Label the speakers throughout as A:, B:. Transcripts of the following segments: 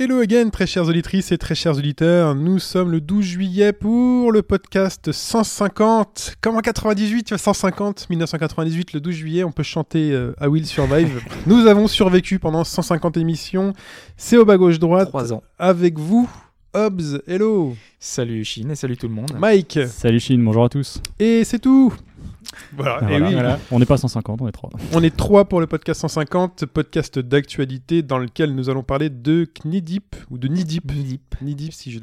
A: Hello again, très chères auditrices et très chers auditeurs. Nous sommes le 12 juillet pour le podcast 150. Comme en 98, 150, 1998, le 12 juillet, on peut chanter euh, I Will Survive. Nous avons survécu pendant 150 émissions. C'est au bas gauche droite.
B: Trois ans.
A: Avec vous, Hobbs. Hello.
B: Salut Chine et salut tout le monde.
A: Mike.
C: Salut Chine, bonjour à tous.
A: Et c'est tout. Voilà. Et
C: Voilà,
A: oui,
C: On n'est pas 150, on est trois.
A: on est trois pour le podcast 150, podcast d'actualité dans lequel nous allons parler de Knidip ou de Nidip. Nidip, si je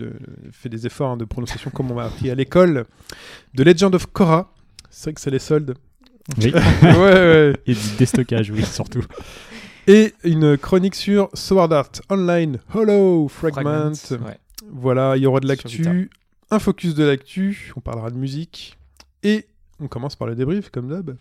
A: fais des efforts hein, de prononciation comme on m'a appris à l'école, de Legend of Korra. C'est vrai que c'est les soldes.
C: Oui.
A: ouais, ouais.
C: Et du déstockage, oui, surtout.
A: Et une chronique sur Sword Art Online Hollow Fragment.
B: Ouais.
A: Voilà, il y aura de l'actu, un focus de l'actu, on parlera de musique. Et on commence par le débrief, comme d'hab.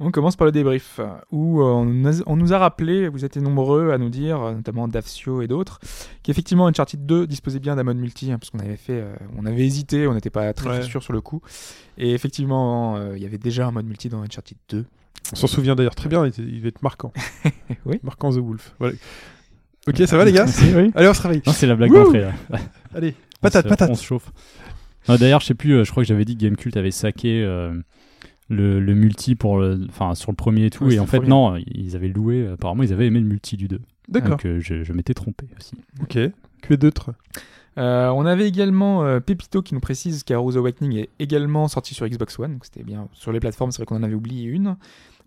B: On commence par le débrief où euh, on, nous a- on nous a rappelé, vous étiez nombreux à nous dire, euh, notamment Dafsio et d'autres, qu'effectivement Uncharted 2 disposait bien d'un mode multi, hein, parce qu'on avait fait, euh, on avait hésité, on n'était pas très,
A: Ouais.
B: sûr sur le coup. Et effectivement, euh, il y avait déjà un mode multi dans Uncharted 2.
A: On s'en souvient d'ailleurs très bien, il, était- il va être marquant.
B: Oui.
A: Marquant The Wolf. Voilà. Ok, ça va les gars
C: oui.
A: Allez, on se réveille.
C: Non, c'est la blague d'entrée.
A: Allez,
C: On
A: patate,
C: se-
A: patate.
C: On se chauffe. Ah, D'ailleurs, je sais plus, euh, je crois que j'avais dit que Gamecult avait saqué euh, le, le multi pour le, enfin, sur le premier et tout.
B: Ouais,
C: et en fait, non, ils avaient loué, apparemment, ils avaient aimé le multi du 2.
A: D'accord.
C: Donc, euh, je, je m'étais trompé aussi.
A: Ok. Que d'autres
B: Euh, on avait également euh, Pepito qui nous précise qu'Arrows Awakening est également sorti sur Xbox One, donc c'était bien sur les plateformes, c'est vrai qu'on en avait oublié une,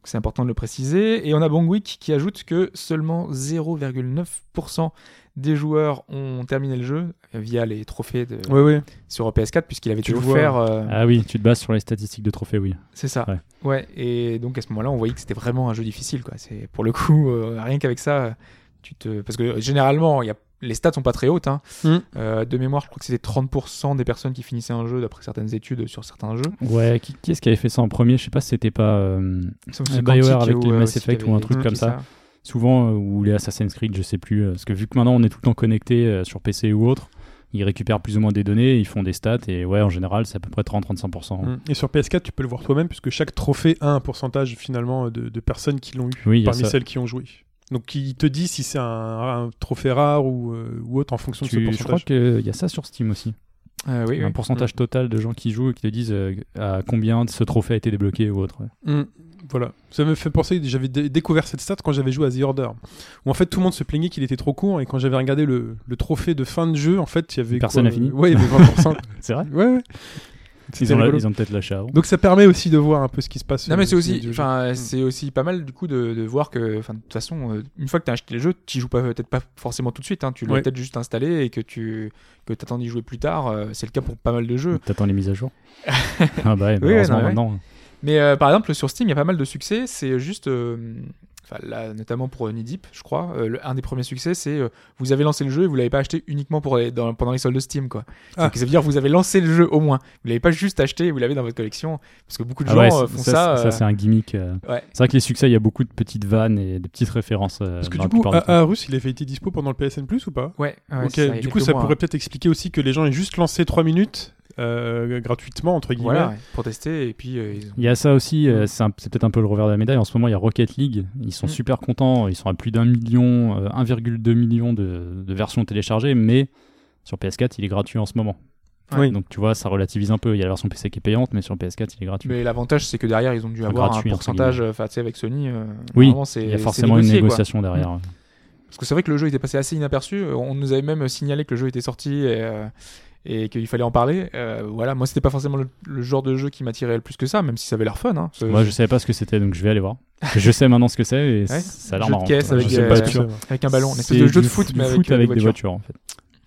B: c'est important de le préciser. Et on a Bongwick qui ajoute que seulement 0,9% des joueurs ont terminé le jeu via les trophées de,
A: Ouais, ouais.
B: sur PS4, puisqu'il avait
A: Tu
B: toujours
A: vois.
B: offert. euh,
C: Ah oui, tu te bases sur les statistiques de trophées, oui.
B: c'est ça.
C: Ouais.
B: Ouais. Et donc à ce moment-là, on voyait que c'était vraiment un jeu difficile, quoi. Pour le coup, euh, rien qu'avec ça, tu te, parce que généralement, il y a les stats sont pas très hautes. Hein.
A: Mm.
B: Euh, de mémoire, je crois que c'était 30% des personnes qui finissaient un jeu d'après certaines études sur certains jeux.
C: Ouais, qui, qui est-ce qui avait fait ça en premier? Je sais pas si c'était pas euh, BioWare avec
B: ou,
C: les
B: euh,
C: Mass Effect ou un truc comme ça. souvent, euh, ou les Assassin's Creed, je sais plus. euh, parce que vu que maintenant on est tout le temps connecté euh, sur PC ou autre, ils récupèrent plus ou moins des données, ils font des stats, et ouais, en général, c'est à peu près 30-35%.
A: Mm. Et sur PS4, tu peux le voir toi-même, puisque chaque trophée a un pourcentage finalement de, de personnes qui l'ont eu
C: Oui, il y a
A: parmi celles qui ont joué. Donc il te dit si c'est un, un trophée rare ou, euh, ou autre en fonction de ce
C: Tu- je crois
A: pourcentage.
C: qu'il y a ça sur Steam aussi.
B: Euh, oui,
C: un
B: oui.
C: pourcentage total de gens qui jouent et qui te disent euh, à combien de ce trophée a été débloqué ou autre. ouais.
A: Mm. Voilà. Ça me fait penser, j'avais dé- découvert cette stat quand j'avais joué à The Order, où en fait tout le monde se plaignait qu'il était trop court, et quand j'avais regardé le, le trophée de fin de jeu, en fait il y avait.
C: Personne
A: quoi,
C: a fini.
A: Ouais, il y avait 20%.
C: C'est vrai
A: ouais, ouais.
C: Ils ont, la-
A: rigolo.
C: ils ont peut-être lâché avant.
A: Donc ça permet aussi de voir un peu ce qui se passe.
B: Non mais c'est
A: au
B: aussi, enfin c'est aussi pas mal du coup de, de voir que, enfin de toute façon, euh, une fois que tu as acheté le jeu, tu joues pas peut-être pas forcément tout de suite. Hein, tu l'as
A: Ouais.
B: peut-être juste installé et que tu que t'attends d'y jouer plus tard. euh, c'est le cas pour pas mal de jeux.
C: T'attends les mises à jour Ah bah ouais,
B: Oui, non, ouais.
C: maintenant.
B: Mais euh, par exemple sur Steam, il y a pas mal de succès. C'est juste, euh, enfin là notamment pour euh, Nidip, je crois, euh, le- un des premiers succès, c'est euh, vous avez lancé le jeu et vous l'avez pas acheté uniquement pour les- dans- pendant les soldes de Steam quoi.
A: Ah.
B: Donc, ça veut dire que vous avez lancé le jeu au moins. Vous l'avez pas juste acheté, et vous l'avez dans votre collection. Parce que beaucoup de
C: Ah
B: gens
C: ouais,
B: font
C: ça,
B: ça.
C: ça,
B: euh,
C: c'est un gimmick. euh.
B: ouais.
C: C'est vrai que les succès, il y a beaucoup de petites vannes et de petites références. euh,
A: Parce que du
C: la
A: coup,
C: plupart du temps.
A: Arus, il avait été dispo pendant le PSN Plus ou pas?
B: Ouais, ouais,
A: Ok,
B: c'est ça, a
A: du coup ça
B: mois,
A: pourrait
B: hein.
A: peut-être expliquer aussi que les gens aient juste lancé 3 minutes euh, gratuitement, entre guillemets.
B: Voilà, ouais, pour tester et puis euh, ils ont-
C: Il y a ça aussi, euh, c'est un- c'est peut-être un peu le revers de la médaille. En ce moment, il y a Rocket League. Ils sont
B: Mm.
C: super contents. Ils sont à plus d'un million, euh, 1,2 million de, de versions téléchargées, mais sur PS4, il est gratuit en ce moment.
A: Oui.
C: Donc tu vois, ça relativise un peu. Il y a la version PC qui est payante, mais sur PS4, il est gratuit.
B: Mais l'avantage c'est que derrière ils ont dû avoir
C: gratuit,
B: un pourcentage, euh, enfin tu sais avec Sony. euh,
C: Oui, il y a forcément une
B: quoi.
C: négociation derrière.
B: Parce que c'est vrai que le jeu était passé assez inaperçu. On nous avait même signalé que le jeu était sorti et, euh, et qu'il fallait en parler. Euh, voilà, moi c'était pas forcément le, le genre de jeu qui m'attirait le plus que ça, même si ça avait l'air fun. Hein. Ce-
C: Moi, je savais pas ce que c'était, donc je vais aller voir. je sais maintenant ce que c'est et
B: Ouais.
C: ça a l'air
B: de
C: marrant.
B: caisse avec,
C: Je sais
B: euh, avec un ballon, une espèce
C: C'est
B: de jeu de foot, mais avec,
C: foot
B: euh,
C: avec
B: des voitures.
C: voitures en fait.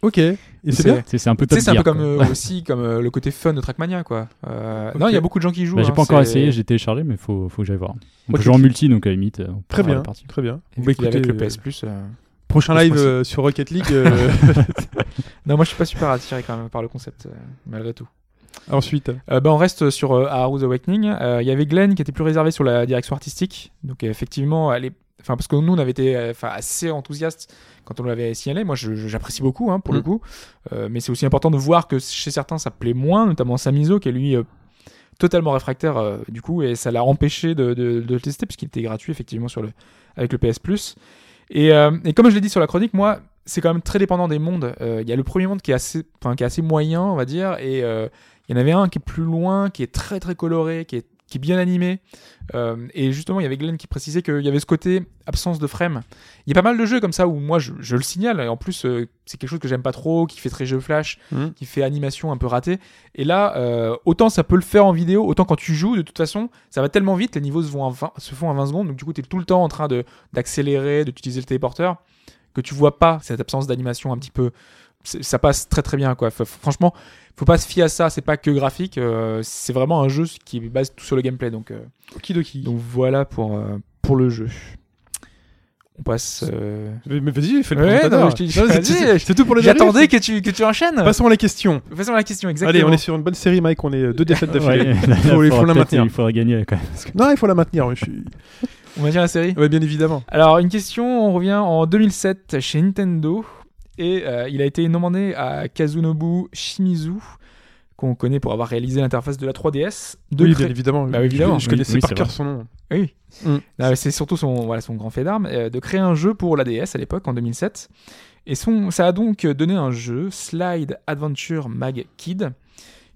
A: Ok, et c'est bien.
C: C'est c'est un peu
B: c'est un peu comme euh, aussi comme euh, le côté fun de Trackmania, quoi. Euh. Non, il y a beaucoup de gens qui jouent.
C: Bah, j'ai
B: hein,
C: pas encore essayé, j'ai téléchargé, mais faut, faut que j'aille voir. On
A: Ok,
C: peut jouer en multi, donc à la limite. on
A: Très bien, très bien.
B: Et
A: Bah,
B: puis avec
A: écoutez,
B: le PS Plus.
A: Prochain live euh, sur Rocket League. euh,
B: Non, moi je suis pas super attiré quand même par le concept, euh, malgré tout.
A: Ensuite,
B: Euh, bah, on reste sur euh, Arrow's Awakening. Euh, Il y avait Glenn qui était plus réservé sur la direction artistique. Donc euh, effectivement, elle est... enfin, parce que nous, on avait été euh, enfin, assez enthousiastes quand on l'avait signalé. Moi, je- je- j'apprécie beaucoup hein, pour le
A: Mm.
B: coup. Euh, mais c'est aussi important de voir que chez certains, ça plaît moins, notamment Samizo qui est lui... euh, totalement réfractaire euh, du coup et ça l'a empêché de, de- de le tester puisqu'il était gratuit effectivement sur le avec le PS Plus et, euh, et comme je l'ai dit sur la chronique moi c'est quand même très dépendant des mondes. Euh, il y a le premier monde qui est assez qui est assez moyen on va dire et euh, il y en avait un qui est plus loin qui est très très coloré qui est qui est bien animé Euh, et justement il y avait Glenn qui précisait qu'il y avait ce côté absence de frame il y a pas mal de jeux comme ça où moi je, je le signale et en plus euh, c'est quelque chose que j'aime pas trop qui fait très jeu flash
A: Mhm.
B: qui fait animation un peu ratée et là, euh, autant ça peut le faire en vidéo, autant quand tu joues, de toute façon, ça va tellement vite, les niveaux se, vont en 20 se font en 20 secondes, donc du coup, tu es tout le temps en train de- d'accélérer, d'utiliser le téléporteur, que tu vois pas cette absence d'animation un petit peu. Ça passe très très bien, quoi. F- franchement, faut pas se fier à ça, c'est pas que graphique, euh, c'est vraiment un jeu qui est basé tout sur le gameplay, donc, euh,
A: okidoki.
B: donc voilà pour, euh, pour le jeu. On passe. euh,
A: Mais, mais vas-y, fais le
B: Ouais, non, je
A: c'est- tout pour les
B: J'attendais que tu, que tu enchaînes.
A: Passons à la question.
B: Passons à la question, exactement.
A: Allez, on est sur une bonne série, Mike. On est deux défaites d'affilée.
C: Ouais,
A: Il faut- il faut la maintenir.
C: Il faudrait gagner quand même. que-
A: Non, il faut la maintenir. Je suis...
B: On va dire la série.
A: Ouais, bien évidemment.
B: Alors, une question, on revient en 2007 chez Nintendo. Et euh, il a été demandé à Kazunobu Shimizu, qu'on connaît pour avoir réalisé l'interface de la 3DS. De
A: oui,
B: créer-
A: bien évidemment.
B: Bah, évidemment.
A: Je, je connaissais
C: Oui,
A: par cœur
C: vrai.
A: son nom.
B: Oui.
A: Mm.
B: C'est surtout son, voilà, son grand fait d'armes, euh, de créer un jeu pour la DS à l'époque, en 2007. Et son, ça a donc donné un jeu, Slide Adventure Mag Kid,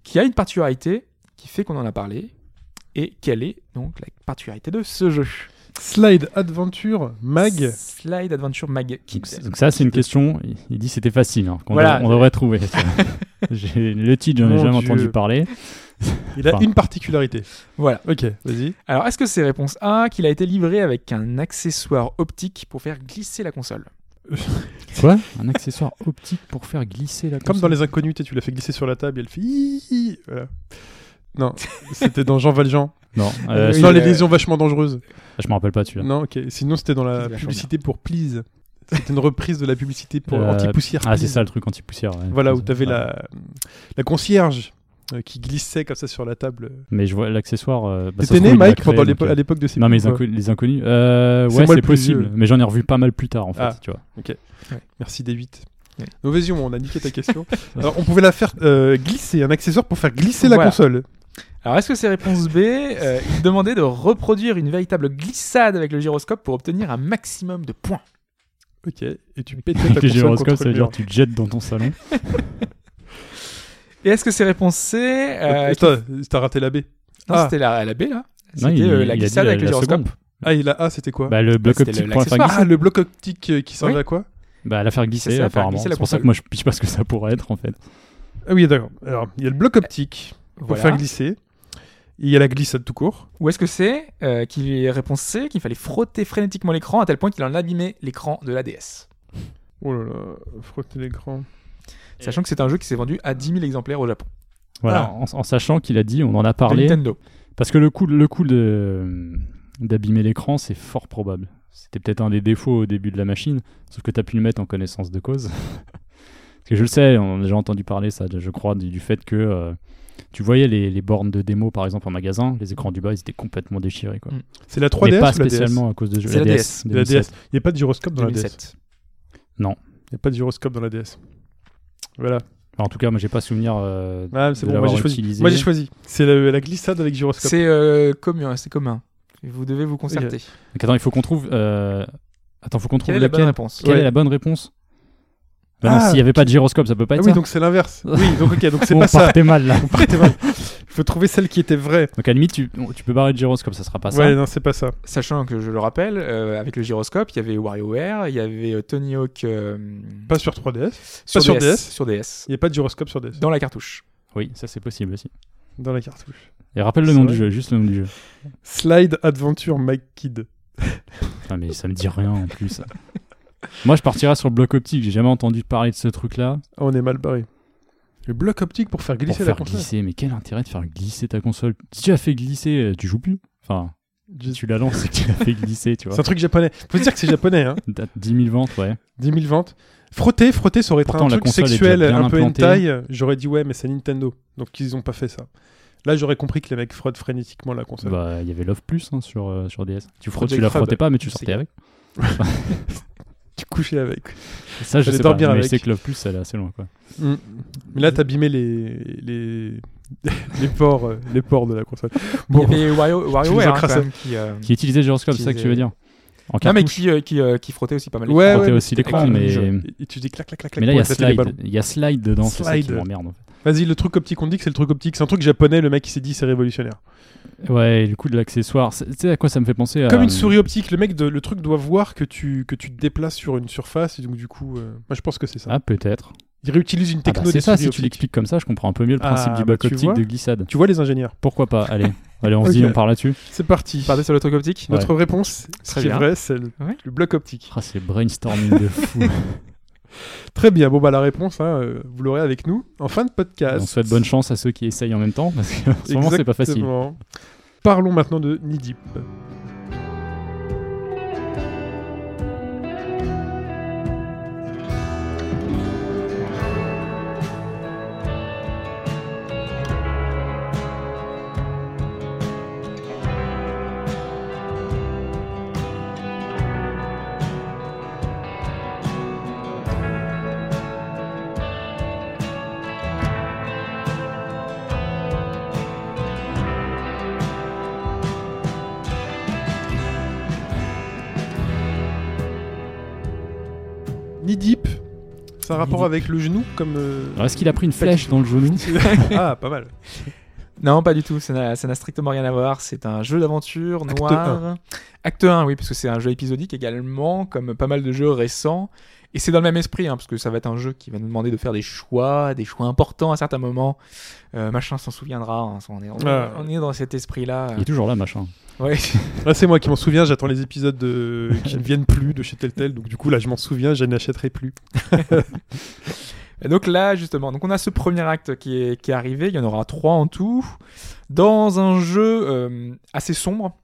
B: qui a une particularité qui fait qu'on en a parlé. Et quelle est donc la particularité de ce jeu
A: Slide Adventure Mag.
B: Slide Adventure Mag.
C: Donc, donc ça, c'est une question. il- dit c'était facile. hein, qu'on
B: Voilà.
C: devrait- on devrait trouver. Le titre, j'en ai
A: Mon
C: jamais
A: Dieu.
C: entendu parler.
A: Il a
C: Enfin.
A: une particularité.
B: Voilà.
A: Ok, vas-y.
B: Alors, est-ce que c'est réponse A, qu'il a été livré avec un accessoire optique pour faire glisser la console
C: Quoi? Un accessoire optique pour faire glisser la
A: Comme dans
C: console
A: Les Inconnus, tu l'as fait glisser sur la table et elle fait. Voilà. Non, c'était dans Jean Valjean.
C: Non,
B: Euh,
C: euh,
A: non, les
B: euh,
A: lésions vachement dangereuses.
C: je me rappelle pas celui-là.
A: Non, ok. Sinon, c'était dans la publicité pour Please. C'était une reprise de la publicité pour
C: Euh,
A: anti-poussière.
C: Ah, c'est ça le truc anti-poussière. ouais.
A: Voilà, où tu avais la, la concierge euh, qui glissait comme ça sur la table.
C: Mais je vois l'accessoire. euh, bah,
A: T'étais né, Mike,
C: créé,
A: pendant
C: donc,
A: l'épo-
C: euh,
A: à l'époque de ces
C: Non, mais les, inco- inconnus. Euh,
A: C'est
C: ouais, c'est possible.
A: vieux.
C: Mais j'en ai revu pas mal plus tard, en fait.
A: Ah.
C: Tu vois.
A: Merci D8.
B: Ouais.
A: Donc vas-y, on a niqué ta question. Alors, on pouvait la faire euh, glisser, un accessoire pour faire glisser la
B: Voilà.
A: console.
B: Alors, est-ce que c'est réponse B? Euh, Il demandait de reproduire une véritable glissade avec le gyroscope pour obtenir un maximum de points.
A: Ok. Et tu ta console
C: gyroscopes,
A: contre
C: ça
A: le
C: veut dire tu te jettes dans ton salon.
B: Et est-ce que c'est réponse C euh,
A: Attends, t'as raté la B.
B: Non,
A: Ah.
B: c'était la, la B là.
C: Non,
B: C'était
C: il-
B: euh, la
C: a dit
B: glissade avec le
C: la
B: gyroscope.
C: seconde.
A: Ah, et la A, c'était quoi?
C: Bah, le bloc
B: c'était
C: optique
B: le-
C: pour la faire
B: l'accessoire.
C: glisser.
A: Ah, le bloc optique euh, qui servait
B: Oui.
A: à quoi?
C: Bah, la faire
B: C'est
C: glisser, apparemment. C'est pour ça que moi, je piche pas ce que ça pourrait être, en fait.
A: Ah oui, d'accord. Alors, il y a le bloc optique pour
B: Voilà.
A: faire glisser. Il y a la glissade tout court.
B: Ou est-ce que c'est euh, qui réponse C qu'il fallait frotter frénétiquement l'écran à tel point qu'il en abîmait l'écran de la DS
A: Oh là là, frotter l'écran.
B: Sachant que c'est un jeu qui s'est vendu à 10 000 exemplaires au Japon.
C: Voilà,
A: Ah.
C: en, en sachant qu'il a dit, on en a parlé.
B: Nintendo.
C: Parce que le coup, le coup de d'abîmer l'écran, c'est fort probable. C'était peut-être un des défauts au début de la machine, sauf que tu as pu le mettre en connaissance de cause. Parce que je le sais, on a déjà entendu parler ça, je crois, du, du fait que euh, tu voyais les, les bornes de démo, par exemple, en magasin, les écrans du bas, ils étaient complètement déchirés. Quoi.
B: Mm.
A: C'est la
C: Mais
A: 3DS
C: pas
A: ou la DS
C: spécialement à cause de
B: la DS.
A: La DS.
C: 2007.
A: Il n'y a pas de gyroscope dans la DS.
B: 2007.
A: Il n'y a pas de gyroscope dans la DS. Voilà.
C: En tout cas, moi, j'ai pas souvenir euh,
A: Ah, c'est
C: de
A: bon, moi
C: l'avoir
A: j'ai choisi.
C: utilisé.
A: Moi j'ai choisi. C'est la, la glissade avec gyroscope.
B: C'est euh, commun, c'est commun. Vous devez vous concerter.
C: Donc, attends, il faut qu'on trouve. euh, Attends, faut qu'on trouve
B: Quelle est la bonne
C: laquelle-
B: réponse
C: Quelle
A: Ouais.
C: est la bonne réponse Bah non,
A: Ah,
C: S'il n'y avait pas de gyroscope, ça peut pas
A: Ah
C: être
A: oui,
C: ça.
A: donc c'est l'inverse. Oui, donc ok, donc c'est
C: On
A: pas ça.
C: partait mal là.
A: On partait mal. Il faut trouver celle qui était vraie.
C: Donc à la limite, tu, tu peux barrer de gyroscope, ça sera pas ça.
A: Ouais, non, c'est pas ça.
B: Sachant que je le rappelle, euh, avec le gyroscope, il y avait WarioWare, il y avait euh, Tony Hawk euh,
A: Pas sur 3DS.
B: sur,
A: sur
B: DS,
A: DS.
B: sur DS,
A: Il n'y a pas de gyroscope sur DS.
B: dans la cartouche.
C: Oui, ça c'est possible aussi.
A: Dans la cartouche.
C: Et rappelle le nom
A: vrai
C: du jeu, juste le nom du jeu.
A: Slide Adventure Mike Kid.
C: Putain, mais ça me dit rien en plus. Moi, je partirais sur le bloc optique. J'ai jamais entendu parler de ce truc-là.
A: Ah, on est mal barré. Le bloc optique pour faire
C: Pour
A: glisser la
C: faire
A: console.
C: glisser, mais quel intérêt de faire glisser ta console? Si tu as fait glisser, euh, tu joues plus. Enfin, Tu la lances et tu la fais glisser, tu
A: C'est
C: vois.
A: un truc japonais. Faut dire que c'est japonais, hein.
C: Date 10 000 ventes, ouais.
A: 10 000 ventes. Frotter, frotter, ça aurait été
C: Pourtant,
A: un
C: la
A: truc sexuel, un peu
C: implantée.
A: hentai. J'aurais dit ouais, mais c'est Nintendo. Donc ils ont pas fait ça. Là, j'aurais compris que les mecs frottent frénétiquement la console.
C: Bah, il y avait Love Plus hein, sur, euh, sur DS. Tu, frottes, tu la frottais pas, mais tu
B: C'est
C: sortais avec.
A: Tu couchais avec.
C: Ça, je sais pas.
A: dormir
C: Mais
A: avec.
C: je sais que Love Plus, elle est assez loin, quoi.
A: Mm. Mais là, t'abîmais les les les ports, euh, les ports de la console. Bon,
B: Il y avait Wario, WarioWare hein, quand même, qui, euh,
C: Qui utilisait le gyroscope, c'est ça que tu veux dire En
B: non, mais qui, euh, qui, euh, qui frottait aussi pas mal.
A: Ouais,
C: frottait
A: ouais,
C: aussi l'écran, mais-.
A: Et tu dis clac clac clac clac.
C: Mais là, il y, a slide. il y a slide dedans, c'est ça qui
A: Slide.
C: m'emmerde. En fait.
A: Vas-y, le truc optique, on dit que c'est le truc optique. C'est un truc japonais, le mec il s'est dit c'est révolutionnaire.
C: Ouais, et du coup, de l'accessoire. c'est- Tu sais à quoi ça me fait penser à...
A: Comme une souris optique, le mec, de, le truc doit voir que tu, que tu te déplaces sur une surface, et donc du coup, euh, moi je pense que c'est ça.
C: Ah, peut-être.
A: Il réutilise une
C: Ah bah,
A: techno
C: c'est ça, si tu l'expliques comme ça, je comprends un peu mieux le principe
A: Ah,
C: du
A: bah,
C: bac
A: tu
C: optique
A: vois.
C: de glissade.
A: Tu vois les ingénieurs
C: Pourquoi pas Allez, allez on se dit, on part là-dessus.
A: C'est parti.
B: Partez sur le truc optique.
C: Ouais.
A: Notre réponse, ce qui est vrai, c'est le,
B: Ouais.
A: le bloc optique.
C: Ah, c'est brainstorming de fou.
A: Très bien, bon bah la réponse, hein, euh, vous l'aurez avec nous en fin de podcast.
C: on souhaite bonne chance à ceux qui essayent en même temps, parce que en ce moment, c'est pas facile.
A: Parlons maintenant de Nidip. C'est un rapport avec le genou comme. euh,
C: Alors, est-ce qu'il a pris une flèche dans le genou
A: ah, pas mal.
B: Non, pas du tout. Ça n'a ça n'a strictement rien à voir. C'est un jeu d'aventure
A: Acte
B: noir. Acte 1, oui, parce que c'est un jeu épisodique également, comme pas mal de jeux récents. Et c'est dans le même esprit, hein, parce que ça va être un jeu qui va nous demander de faire des choix, des choix importants à certains moments. Euh, machin s'en souviendra. hein, on, est, on, est-
A: Ah.
B: on est dans cet esprit-là.
C: Il est toujours là, machin.
B: Ouais.
A: Là, c'est moi qui m'en souviens, j'attends les épisodes de... qui ne viennent plus de chez tel tel, donc du coup, là, je m'en souviens, je n'achèterai plus.
B: Et donc là, justement, donc on a ce premier acte qui est, qui est arrivé. Il y en aura trois en tout, dans un jeu euh, assez sombre.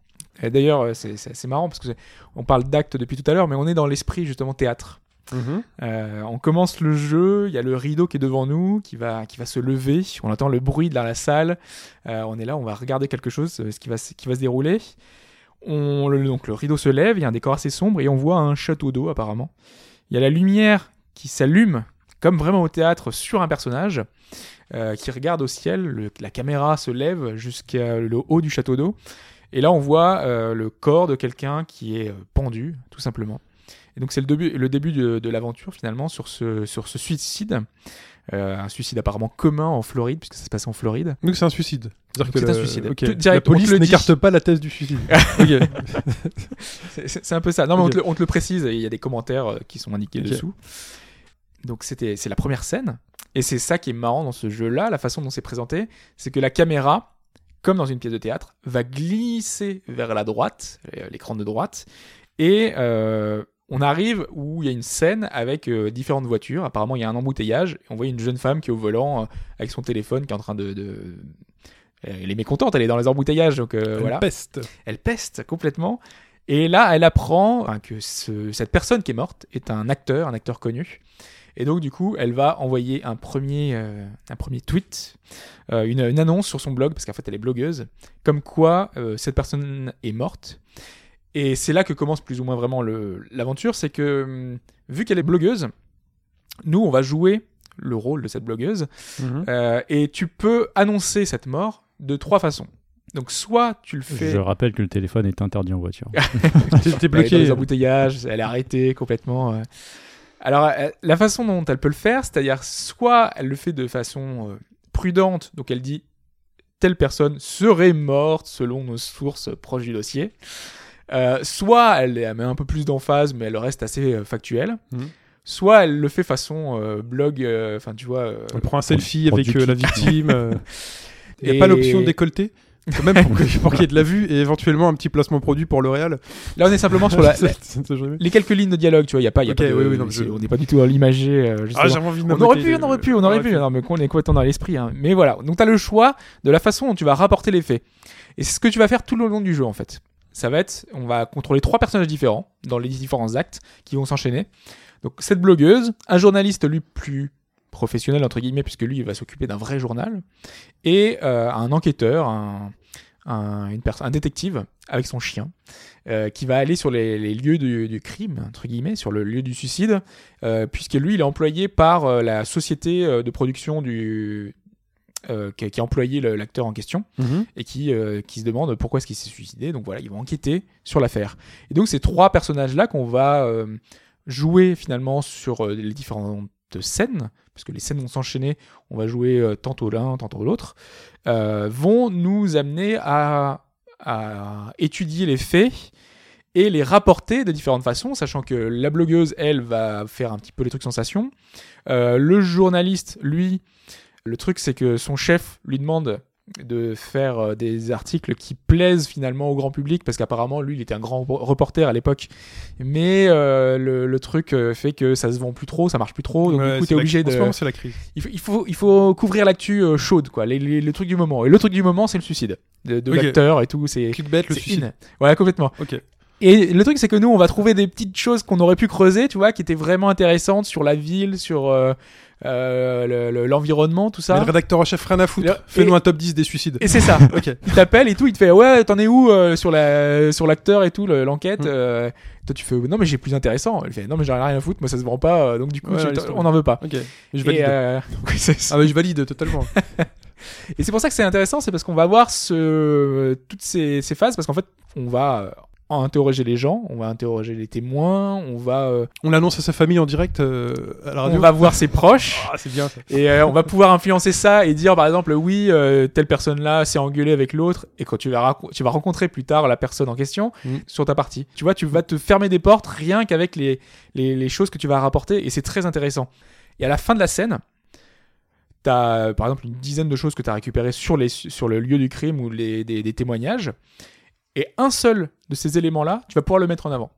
B: D'ailleurs, euh, c'est marrant parce que on parle d'acte depuis tout à l'heure, mais on est dans l'esprit justement théâtre. Euh, on commence le jeu, il y a le rideau qui est devant nous, qui va, qui va se lever, on entend le bruit dans la salle, Euh, on est là, on va regarder quelque chose, euh, ce qui va, se- qui va se dérouler. On, le, donc le rideau se lève, il y a un décor assez sombre et on voit un château d'eau apparemment. Il y a la lumière qui s'allume, comme vraiment au théâtre, sur un personnage qui regarde au ciel, la caméra se lève jusqu'à le haut du château d'eau. Et là, on voit le corps de quelqu'un qui est pendu, tout simplement. Et donc, c'est le début, le début de, de l'aventure, finalement, sur ce, sur ce suicide. Euh, un suicide apparemment commun en Floride, puisque ça se passe en Floride.
A: Donc, c'est un suicide.
B: C'est un suicide.
A: ok.
B: Tout-
A: La
B: direct,
A: police n'écarte pas la thèse du suicide.
B: C'est- un peu ça. Non, mais on, te, le- on te le précise, il y a des commentaires euh, qui sont indiqués dessous. Donc, c'était, c'est la première scène. Et c'est ça qui est marrant dans ce jeu-là, la façon dont c'est présenté, c'est que la caméra, comme dans une pièce de théâtre, va glisser vers la droite, euh, l'écran de droite, et euh, on arrive où il y a une scène avec euh, différentes voitures. Apparemment, il y a un embouteillage, et on voit une jeune femme qui est au volant euh, avec son téléphone, qui est en train de... de- Elle est mécontente, elle est dans les embouteillages, donc euh,
A: Une
B: voilà
A: peste.
B: elle peste complètement. Et là, elle apprend enfin, que ce- cette personne qui est morte est un acteur, un acteur connu. Et donc, du coup, elle va envoyer un premier, euh, un premier tweet, euh, une, une annonce sur son blog, parce qu'en fait, elle est blogueuse, comme quoi euh, cette personne est morte. Et c'est là que commence plus ou moins vraiment l'aventure, c'est que, hum, vu qu'elle est blogueuse, nous, on va jouer le rôle de cette blogueuse,
A: Mhm.
B: euh, et tu peux annoncer cette mort de trois façons. Donc, soit tu le fais...
C: Je rappelle que le téléphone est interdit en voiture.
A: T'es-
B: est dans
A: bloqué.
B: les embouteillages, elle est arrêtée complètement. euh. Alors, euh, la façon dont elle peut le faire, c'est-à-dire soit elle le fait de façon prudente, donc elle dit telle personne serait morte selon nos sources proches du dossier. Euh, soit elle, elle met un peu plus d'emphase, mais elle reste assez euh, factuelle.
A: Mhm.
B: Soit elle le fait façon euh, blog, euh, enfin tu vois. euh,
A: On prend un selfie avec euh, la victime. Il n'y a
B: Et-
A: pas l'option décolleté quand même pour pour qu'il y ait de la vue et éventuellement un petit placement produit pour L'Oréal.
B: Là, on est simplement sur la,
A: Ça- ça
B: les quelques lignes de dialogue, tu vois. Il y a pas, y a
A: Ok,
B: pas de-
A: oui, oui, non,
B: c'est-
A: je-
B: on n'est pas du tout à euh, justement.
A: Ah, j'avais envie de me
B: On aurait pu, on aurait pu, on aurait pu. Non, mais qu'on est complètement dans l'esprit. hein. Mais voilà. Donc, tu as le choix de la façon dont tu vas rapporter les faits. Et c'est ce que tu vas faire tout le long du jeu, en fait. Ça va être, on va contrôler trois personnages différents dans les différents actes qui vont s'enchaîner. Donc cette blogueuse, un journaliste lui plus professionnel entre guillemets puisque lui il va s'occuper d'un vrai journal et euh, un enquêteur, un, un, détective avec son chien euh, qui va aller sur les, lieux du, crime entre guillemets, sur le lieu du suicide euh, puisque lui il est employé par la société de production du euh, qui, a- qui a employé l'acteur en question
A: Mhm.
B: et qui, euh, qui se demande pourquoi est-ce qu'il s'est suicidé. Donc voilà, ils vont enquêter sur l'affaire. Et donc ces trois personnages-là qu'on va euh, jouer finalement sur les différentes scènes, parce que les scènes vont s'enchaîner, on va jouer tantôt l'un, tantôt l'autre, vont nous amener à, à étudier les faits et les rapporter de différentes façons, sachant que la blogueuse, elle, va faire un petit peu les trucs sensations. Euh, le journaliste, lui, le truc, c'est que son chef lui demande de faire euh, des articles qui plaisent finalement au grand public parce qu'apparemment lui il était un grand reporter à l'époque mais euh, le, le truc euh, fait que ça se vend plus trop ça marche plus trop donc
A: Ouais,
B: du coup t'es obligé de
A: moment, c'est la crise.
B: il faut, il faut, il faut couvrir l'actu euh, chaude quoi les, les, les trucs du moment et le truc du moment c'est le suicide de, de l'acteur et tout c'est
A: Clickbait, le suicide.
B: in. Voilà, complètement.
A: Ok.
B: Et le truc, c'est que nous, on va trouver des petites choses qu'on aurait pu creuser, tu vois, qui étaient vraiment intéressantes sur la ville, sur euh, euh, le- le- l'environnement, tout
A: Mais
B: ça.
A: le rédacteur en chef, rien à foutre.
B: Le-
A: Fais-nous un top 10 des suicides.
B: Et c'est ça.
A: Ok.
B: il t'appelle et tout, il te fait ouais, t'en es où euh, sur la sur l'acteur et tout, le- l'enquête.
A: Mm.
B: euh, toi, tu fais non mais j'ai plus intéressant. Il fait non mais j'en ai rien à foutre, moi ça se vend pas, euh, donc du coup
A: Ouais,
B: on n'en veut pas.
A: Ok. Je valide.
B: euh.
A: Ah, mais je valide totalement.
B: Et c'est pour ça que c'est intéressant, c'est parce qu'on va voir ce, toutes ces, ces phases, parce qu'en fait, on va euh, interroger les gens, on va interroger les témoins, on va, euh,
A: On l'annonce à sa famille en direct euh, à la radio.
B: on va voir ses proches.
A: Ah, c'est bien ça.
B: Et euh, on va pouvoir influencer ça et dire par exemple oui euh, telle personne là s'est engueulée avec l'autre et quand tu vas tu vas rencontrer plus tard la personne en question
A: Mm.
B: sur ta partie tu vois tu vas te fermer des portes rien qu'avec les, les les choses que tu vas rapporter et c'est très intéressant et à la fin de la scène t'as euh, par exemple une dizaine de choses que tu as récupérées sur les sur le lieu du crime ou les des, des témoignages et un seul de ces éléments là tu vas pouvoir le mettre en avant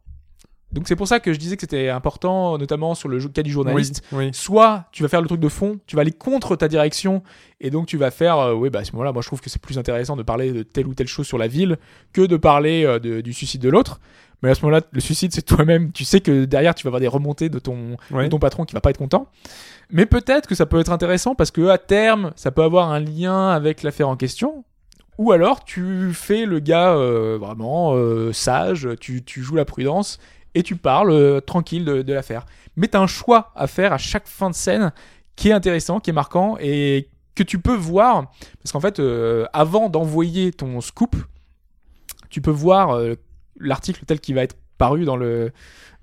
B: donc c'est pour ça que je disais que c'était important notamment sur le cas du journaliste
A: Oui, oui.
B: soit tu vas faire le truc de fond, tu vas aller contre ta direction, et donc tu vas faire, euh, oui, bah à ce moment-là, moi je trouve que c'est plus intéressant de parler de telle ou telle chose sur la ville que de parler euh, de- du suicide de l'autre. Mais à ce moment-là, le suicide, c'est toi-même. Tu sais que derrière, tu vas avoir des remontées de ton,
A: Ouais.
B: de ton patron qui va pas être content. Mais peut-être que ça peut être intéressant parce que à terme, ça peut avoir un lien avec l'affaire en question. Ou alors, tu fais le gars euh, vraiment euh, sage, tu, tu joues la prudence et tu parles euh, tranquille de, de l'affaire. Mais tu as un choix à faire à chaque fin de scène qui est intéressant, qui est marquant et que tu peux voir. Parce qu'en fait, avant d'envoyer ton scoop, tu peux voir l'article tel qu'il va être paru dans le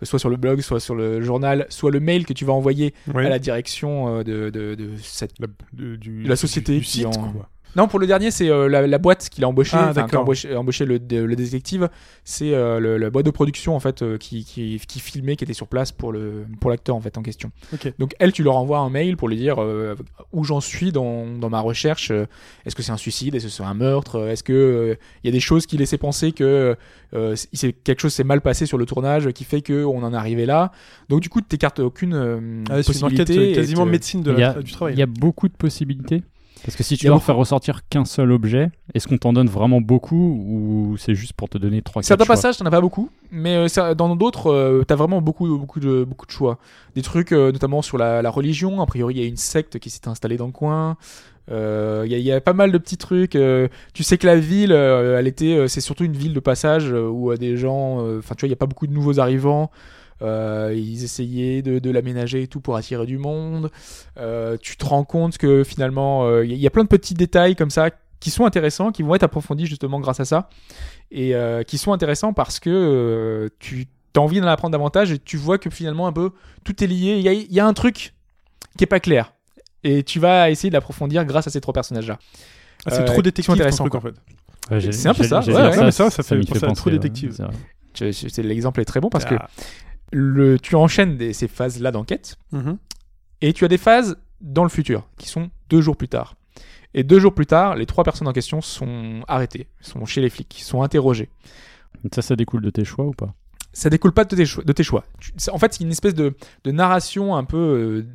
B: soit sur le blog, soit sur le journal, soit le mail que tu vas envoyer
A: Oui.
B: à la direction de, de, de cette
A: La, de, du,
B: La société
A: du,
B: qui
A: site,
B: en-
A: quoi.
B: Non, pour le dernier, c'est euh, la, la boîte qu'il a embauché,
A: Ah,
B: enfin, qui a embauché, embauché le, de- le détective. C'est euh, le- la boîte de production en fait euh, qui, qui, qui filmait, qui était sur place pour le pour l'acteur en fait en question. Donc elle, tu leur envoies un mail pour lui dire euh, où j'en suis dans, dans ma recherche. euh, Est-ce que c'est un suicide Est-ce que c'est un meurtre Est-ce que euh, il y a des choses qui laissaient penser que euh, quelque chose s'est mal passé sur le tournage qui fait que on en est arrivé là. Donc du coup, tu t'écartes aucune euh,
A: Ah, c'est une enquête
B: possibilité.
A: euh,
B: et
A: quasiment médecine de
C: Il y,
A: la-
C: a,
A: du travail.
C: il y a beaucoup de possibilités. Parce que si tu dois
B: beaucoup-
C: faire ressortir qu'un seul objet, est-ce qu'on t'en donne vraiment beaucoup ou c'est juste pour te donner 3
B: Certains passages, t'en as pas beaucoup, mais euh, ça- dans d'autres, euh, t'as vraiment beaucoup, beaucoup de, beaucoup de choix. Des trucs, euh, notamment sur la, la religion. A priori, il y a une secte qui s'est installée dans le coin. Euh, Il y, y a pas mal de petits trucs. tu sais que la ville, elle était, c'est surtout une ville de passage où des gens, enfin, tu vois, il y a pas beaucoup de nouveaux arrivants. Euh, ils essayaient de, de l'aménager et tout pour attirer du monde. Euh, tu te rends compte que finalement, euh, il y, a- il y a plein de petits détails comme ça qui sont intéressants, qui vont être approfondis justement grâce à ça et euh, qui sont intéressants parce que euh, tu as envie d'en apprendre davantage et tu vois que finalement un peu tout est lié. Il y a, il y a un truc qui est pas clair et tu vas essayer de l'approfondir grâce à ces trois personnages-là.
A: Ah, c'est
B: euh,
A: trop ton
B: intéressants,
A: truc en fait.
C: Ouais,
B: C'est un peu ça, ouais,
C: dire
B: ouais.
A: Ça, ça fait
C: m'y
A: penser à
C: ouais,
A: détective.
C: c'est
B: L'exemple est très bon parce que
A: Ah.
B: Le, tu enchaînes des- ces phases-là d'enquête
A: Mhm.
B: et tu as des phases dans le futur qui sont deux jours plus tard. Et deux jours plus tard, les trois personnes en question sont arrêtées, sont chez les flics, sont interrogées.
C: Ça, ça découle de tes choix ou pas?
B: Ça découle pas de tes choix. De tes choix. Tu- c'est- en fait, c'est une espèce de, de narration un peu euh,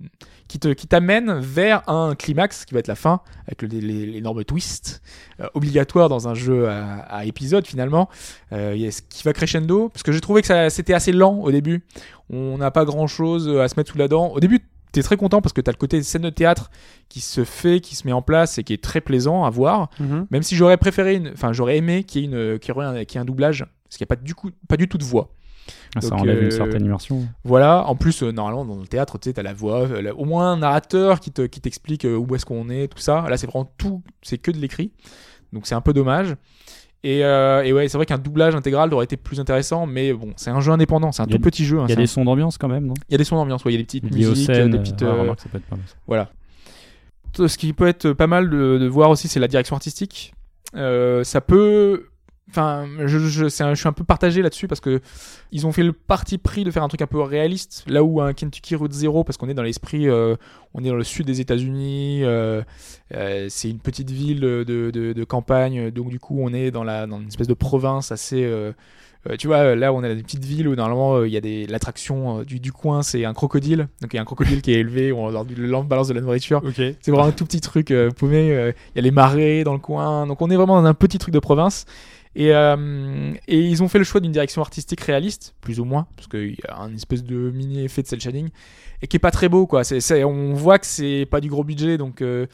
B: qui te qui t'amène vers un climax qui va être la fin avec le- l'énorme twist euh, obligatoire dans un jeu à, à épisode finalement euh, qui va crescendo parce que j'ai trouvé que c'était assez lent au début on n'a pas grand chose à se mettre sous la dent au début t'es très content parce que t'as le côté scène de théâtre qui se fait qui se met en place et qui est très plaisant à voir
A: Mhm.
B: même si j'aurais préféré une enfin j'aurais aimé qu'il y ait une qu'il y ait un, qu'il y ait un doublage parce qu'il n'y a pas du coup pas du tout de voix
C: Ah, ça enlève
B: euh,
C: une certaine immersion.
B: voilà, en plus, euh, normalement, dans le théâtre, tu sais, t'as la voix, euh, la- au moins un narrateur qui te- qui t'explique euh, où est-ce qu'on est, tout ça. Là, c'est vraiment tout, c'est que de l'écrit. Donc, c'est un peu dommage. Et, euh, et ouais, c'est vrai qu'un doublage intégral aurait été plus intéressant, mais bon, c'est un jeu indépendant, c'est un tout
C: des-
B: petit jeu. hein,
C: Il y a des
B: un-
C: sons d'ambiance quand même, non?
B: Il y a des sons d'ambiance, ouais, il y a des petites musiques,
C: scènes.
B: des
C: euh,
B: petites.
C: ah,
B: euh,
C: remarque, ça peut être pas mal.
B: voilà. Ce qui peut être pas mal de, de voir aussi, c'est la direction artistique. Euh, ça peut. Enfin, je, je, un- je suis un peu partagé là-dessus parce que ils ont fait le parti pris de faire un truc un peu réaliste, là où un Kentucky Route Zero, parce qu'on est dans l'esprit, euh, on est dans le sud des États-Unis, euh, euh, c'est une petite ville de, de, de campagne, donc du coup on est dans, la, dans une espèce de province assez. Euh, euh, tu vois, là on est dans une petite ville où normalement euh, il y a des l'attraction euh, du, du coin, c'est un crocodile, donc il y a un crocodile qui est élevé, on leur le lance balance de la nourriture.
A: Ok.
B: C'est vraiment un tout petit truc euh, paumé. euh, Il y a les marais dans le coin. Donc on est vraiment dans un petit truc de province. Et, euh, et ils ont fait le choix d'une direction artistique réaliste, plus ou moins, parce qu'il y a un espèce de mini effet de cel shading, et qui est pas très beau, quoi. C'est, c'est- on voit que c'est pas du gros budget, donc euh,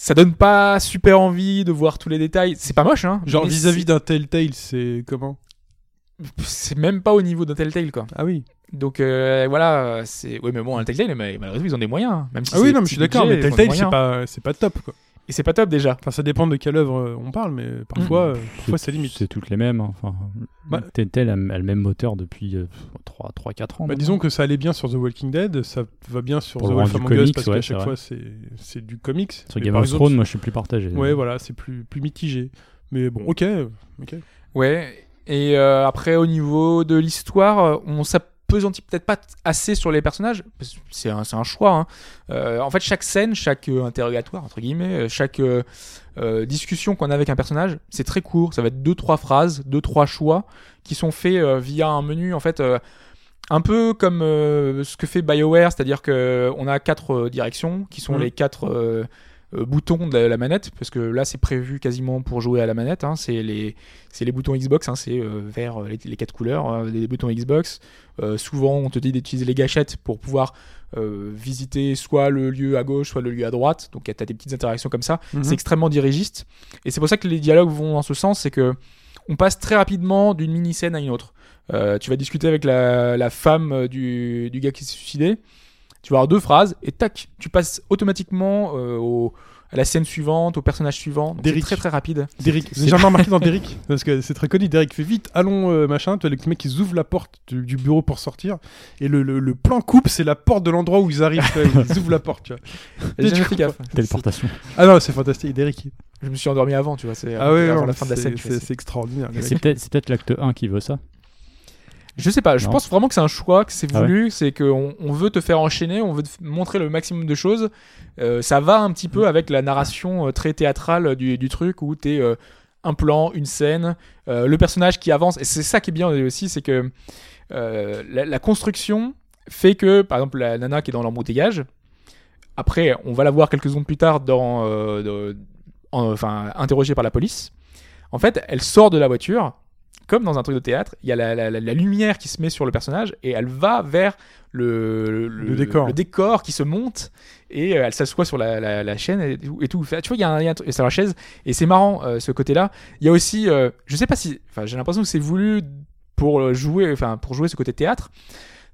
B: ça donne pas super envie de voir tous les détails. C'est pas moche, hein.
A: Genre vis-à-vis d'un Telltale, c'est comment?
B: C'est, même pas au niveau d'un Telltale, quoi.
A: Ah oui.
B: Donc euh, voilà, c'est. Oui, mais bon, un Telltale, mais malheureusement, ils ont des moyens. hein. Même si
A: Ah oui, non, mais je suis d'accord, mais Telltale, c'est pas, c'est pas top, quoi.
B: Et c'est pas top déjà.
A: Enfin, ça dépend de quelle œuvre euh, on parle, mais parfois, euh, parfois c'est limite.
C: C'est toutes les mêmes. hein. Enfin,
A: Bah-
C: Telltale a, le même moteur depuis 3-4 ans.
A: Bah, disons que ça allait bien sur The Walking Dead, ça va bien sur
C: Pour
A: The Wolf Among Us parce
C: ouais,
A: qu'à chaque
C: vrai.
A: fois c'est c'est du comics.
C: Sur
A: Mais
C: Game
A: par
C: of
A: exemple,
C: Thrones, moi je suis plus partagé.
A: Ouais, voilà, c'est plus plus mitigé. Mais bon, ok, ok.
B: Ouais. Et euh, après, au niveau de l'histoire, euh, on s'appesantit peut-être pas assez sur les personnages. C'est un, un choix. hein. Euh, en fait, chaque scène, chaque euh, interrogatoire, entre guillemets, euh, chaque euh, discussion qu'on a avec un personnage, c'est très court. Ça va être deux, trois phrases, deux, trois choix qui sont faits via un menu, en fait. un peu comme ce que fait BioWare, c'est-à-dire que on a quatre directions qui sont
A: Mhm.
B: les quatre boutons de la, la manette, parce que là c'est prévu quasiment pour jouer à la manette. hein. c'est les c'est les boutons Xbox, hein, c'est euh, vert euh, les, les quatre couleurs euh, des boutons Xbox. Euh, souvent on te dit d'utiliser les gâchettes pour pouvoir euh, visiter soit le lieu à gauche, soit le lieu à droite. Donc tu as des petites interactions comme ça.
A: Mhm.
B: C'est extrêmement dirigiste. Et c'est pour ça que les dialogues vont dans ce sens, c'est que on passe très rapidement d'une mini-scène à une autre. Euh, tu vas discuter avec la, la femme euh, du, du gars qui s'est suicidé. Tu vas avoir deux phrases et tac, tu passes automatiquement euh, au, à la scène suivante, au personnage suivant. C'est très très rapide.
A: Derrick, j'ai jamais remarqué dans Derrick parce que c'est très connu. Derrick fait vite, allons euh, machin. Tu vois le mec qui ouvre la porte du, du bureau pour sortir et le, le, le plan coupe, c'est la porte de l'endroit où ils arrivent. tu vois, ils ouvrent la porte. Tu vois.
B: J'ai
A: tu
B: jamais fait
A: comprends.
B: gaffe.
C: Téléportation.
A: Ah non, c'est fantastique, Derrick.
B: Je me suis endormi avant, tu vois. C'est
A: Ah ouais,
B: avant
A: non,
B: la fin de la scène.
A: c'est extraordinaire.
C: peut-être c'est peut-être l'acte 1 qui veut ça.
B: Je sais pas, je
C: Non.
B: pense vraiment que c'est un choix, que c'est
C: Ah
B: voulu, c'est qu'on on veut te faire enchaîner, on veut te montrer le maximum de choses. Euh, ça va un petit peu avec la narration euh, très théâtrale du, du truc où t'es euh, un plan, une scène, euh, le personnage qui avance. Et c'est ça qui est bien aussi, c'est que euh, la, la construction fait que, par exemple, la nana qui est dans l'embouteillage, après, on va la voir quelques secondes plus tard dans, euh, en- enfin, interrogée par la police. En fait, elle sort de la voiture, comme dans un truc de théâtre, il y a la, la- la- la lumière qui se met sur le personnage et elle va vers le,
A: Le décor.
B: le décor qui se monte et euh, elle s'assoit sur la, chaîne et tout. et tout. Tu vois, il y a un, il y a un truc- sur la chaise et c'est marrant euh, ce côté-là. Il y a aussi, euh, je sais pas si, enfin, j'ai l'impression que c'est voulu pour euh, jouer, enfin, pour jouer ce côté théâtre.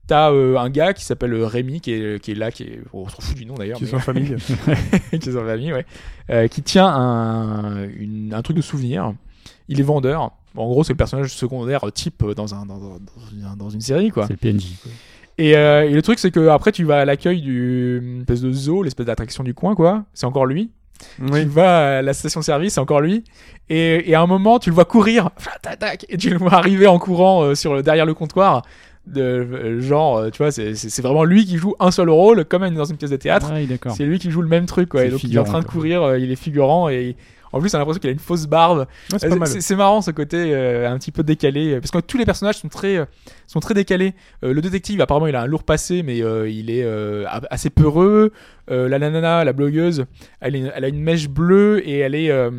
B: T'as euh, un gars qui s'appelle Rémi qui est, qui est là, qui est, on s'en fout du nom d'ailleurs,
A: Qui sont en famille.
B: qui est en famille, ouais, qui tient un, une- un truc de souvenir. Il est vendeur. En gros, c'est le personnage secondaire type dans, un, dans, dans- dans une, dans une série, quoi.
C: C'est le PNJ. quoi.
B: Et, euh, et le truc, c'est que après, tu vas à l'accueil du espèce de zoo, l'espèce d'attraction du coin, quoi. C'est encore lui. Tu
A: oui.
B: vas à la station-service, c'est encore lui. Et, et à un moment, tu le vois courir, tac, tac, et tu le vois arriver en courant euh, sur le, derrière le comptoir. de euh, genre, tu vois, c'est- vraiment lui qui joue un seul rôle, comme dans une pièce de théâtre.
C: Ah.
B: C'est lui qui joue le même truc, quoi. Et donc il est en train de courir, euh, il est figurant et en plus, on a l'impression qu'il a une fausse barbe.
A: Ouais, c'est
B: marrant ce côté euh, un petit peu décalé, euh, parce que tous les personnages sont très, euh, sont très décalés. Euh, le détective, apparemment, il a un lourd passé, mais euh, il est euh, assez peureux. Euh, la nanana, la blogueuse, elle, est- elle a une mèche bleue et elle est euh,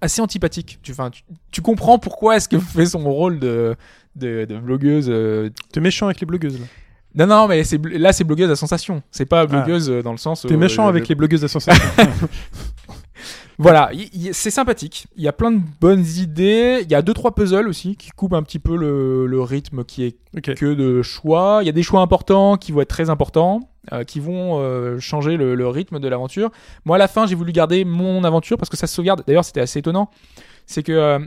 B: assez antipathique. Tu, enfin, tu, tu comprends pourquoi est-ce qu'elle fait son rôle de, de, de blogueuse. euh.
A: T'es méchant avec les blogueuses là.
B: Non, non, mais là, c'est blogueuse à sensation. C'est pas blogueuse euh, dans le sens.
A: T'es
B: euh,
A: méchant
B: le-
A: avec les blogueuses à sensation.
B: Voilà, c'est sympathique. Il y a plein de bonnes idées. Il y a deux trois puzzles aussi qui coupent un petit peu le, le rythme qui est que de choix. Il y a des choix importants qui vont être très importants, euh, qui vont euh, changer le, le rythme de l'aventure. Moi, à la fin, j'ai voulu garder mon aventure parce que ça se sauvegarde. D'ailleurs, c'était assez étonnant. C'est que euh,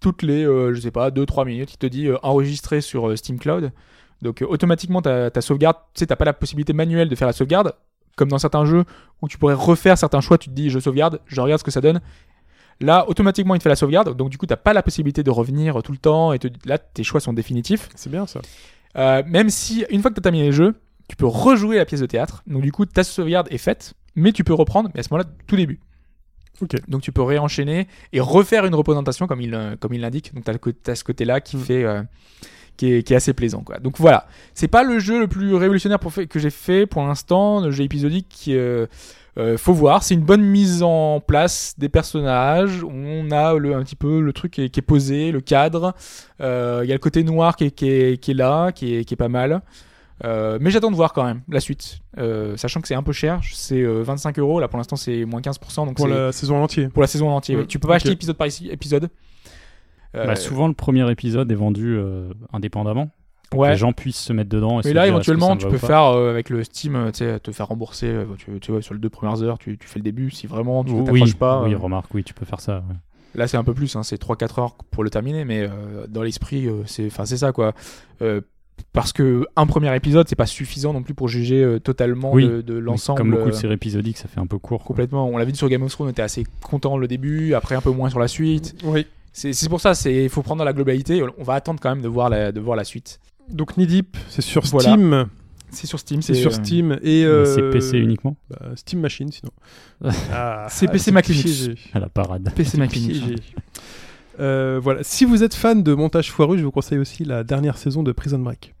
B: toutes les, je sais pas, 2-3 minutes, il te dit enregistrer sur Steam Cloud. Donc, automatiquement, ta, ta sauvegarde, tu sais, t'as pas la possibilité manuelle de faire la sauvegarde. Comme dans certains jeux où tu pourrais refaire certains choix, tu te dis je sauvegarde, je regarde ce que ça donne. Là, automatiquement, il te fait la sauvegarde. Donc, du coup, t'as pas la possibilité de revenir tout le temps. Et te- là, tes choix sont définitifs.
A: C'est bien ça.
B: Euh, même si, une fois que tu as terminé le jeu, tu peux rejouer la pièce de théâtre. Donc, du coup, ta sauvegarde est faite, mais tu peux reprendre, mais à ce moment-là, tout début.
A: Ok.
B: Donc, tu peux réenchaîner et refaire une représentation comme il, euh, comme il l'indique. Donc, tu as, ce côté-là qui,
A: Mm.
B: fait, euh, qui, est, qui est assez plaisant. Quoi. Donc, voilà. C'est pas le jeu le plus révolutionnaire pour fait- que j'ai fait pour l'instant, le jeu épisodique. Qui, euh, euh, faut voir, c'est une bonne mise en place des personnages. On a le, un petit peu le truc qui est, qui est posé, le cadre. Euh, Il y a le côté noir qui est, qui est, qui est là, qui est, qui est pas mal. Euh, mais j'attends de voir quand même la suite. Euh, sachant que c'est un peu cher, c'est euh, 25 euros. Là pour l'instant c'est moins 15%. Donc
A: Pour la saison en entier.
B: pour la saison en entier.
A: Ouais,
B: ouais. Tu peux pas acheter épisode par épisode. Euh,
C: Bah, souvent, le premier épisode est vendu euh, indépendamment. Pour que
B: ouais.
C: les gens puissent se mettre dedans. Et
B: Mais là,
C: que
B: éventuellement, tu peux faire euh, avec le Steam, euh, te faire rembourser. euh, tu, tu vois, sur les deux premières heures, tu, tu fais le début. Si vraiment tu
C: oui,
B: t'accroches pas,
C: oui,
B: euh,
C: remarque, oui, tu peux faire ça. ouais.
B: Là, c'est un peu plus, hein, c'est 3-4 heures pour le terminer, mais euh, dans l'esprit, euh, c'est, enfin, c'est ça quoi. Euh, parce que un premier épisode, c'est pas suffisant non plus pour juger euh, totalement
C: Oui.
B: de, de l'ensemble.
C: Comme beaucoup de
B: euh,
C: séries épisodiques, ça fait un peu court. quoi.
B: complètement. On l'a vu sur Game of Thrones, on était assez content le début, après un peu moins sur la suite.
A: Oui.
B: C'est, pour ça, c'est, faut prendre la globalité. On va attendre quand même de voir la, de voir la suite.
A: Donc Deep, c'est sur
B: Voilà.
A: Steam.
B: C'est sur Steam,
A: C'est sur
B: euh,
A: Steam et euh,
C: C'est PC uniquement
A: bah, Steam Machine sinon. Ah,
B: C'est PC
A: ah,
B: Mac
A: c'est
B: Linux.
A: piégé.
C: à la parade.
B: PC Mac.
A: Euh, voilà. Si vous êtes fan de montage foireux, je vous conseille aussi la dernière saison de Prison Break.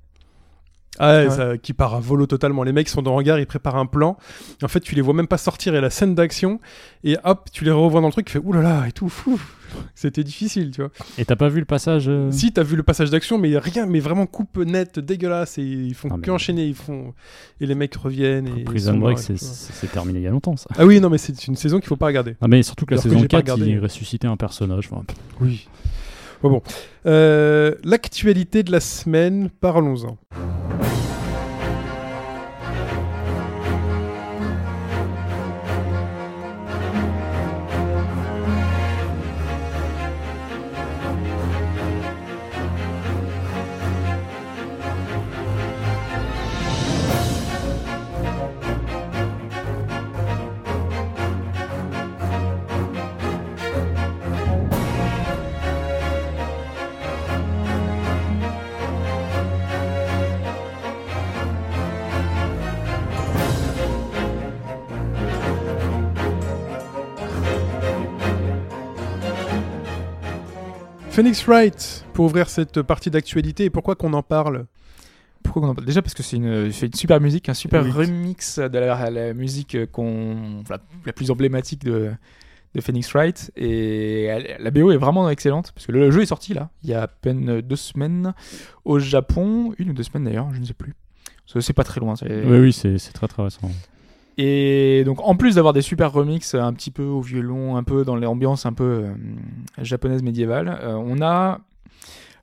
A: Ah ouais, ça- qui part à volo totalement. Les mecs sont dans le hangar, ils préparent un plan. En fait, tu les vois même pas sortir et la scène d'action. Et hop, tu les revois dans le truc, tu fais oulala et tout. Fou. C'était difficile, tu vois.
C: Et t'as pas vu le passage euh,
A: Si, t'as vu le passage d'action, mais rien, mais vraiment coupe nette, dégueulasse. Et ils font
C: Ah, mais-
A: que enchaîner. Ils font... Et les mecs reviennent. Et
C: Prison Break, c'est terminé il y a longtemps ça.
A: Ah oui, non, mais c'est une saison qu'il faut pas regarder.
C: Ah, mais surtout que la
A: Alors que
C: saison
A: pas
C: 4,
A: regardé.
C: il ressuscitait un personnage. enfin,
A: Oui. Bon, bon. Euh, L'actualité de la semaine, parlons-en. Phoenix Wright, pour ouvrir cette partie d'actualité, et pourquoi qu'on en parle
B: Pourquoi on en parle? Déjà parce que c'est une, c'est une super musique, un super
A: Oui.
B: remix de la, la musique qu'on, la, la plus emblématique de, de Phoenix Wright. Et elle- la BO est vraiment excellente parce que le jeu est sorti là, il y a à peine deux semaines au Japon, une ou deux semaines d'ailleurs, je ne sais plus. C'est pas très loin. c'est-
C: Oui, oui, c'est c'est très très récent.
B: Et donc, en plus d'avoir des super remixes un petit peu au violon, un peu dans l'ambiance un peu euh, japonaise médiévale, euh, on a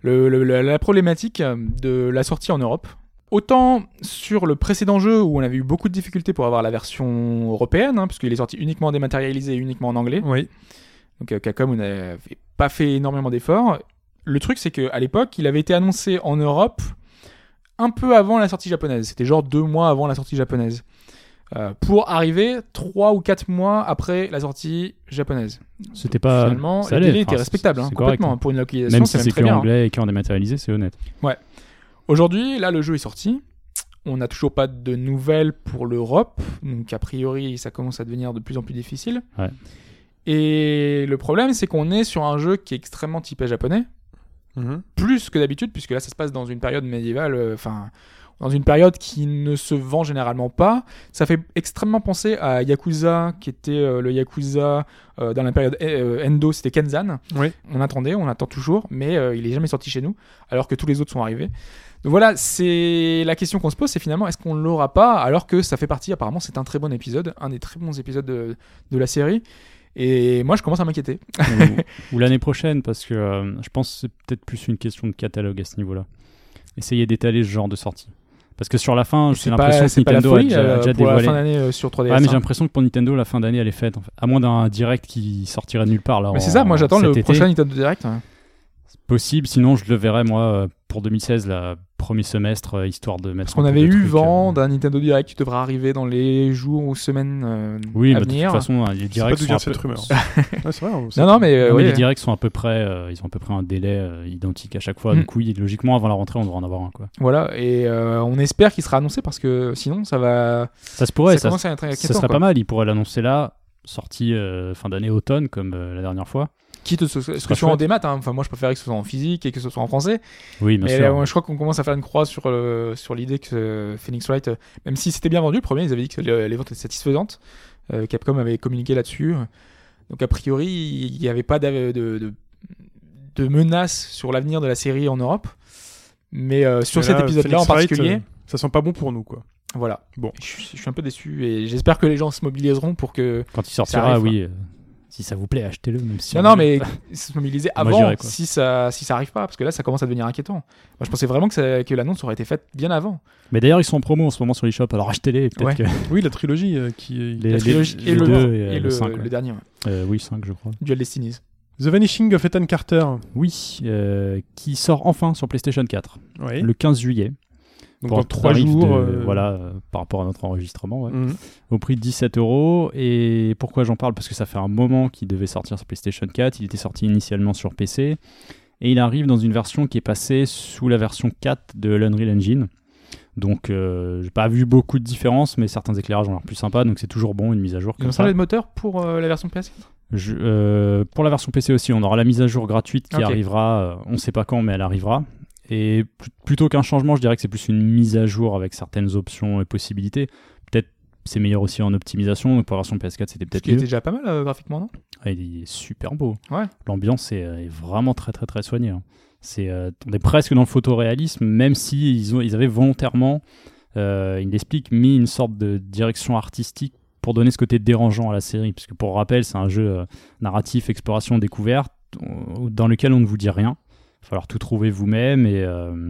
B: le- le- la, problématique de la sortie en Europe. Autant sur le précédent jeu où on avait eu beaucoup de difficultés pour avoir la version européenne, hein, parce qu'il est sorti uniquement dématérialisé et uniquement en anglais.
A: Oui.
B: Donc euh, Capcom n'avait pas fait énormément d'efforts. Le truc, c'est qu'à l'époque, il avait été annoncé en Europe un peu avant la sortie japonaise. C'était genre deux mois avant la sortie japonaise. Euh, pour arriver trois ou quatre mois après la sortie japonaise.
C: C'était pas.
B: Finalement,
C: ça
B: le délai
C: enfin,
B: était respectable, hein,
C: correct,
B: complètement.
C: hein.
B: Pour une localisation,
C: Même
B: c'est
C: si c'est
B: très
C: que
B: bien. hein.
C: anglais et qu'en dématérialisé, c'est honnête.
B: Aujourd'hui, là, le jeu est sorti. On n'a toujours pas de nouvelles pour l'Europe. Donc, a priori, ça commence à devenir de plus en plus difficile.
C: Ouais.
B: Et le problème, c'est qu'on est sur un jeu qui est extrêmement typé japonais.
A: Mhm.
B: plus que d'habitude, puisque là ça se passe dans une période médiévale, euh, enfin dans une période qui ne se vend généralement pas. Ça fait extrêmement penser à Yakuza, qui était euh, le Yakuza euh, dans la période euh, Endo, c'était Kenzan.
A: Oui.
B: On attendait, on attend toujours, mais euh, il est jamais sorti chez nous, alors que tous les autres sont arrivés. Donc voilà, c'est la question qu'on se pose, c'est finalement est-ce qu'on l'aura pas, alors que ça fait partie, apparemment c'est un très bon épisode, un des très bons épisodes de, de la série. Et moi je commence à m'inquiéter.
C: ou, ou l'année prochaine, parce que euh, je pense que c'est peut-être plus une question de catalogue à ce niveau-là. Essayez d'étaler ce genre de sortie. Parce que sur la fin, j'ai l'impression que
B: la
C: Nintendo a
B: folie
C: déjà, a déjà
B: pour la
C: dévoilé.
B: fin d'année sur 3DS.
C: Ouais, mais j'ai l'impression que pour Nintendo, la fin d'année, elle est faite. en fait. À moins d'un direct qui sortirait de nulle part. Là,
B: Mais c'est ça, moi j'attends le
C: été.
B: prochain Nintendo Direct. hein.
C: C'est possible, sinon je le verrai moi pour 2016, la premier semestre, euh, histoire de mettre.
B: Parce qu'on avait eu
C: trucs,
B: vent
C: euh.
B: d'un Nintendo Direct qui devrait arriver dans les jours ou semaines euh,
C: Oui,
B: à
C: mais de toute
B: venir.
C: façon, hein, les
A: C'est pas
C: directs
A: d'où
C: un
A: vient cette
C: peu-
A: rumeur. C'est vrai.
B: Non, non, mais, euh,
C: Non, mais
B: oui.
C: les directs sont à peu près, euh, ils ont à peu près un délai euh, identique à chaque fois.
B: Mm.
C: Donc oui, logiquement, avant la rentrée, on devrait en avoir un quoi.
B: Voilà, et euh, on espère qu'il sera annoncé parce que sinon ça va.
C: Ça se pourrait,
B: ça,
C: ça, ça serait
B: quoi.
C: pas mal. Ils pourraient l'annoncer là, sortie euh, fin d'année automne comme euh, la dernière fois.
B: Quitte ce, ce que ce soit en démat, hein. enfin moi je préférais que ce soit en physique et que ce soit en français.
C: Oui, bien
B: mais
C: sûr.
B: euh, je crois qu'on commence à faire une croix sur, euh, sur l'idée que euh, Phoenix Wright, même si c'était bien vendu, le premier ils avaient dit que le- les ventes étaient satisfaisantes. Euh, Capcom avait communiqué là-dessus. Donc a priori il n'y avait pas de, de, de menace sur l'avenir de la série en Europe. Mais euh, sur
A: Mais
B: cet
A: là,
B: épisode-là en
A: Wright,
B: particulier,
A: euh, ça sent pas bon pour nous, quoi.
B: voilà.
A: Bon.
B: Je, suis- je suis un peu déçu et j'espère que les gens se mobiliseront pour que
C: Quand il sortira,
B: arrive,
C: oui. euh, si ça vous plaît, achetez-le. Même si
B: Non,
C: on-
B: non, mais se mobiliser avant si ça si ça arrive pas, parce que là ça commence à devenir inquiétant. Moi je pensais vraiment que, ça- que l'annonce aurait été faite bien avant.
C: Mais d'ailleurs, ils sont en promo en ce moment sur l'eShop, alors achetez-les.
B: Ouais.
C: que.
A: Oui, la trilogie euh, qui est...
C: Les-
B: La trilogie
C: les
B: et, le,
C: deux
B: et,
C: et,
B: le,
C: le cinq,
B: le
C: ouais.
B: dernier, ouais.
C: Euh, oui, 5, je crois.
B: Dual Destinies.
A: The Vanishing of Ethan Carter.
C: Oui, euh, qui sort enfin sur PlayStation 4
A: Oui.
C: le 15 juillet.
A: Donc
C: Pour
A: dans
C: un
A: trois
C: tarif
A: jours.
C: de-
A: euh,
C: Voilà, euh, par rapport à notre enregistrement. ouais.
A: mhm.
C: au prix de 17 euros. Et pourquoi j'en parle? Parce que ça fait un moment qu'il devait sortir sur PlayStation 4. Il était sorti initialement sur PC. Et il arrive dans une version qui est passée sous la version 4 de l'Unreal Engine. Donc, euh, j'ai pas vu beaucoup de différences, mais certains éclairages ont l'air plus sympas. Donc, c'est toujours bon, une mise à jour
B: Ils
C: comme
B: ont
C: ça.
B: changé de moteur pour euh, la version PS4
C: Je- euh, pour la version PC aussi, on aura la mise à jour gratuite qui arrivera. on sait pas quand, mais elle arrivera. Et pl- plutôt qu'un changement, je dirais que c'est plus une mise à jour avec certaines options et possibilités. Peut-être c'est meilleur aussi en optimisation. Donc pour la version PS4, c'était peut-être
B: qui était
C: mieux.
B: déjà pas mal euh, graphiquement, non?
C: Ah, il est super beau.
B: Ouais.
C: L'ambiance est, est vraiment très très très soignée. hein. C'est, euh, on est presque dans le photoréalisme, même si ils, ont, ils avaient volontairement, euh, il l'explique, mis une sorte de direction artistique pour donner ce côté dérangeant à la série. Puisque pour rappel, c'est un jeu euh, narratif, exploration, découverte, euh, dans lequel on ne vous dit rien. Va falloir tout trouver vous-même et euh,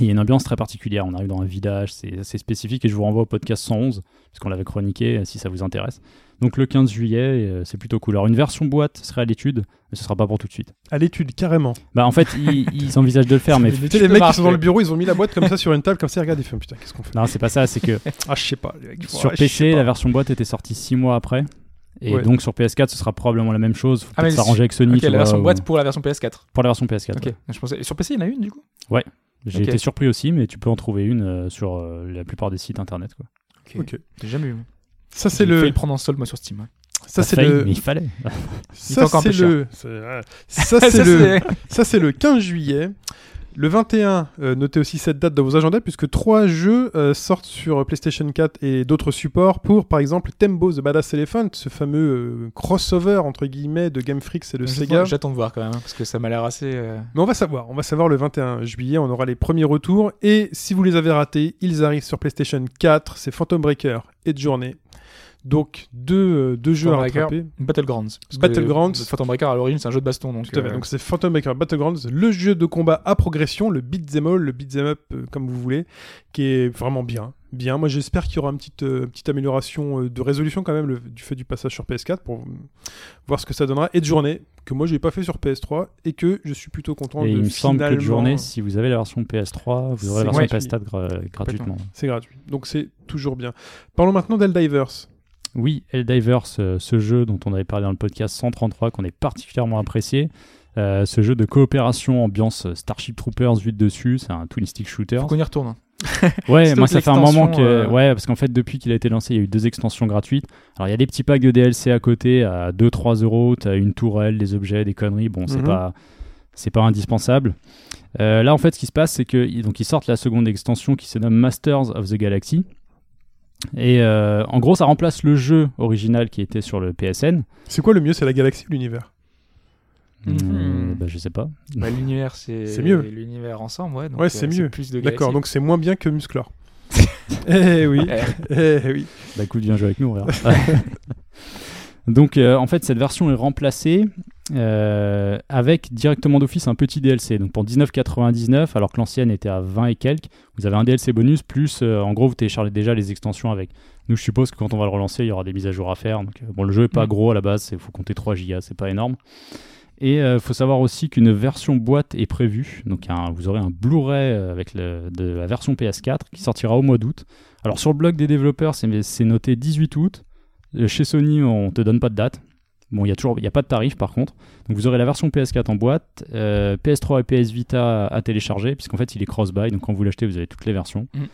C: il y a une ambiance très particulière. On arrive dans un village, c'est assez spécifique et je vous renvoie au podcast 111 puisqu'on l'avait chroniqué si ça vous intéresse. Donc le 15 juillet, euh, c'est plutôt cool. Alors une version boîte serait à l'étude, mais ce sera pas pour tout de suite.
A: À l'étude, carrément.
C: Bah en fait, ils, ils envisagent de le faire, mais
A: Tu sais, les mecs qui sont dans le bureau, ils ont mis la boîte comme ça sur une table, comme ça, regarde, ils font putain, qu'est-ce qu'on fait?
C: Non, c'est pas ça. C'est que
A: Ah, je sais pas. les mecs,
C: sur
A: ah,
C: PC, la version boîte était sortie 6 mois après. Et
A: Ouais.
C: donc sur PS4, ce sera probablement la même chose. Faut
B: Ah,
C: s'arranger avec Sony.
B: Ok,
C: tu
B: la
C: vois,
B: version
C: ou-
B: boîte pour la version PS4.
C: pour la version PS4.
B: Ok.
C: ouais.
B: Je pensais... et Sur PC, il y en a une du coup?
C: J'ai
B: Ok.
C: été surpris aussi, mais tu peux en trouver une euh, sur euh, la plupart des sites internet. Quoi.
A: Ok.
B: J'ai jamais eu.
A: Ça, c'est
B: J'ai failli
A: le.
B: le prendre en solde moi sur Steam. ouais.
A: Ça, c'est le.
C: mais il fallait.
A: Ça, c'est le. ouais. Ça, c'est le.
B: c'est-
A: Ça, c'est le 15 juillet. Le 21, euh, notez aussi cette date dans vos agendas, puisque trois jeux euh, sortent sur PlayStation 4 et d'autres supports pour, par exemple, Tembo the Badass Elephant, ce fameux euh, crossover, entre guillemets, de Game Freak et de Sega.
B: J'attends de voir quand même, hein, parce que ça m'a l'air assez. euh,
A: Mais on va savoir, on va savoir le 21 juillet, on aura les premiers retours. Et si vous les avez ratés, ils arrivent sur PlayStation 4, c'est Phantom Breaker et Journée. Donc deux, euh, deux jeux à rattraper.
B: Battlegrounds.
A: Battlegrounds.
B: Phantom Breaker à l'origine c'est un jeu de baston donc.
A: Tout à fait.
B: euh,
A: Donc c'est Phantom Breaker Battlegrounds, le jeu de combat à progression, le beat'em all, le beat'em up euh, comme vous voulez, qui est vraiment bien. Bien. Moi j'espère qu'il y aura une petite, euh, petite amélioration euh, de résolution quand même le- du fait du passage sur PS4 pour voir ce que ça donnera. Et de journée que moi j'ai pas fait sur PS3 et que je suis plutôt content
C: Et
A: de
C: il me semble que de journée, si vous avez la version PS3, vous aurez la version
A: gratuit.
C: PS4 gra- gratuitement.
A: C'est gratuit. Donc c'est toujours bien. Parlons maintenant d'Helldivers.
C: Oui, Helldivers, euh, ce jeu dont on avait parlé dans le podcast 133, qu'on est particulièrement apprécié. Euh, ce jeu de coopération, ambiance Starship Troopers vu de dessus, c'est un twin stick shooter.
B: Faut qu'on y retourne. hein.
C: Ouais, moi ça fait un moment que.
B: euh,
C: Ouais, parce qu'en fait, depuis qu'il a été lancé, il y a eu deux extensions gratuites. Alors, il y a des petits packs de DLC à côté à 2-3 euros. Tu as une tourelle, des objets, des conneries. Bon, c'est
A: Mhm.
C: pas. C'est pas indispensable. Euh, là, en fait, ce qui se passe, c'est qu'ils donc ils sortent la seconde extension qui se nomme Masters of the Galaxy. Et euh, en gros, ça remplace le jeu original qui était sur le PSN.
A: C'est quoi le mieux C'est la galaxie ou l'univers?
C: Bah, je sais pas.
B: Bah, l'univers, c'est
A: C'est mieux.
B: L'univers ensemble, ouais. donc,
A: Ouais,
B: euh,
A: c'est mieux. D'accord, donc c'est moins bien que Musclor. eh oui, eh oui.
C: Bah écoute, viens jouer avec nous, on verra. Donc euh, en fait, cette version est remplacée euh, avec directement d'office un petit DLC. Donc pour 19,99, alors que l'ancienne était à 20 et quelques, vous avez un DLC bonus plus, euh, en gros, vous téléchargez déjà les extensions avec. Nous, je suppose que quand on va le relancer, il y aura des mises à jour à faire. Donc, euh, bon, le jeu est pas
B: Mm.
C: gros à la base, il faut compter 3 gigas, c'est pas énorme. Et il faut savoir aussi qu'une version boîte est prévue. Donc un- vous aurez un Blu-ray avec le- de la version PS4 qui sortira au mois d'août. Alors sur le blog des développeurs, c'est noté 18 août. Chez Sony, on te donne pas de date. Bon, il y a y a pas de tarif par contre. Donc vous aurez la version PS4 en boîte, euh, PS3 et PS Vita à télécharger, puisqu'en fait il est cross-buy. Donc quand vous l'achetez, vous avez toutes les versions.
B: Mm.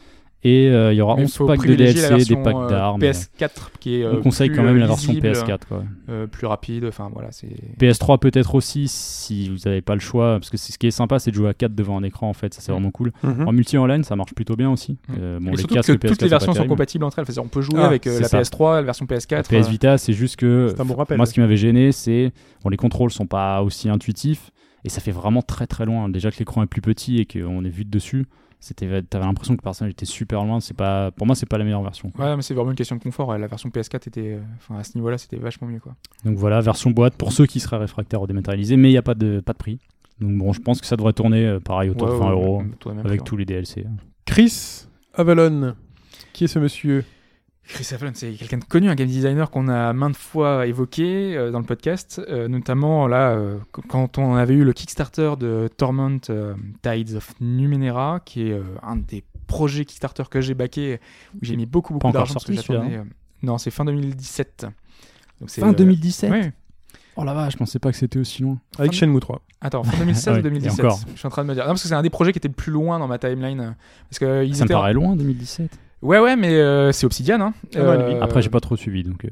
C: Et euh, il y aura
B: Mais
C: 11
B: faut
C: packs de DLC, des packs
B: euh,
C: d'armes.
B: PS4 qui est. euh,
C: on conseille
B: plus,
C: quand même
B: euh,
C: la version
B: lisible,
C: PS4. Quoi.
B: euh, plus rapide. Enfin voilà, c'est.
C: PS3 peut-être aussi si vous n'avez pas le choix, parce que c'est- ce qui est sympa, c'est de jouer à 4 devant un écran en fait, ça c'est vraiment cool.
A: Mhm.
C: En multi-online, ça marche plutôt bien aussi. Euh, bon,
B: Et
C: les
B: surtout
C: casques
B: que
C: PS4
B: toutes les versions sont compatibles entre elles. On peut jouer
A: Ah,
B: avec euh, la
C: ça.
B: PS3, la version
C: La
B: PS4.
C: PS
B: euh,
C: Vita, c'est juste que
A: C'est un bon rappel.
C: moi ce qui m'avait gêné, c'est bon les contrôles sont pas aussi intuitifs et ça fait vraiment très très loin. Déjà que l'écran est plus petit et qu'on est vu de dessus, c'était t'avais l'impression que le personnage était super loin. C'est pas pour moi c'est pas la meilleure version.
B: Ouais, mais c'est vraiment une question de confort. ouais. La version PS4 était, euh, enfin à ce niveau-là, c'était vachement mieux quoi.
C: Donc voilà, version boîte pour ceux qui seraient réfractaires au dématérialisé, mais il n'y a pas de pas de prix. Donc bon, je pense que ça devrait tourner euh, pareil autour
B: Ouais,
C: de 20
B: ouais,
C: euros avec tous les DLC.
A: Chris Avalon. Qui est ce monsieur?
B: Chris c'est quelqu'un de connu, un game designer qu'on a maintes fois évoqué euh, dans le podcast, euh, notamment là euh, qu- quand on avait eu le Kickstarter de Torment euh, Tides of Numenera, qui est euh, un des projets Kickstarter que j'ai backé, où j'ai mis beaucoup beaucoup d'argent parce que j'attendais. euh, non, c'est fin 2017. Donc c'est,
C: Fin
B: euh,
C: 2017
B: ouais.
C: Oh la vache, je pensais pas que c'était aussi loin.
A: Avec
B: Fin-
A: Shenmue 3.
B: Attends, fin 2016
C: Ah
B: ou
C: oui,
B: 2017
C: et encore.
B: Je suis en train de me dire. Non, parce que c'est un des projets qui était le plus loin dans ma timeline. Parce que ils
C: Ça me paraît loin 2017.
B: Ouais, ouais, mais euh, c'est Obsidian. Hein.
A: Ah.
B: Euh,
C: Après, j'ai pas trop suivi donc. euh,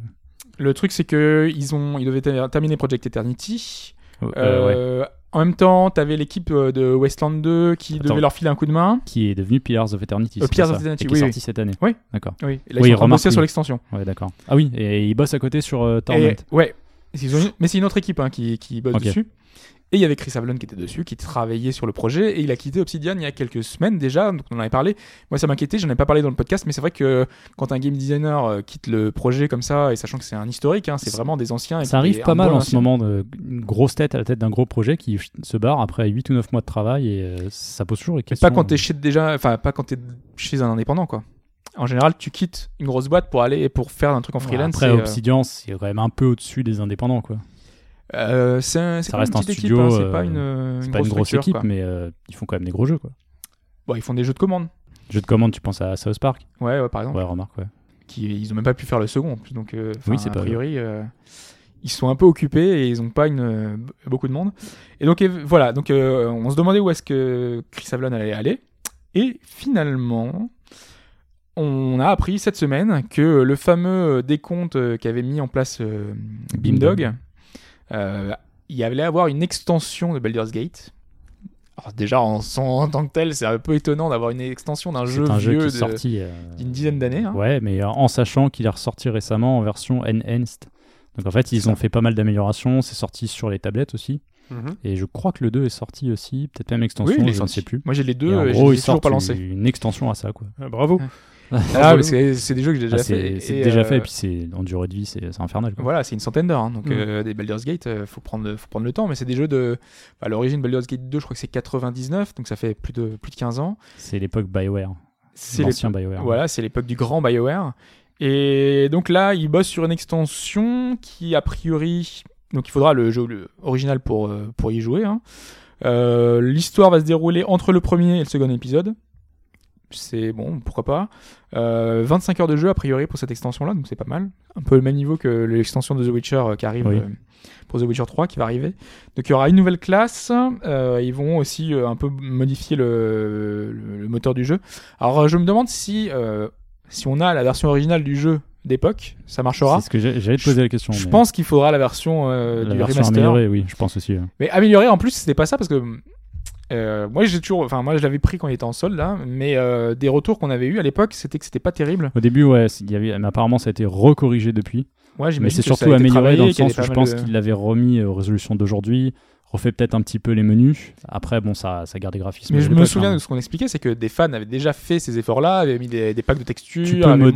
B: Le truc, c'est que ils ont, ils devaient ter- terminer Project Eternity.
C: euh, ouais.
B: Euh, En même temps, t'avais l'équipe euh, de Wasteland 2 qui
C: Attends.
B: devait leur filer un coup de main.
C: Qui est devenu Pillars of Eternity.
B: Euh,
C: c'est
B: Pillars
C: ça
B: of Eternity,
C: et qui
B: oui,
C: est
B: oui.
C: sorti cette année.
B: Oui.
C: D'accord.
B: Oui, et là,
C: Oui,
B: ils sont en train de
C: remarque,
B: bosser sur l'extension.
C: Ouais, d'accord. Ah oui, et ils bossent à côté sur euh, Torment.
B: Et- Ouais. Ils ont une- Mais c'est une autre équipe hein, qui, qui bosse
C: Ok.
B: dessus. Et il y avait Chris Avlon qui était dessus, qui travaillait sur le projet, et il a quitté Obsidian il y a quelques semaines déjà, donc on en avait parlé. Moi ça m'inquiétait, j'en ai pas parlé dans le podcast, mais c'est vrai que quand un game designer euh, quitte le projet comme ça, et sachant que c'est un historique, hein, c'est vraiment des anciens.
C: Ça arrive pas mal en ce moment, de, une grosse tête à la tête d'un gros projet qui se barre après 8 ou 9 mois de travail et euh, ça pose toujours les questions.
B: pas quand t'es chez déjà, enfin pas quand t'es chez un indépendant quoi. En général, tu quittes une grosse boîte pour aller pour faire un truc en freelance.
C: Après,
B: et, euh,
C: Obsidian, c'est quand même un peu au-dessus des indépendants. quoi.
B: Euh, c'est un-
C: Ça reste
B: une
C: un studio,
B: équipe, hein, c'est
C: euh,
B: pas une, une
C: C'est pas une grosse équipe,
B: quoi.
C: mais euh, ils font quand même des gros jeux. Quoi.
B: Bon, ils font des jeux de commande.
C: Jeux de commande, tu penses à South Park?
B: Ouais, ouais, par exemple.
C: Ouais, remarque, ouais.
B: Qui, ils ont même pas pu faire le second en plus, donc euh,
C: Oui, c'est
B: a
C: pas
B: priori, euh, ils sont un peu occupés et ils ont pas une euh, beaucoup de monde. Et donc euh, voilà, donc euh, on se demandait où est-ce que Chris Avlon allait aller, et finalement. On a appris cette semaine que le fameux décompte euh, qu'avait mis en place euh, Beamdog, euh, il y allait avoir une extension de Baldur's Gate. Alors déjà en, son- en tant que tel, c'est un peu étonnant d'avoir une extension d'un jeu vieux
C: qui est sorti. euh,
B: d'une dizaine d'années. hein.
C: Ouais, mais euh, en sachant qu'il est ressorti récemment en version enhanced. Donc en fait, ils ont
B: ça.
C: fait pas mal d'améliorations. C'est sorti sur les tablettes aussi.
A: Mhm.
C: Et je crois que le 2 est sorti aussi, peut-être même extension,
B: Oui, il est
C: je ne sais plus.
B: Moi j'ai les deux,
C: Et en
B: euh,
C: gros, ils
B: toujours
C: sortent
B: pas lancés.
C: une extension à ça, quoi.
A: Ah, bravo.
B: Ah, mais c'est c'est des jeux que j'ai déjà
C: Ah,
B: fait.
C: c'est déjà
B: euh,
C: fait, et puis c'est en durée de vie, c'est infernal. Quoi.
B: Voilà, c'est une centaine d'heures. hein. Donc
C: Mm.
B: euh, des Baldur's Gate, euh, faut prendre, faut prendre le temps. Mais c'est des jeux de. À l'origine, Baldur's Gate 2, je crois que c'est 99, donc ça fait plus de plus de 15 ans.
C: C'est l'époque BioWare,
B: C'est
C: l'ancien BioWare.
B: Voilà, c'est l'époque du grand BioWare. Et donc là, il bosse sur une extension qui, a priori, donc il faudra le jeu le- original pour, euh, pour y jouer. hein. L'histoire va se dérouler entre le premier et le second épisode. C'est bon, pourquoi pas. Euh, 25 heures de jeu a priori pour cette extension-là, donc c'est pas mal. Un peu le même niveau que l'extension de The Witcher euh, qui arrive
C: Oui.
B: euh, pour The Witcher 3 qui va arriver. Donc il y aura une nouvelle classe. euh, ils vont aussi un peu modifier le, le- le moteur du jeu. Alors je me demande si si on a la version originale du jeu d'époque, ça marchera.
C: C'est ce que j'allais te poser la question.
B: Je
C: mais
B: pense qu'il faudra la version
C: la
B: du
C: version
B: remaster.
C: améliorée, oui, je pense aussi.
B: Mais amélioré en plus, c'était pas ça parce que euh, moi j'ai toujours, enfin moi je l'avais pris quand il était en solde là, mais euh, des retours qu'on avait eu à l'époque, c'était que c'était pas terrible.
C: Au début, ouais, il y avait, mais apparemment ça a été recorrigé depuis.
B: Ouais,
C: Mais c'est surtout amélioré dans le sens où je pense
B: de-
C: qu'il l'avait remis aux résolutions d'aujourd'hui, refait peut-être un petit peu les menus. Après, bon, ça, ça garde des graphismes.
B: Mais je me souviens
C: hein.
B: de ce qu'on expliquait, c'est que des fans avaient déjà fait ces efforts-là, avaient mis des, des packs de textures,
C: Tu peux à
B: la
C: fond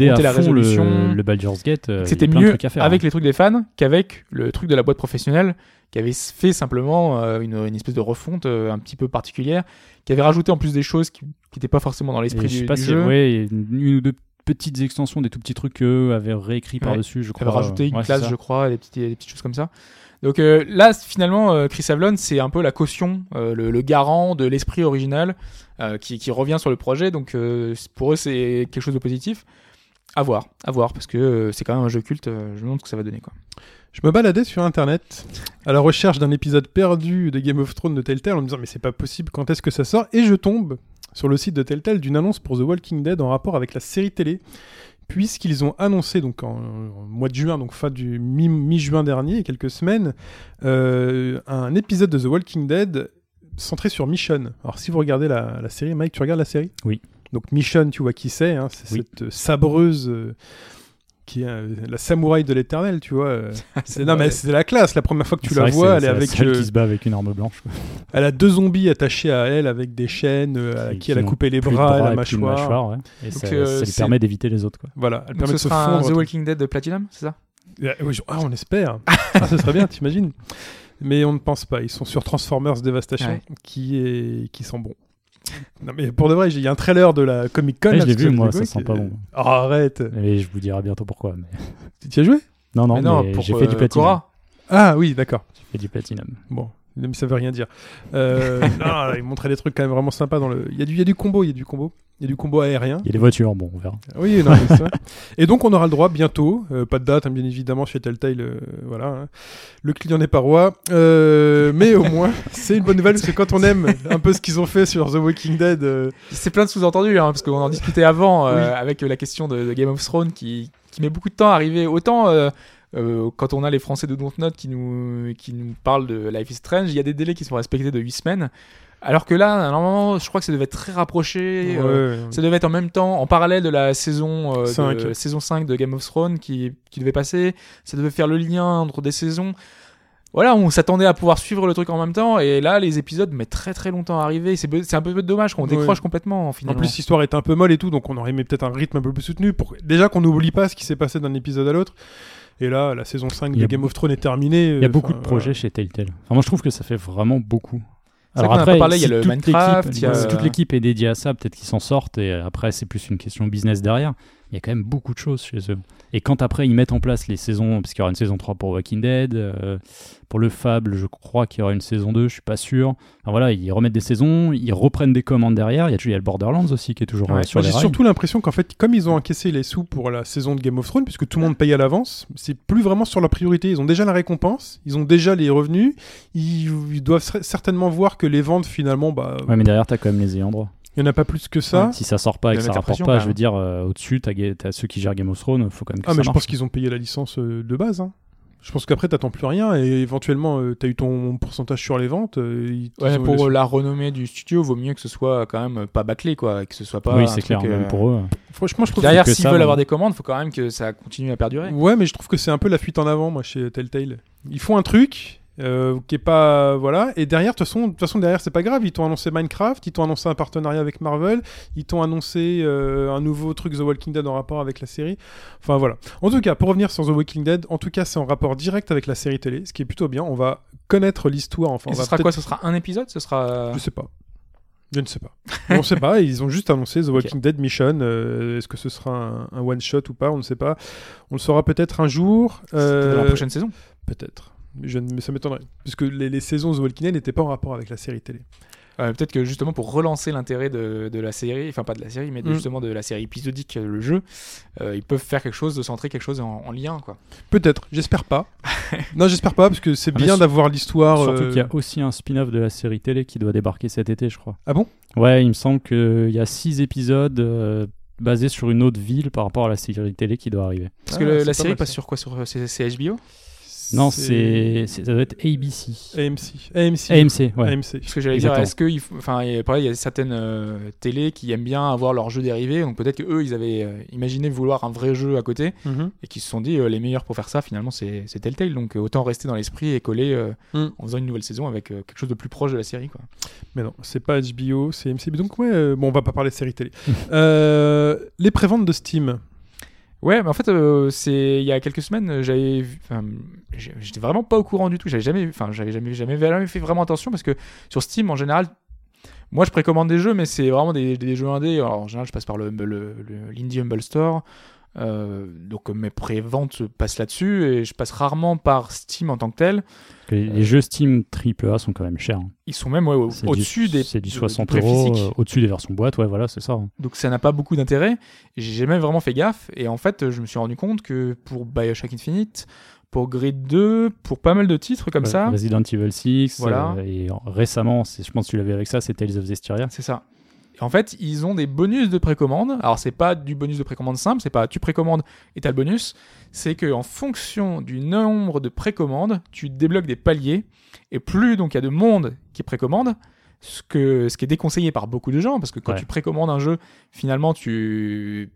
C: le,
B: résolution.
C: le Baldur's Gate. euh,
B: C'était mieux avec
C: hein.
B: les trucs des fans qu'avec le truc de la boîte professionnelle qui avait fait simplement euh, une, une espèce de refonte euh, un petit peu particulière, qui avait rajouté en plus des choses qui n'étaient pas forcément dans l'esprit
C: je sais
B: du,
C: pas
B: du
C: si
B: jeu.
C: ouais, une, ou deux petites extensions, des tout petits trucs qu'eux avaient réécrits
B: Ouais.
C: par-dessus, je crois.
B: avait rajouté une
C: Ouais,
B: classe, je crois, des petites, des petites choses comme ça. Donc euh, là, finalement, euh, Chris Avlon, c'est un peu la caution, euh, le, le garant de l'esprit original qui, qui revient sur le projet. Donc pour eux, c'est quelque chose de positif. À voir, à voir, parce que c'est quand même un jeu culte. je me demande ce que ça va donner. Quoi.
A: Je me baladais sur internet à la recherche d'un épisode perdu de Game of Thrones de Telltale en me disant mais c'est pas possible, quand est-ce que ça sort? Et je tombe sur le site de Telltale d'une annonce pour The Walking Dead en rapport avec la série télé, puisqu'ils ont annoncé donc en, en mois de juin, donc fin du mi- mi-juin dernier, il y a quelques semaines, euh, un épisode de The Walking Dead centré sur Michonne. Alors si vous regardez la, la série, Mike, tu regardes la série?
C: Oui.
A: Donc Michonne, tu vois qui c'est, hein, c'est
C: Oui.
A: cette sabreuse. euh, qui est euh, la samouraï de l'éternel, tu vois. euh. C'est- non, mais c'est la classe. La première fois que tu la vois, elle est avec.
C: seule
A: euh,
C: qui se bat avec une arme blanche. quoi.
A: elle a deux zombies attachés à elle avec des chaînes, euh, à qui elle a coupé les bras, et la mâchoire.
C: mâchoire, ouais. Et ça,
B: euh,
C: ça lui permet d'éviter les autres. Quoi.
A: Voilà, elle
B: Donc
A: permet
B: ce
A: de se
B: sera un
A: fondre.
B: The Walking Dead de Platinum, c'est ça?
A: Oui, je- Ah, on espère. ah, ce serait bien, t'imagines. Mais on ne pense pas. Ils sont sur Transformers Devastation,
B: Ouais.
A: qui est qui sent bon. Non mais pour de vrai, il y a un trailer de la Comic Con.
C: Ouais, je l'ai vu, moi, ça sent pas
A: euh,
C: bon.
A: oh, arrête.
C: Et je vous dirai bientôt pourquoi. Mais...
A: Tu y as joué?
C: Non, non,
B: Mais non,
C: j'ai fait du
B: euh,
C: platinum.
B: Cora.
A: Ah oui, d'accord.
C: J'ai fait du platinum.
A: Bon, mais ça veut rien dire. Euh, non, il montrait des trucs quand même vraiment sympas dans le. Il y a du, il y a du combo, il y a du combo, il y a du combo aérien.
C: Il y a des voitures, bon, on verra.
A: Oui, non, c'est vrai. Et donc on aura le droit bientôt, euh, pas de date hein, bien évidemment chez Telltale, euh, voilà, hein. le client n'est pas roi, euh, mais au moins c'est une bonne nouvelle parce que quand on aime un peu ce qu'ils ont fait sur The Walking Dead, euh,
B: C'est plein de sous-entendus, hein, parce qu'on en discutait avant euh,
A: Oui.
B: avec euh, la question de, de Game of Thrones qui, qui met beaucoup de temps à arriver. Autant euh, euh, quand on a les Français de Dontnod qui nous, qui nous parlent de Life is Strange, il y a des délais qui sont respectés de 8 semaines. Alors que là, normalement, je crois que ça devait être très rapproché. euh,
A: ouais,
B: ça devait être en même temps, en parallèle de la saison, euh,
A: Cinq.
B: de, saison 5 de Game of Thrones qui, qui devait passer. Ça devait faire le lien entre des saisons. Voilà, on s'attendait à pouvoir suivre le truc en même temps. Et là, les épisodes mettent très très longtemps à arriver. C'est un peu dommage qu'on
A: Ouais.
B: décroche complètement
A: En
B: finalement.
A: plus, l'histoire est un peu molle et tout, donc on aurait aimé peut-être un rythme un peu plus soutenu. Pour... Déjà qu'on n'oublie pas ce qui s'est passé d'un épisode à l'autre. Et là, la saison 5
C: Il y
A: de
C: a
A: Game of Thrones est terminée.
C: Il y a
A: euh,
C: beaucoup de projets chez Telltale. Enfin, moi, je trouve que ça fait vraiment beaucoup.
B: C'est vrai qu'on en a pas parlé, il y a le
C: toute
B: Minecraft, y a-
C: si toute l'équipe est dédiée à ça, peut-être qu'ils s'en sortent, et après, c'est plus une question business derrière. Il y a quand même beaucoup de choses chez eux. Et quand après, ils mettent en place les saisons, parce qu'il y aura une saison 3 pour Walking Dead, euh, pour le Fable, je crois qu'il y aura une saison 2, je suis pas sûr. Enfin, voilà, ils remettent des saisons, ils reprennent des commandes derrière. Il y a, il y a le Borderlands aussi qui est toujours
B: Ouais.
C: euh, sur les
A: j'ai surtout l'impression qu'en fait, comme ils ont encaissé les sous pour la saison de Game of Thrones, puisque tout le monde paye à l'avance, c'est plus vraiment sur leur priorité. Ils ont déjà la récompense, ils ont déjà les revenus, ils, ils doivent cer- certainement voir que les ventes finalement, bah,
C: Ouais, mais derrière, t'as quand même les ayants droit.
A: Il n'y en a pas plus que ça.
C: Si ça sort pas et que ça rapporte pas, je veux dire, euh, au-dessus, t'as, t'as ceux qui gèrent Game of Thrones, faut quand même que
A: Ah,
C: ça
A: mais je pense qu'ils ont payé la licence euh, de base. hein. Je pense qu'après, t'attends plus rien et éventuellement, tu t'as eu ton pourcentage sur les ventes. euh,
B: Ouais, pour la renommée du studio, vaut mieux que ce soit quand même pas bâclé, quoi, que ce soit pas.
C: oui, c'est clair,
B: euh,
C: même pour eux.
A: Franchement, je trouve
B: Derrière,
C: que
B: s'ils veulent avoir des commandes, faut quand même que ça continue à perdurer.
A: Ouais, mais je trouve que c'est un peu la fuite en avant, moi, chez Telltale. Ils font un truc euh, qui est pas. Voilà. Et derrière, de toute façon, façon, derrière, c'est pas grave. Ils t'ont annoncé Minecraft, ils t'ont annoncé un partenariat avec Marvel, ils t'ont annoncé euh, un nouveau truc The Walking Dead en rapport avec la série. Enfin, voilà. En tout cas, pour revenir sur The Walking Dead, en tout cas, c'est en rapport direct avec la série télé, ce qui est plutôt bien. On va connaître l'histoire. Enfin,
B: Et
A: on
B: ce
A: va
B: sera quoi? Ce sera un épisode? Ce sera.
A: Je sais pas. Je ne sais pas. on sait pas. Ils ont juste annoncé The Walking Dead Mission. Euh, Est-ce que ce sera un, un one shot ou pas? On ne sait pas. On le saura peut-être un jour.
B: Dans
A: Euh,
B: la prochaine saison.
A: Peut-être. Je ça m'étonnerait. Puisque les, les saisons The Walking Dead n'étaient pas en rapport avec la série télé.
B: Euh, Peut-être que justement pour relancer l'intérêt de, de la série, enfin pas de la série, mais de-
A: Mm.
B: justement de la série épisodique, euh, le jeu, euh, ils peuvent faire quelque chose, de centrer quelque chose en, en lien. Quoi.
A: Peut-être, j'espère pas. non, j'espère pas, parce que c'est
C: Ah,
A: bien d'avoir l'histoire.
C: Surtout
A: euh,
C: qu'il y a aussi un spin-off de la série télé qui doit débarquer cet été, je crois.
A: Ah bon?
C: Ouais, il me semble qu'il y a six épisodes euh, basés sur une autre ville par rapport à la série télé qui doit arriver.
B: Parce
A: Ah,
B: que le-
A: c'est
B: la
A: pas
B: série passe
A: ça.
B: sur quoi? Sur, euh, c'est, c'est HBO
C: Non, c'est c'est- ça doit être ABC.
A: AMC. AMC.
C: AMC, ouais.
A: AMC.
B: Parce que j'allais dire, est-ce que, il faut- enfin, il y a- pareil, il y a certaines euh, télés qui aiment bien avoir leurs jeux dérivés, donc peut-être que eux, ils avaient euh, imaginé vouloir un vrai jeu à côté
A: Mhm.
B: et qui se sont dit euh, les meilleurs pour faire ça, finalement, c'est, c'est Telltale, donc euh, autant rester dans l'esprit et coller euh,
A: Mm.
B: en faisant une nouvelle saison avec euh, quelque chose de plus proche de la série, quoi.
A: Mais non, c'est pas HBO, c'est AMC. Donc, ouais, euh, bon, on va pas parler de série télé. Euh, les préventes de Steam.
B: Ouais, mais en fait, euh, c'est il y a quelques semaines, euh, j'avais, j'étais vraiment pas au courant du tout. J'avais jamais, enfin, j'avais jamais, jamais, fait vraiment attention parce que sur Steam, en général, moi, je précommande des jeux, mais c'est vraiment des, des jeux indés. Alors, en général, je passe par le- l'Indie Humble Store. Euh, donc euh, mes préventes passent là-dessus et je passe rarement par Steam en tant que tel.
C: Les, les jeux Steam AAA sont quand même chers. hein.
B: Ils sont même ouais, au-dessus des
C: C'est du
B: de-
C: 60
B: prix
C: euros, euh, au-dessus des versions boîte, ouais, voilà, c'est ça. hein.
B: Donc ça n'a pas beaucoup d'intérêt. J'ai jamais vraiment fait gaffe. Et en fait, je me suis rendu compte que pour Bioshock Infinite, pour Grid 2, pour pas mal de titres comme
C: Ouais,
B: ça,
C: Resident Evil 6,
B: Voilà.
C: euh, et en- récemment, je pense que tu l'avais avec ça, c'est Tales of Zestiria.
B: c'est ça. Et en fait, ils ont des bonus de précommande. Alors c'est pas du bonus de précommande simple, c'est pas tu précommandes et t'as le bonus. C'est que en fonction du nombre de précommandes, tu débloques des paliers. Et plus donc il y a de monde qui précommande, ce, que, ce qui est déconseillé par beaucoup de gens, parce que quand
C: Ouais.
B: tu précommandes un jeu, finalement tu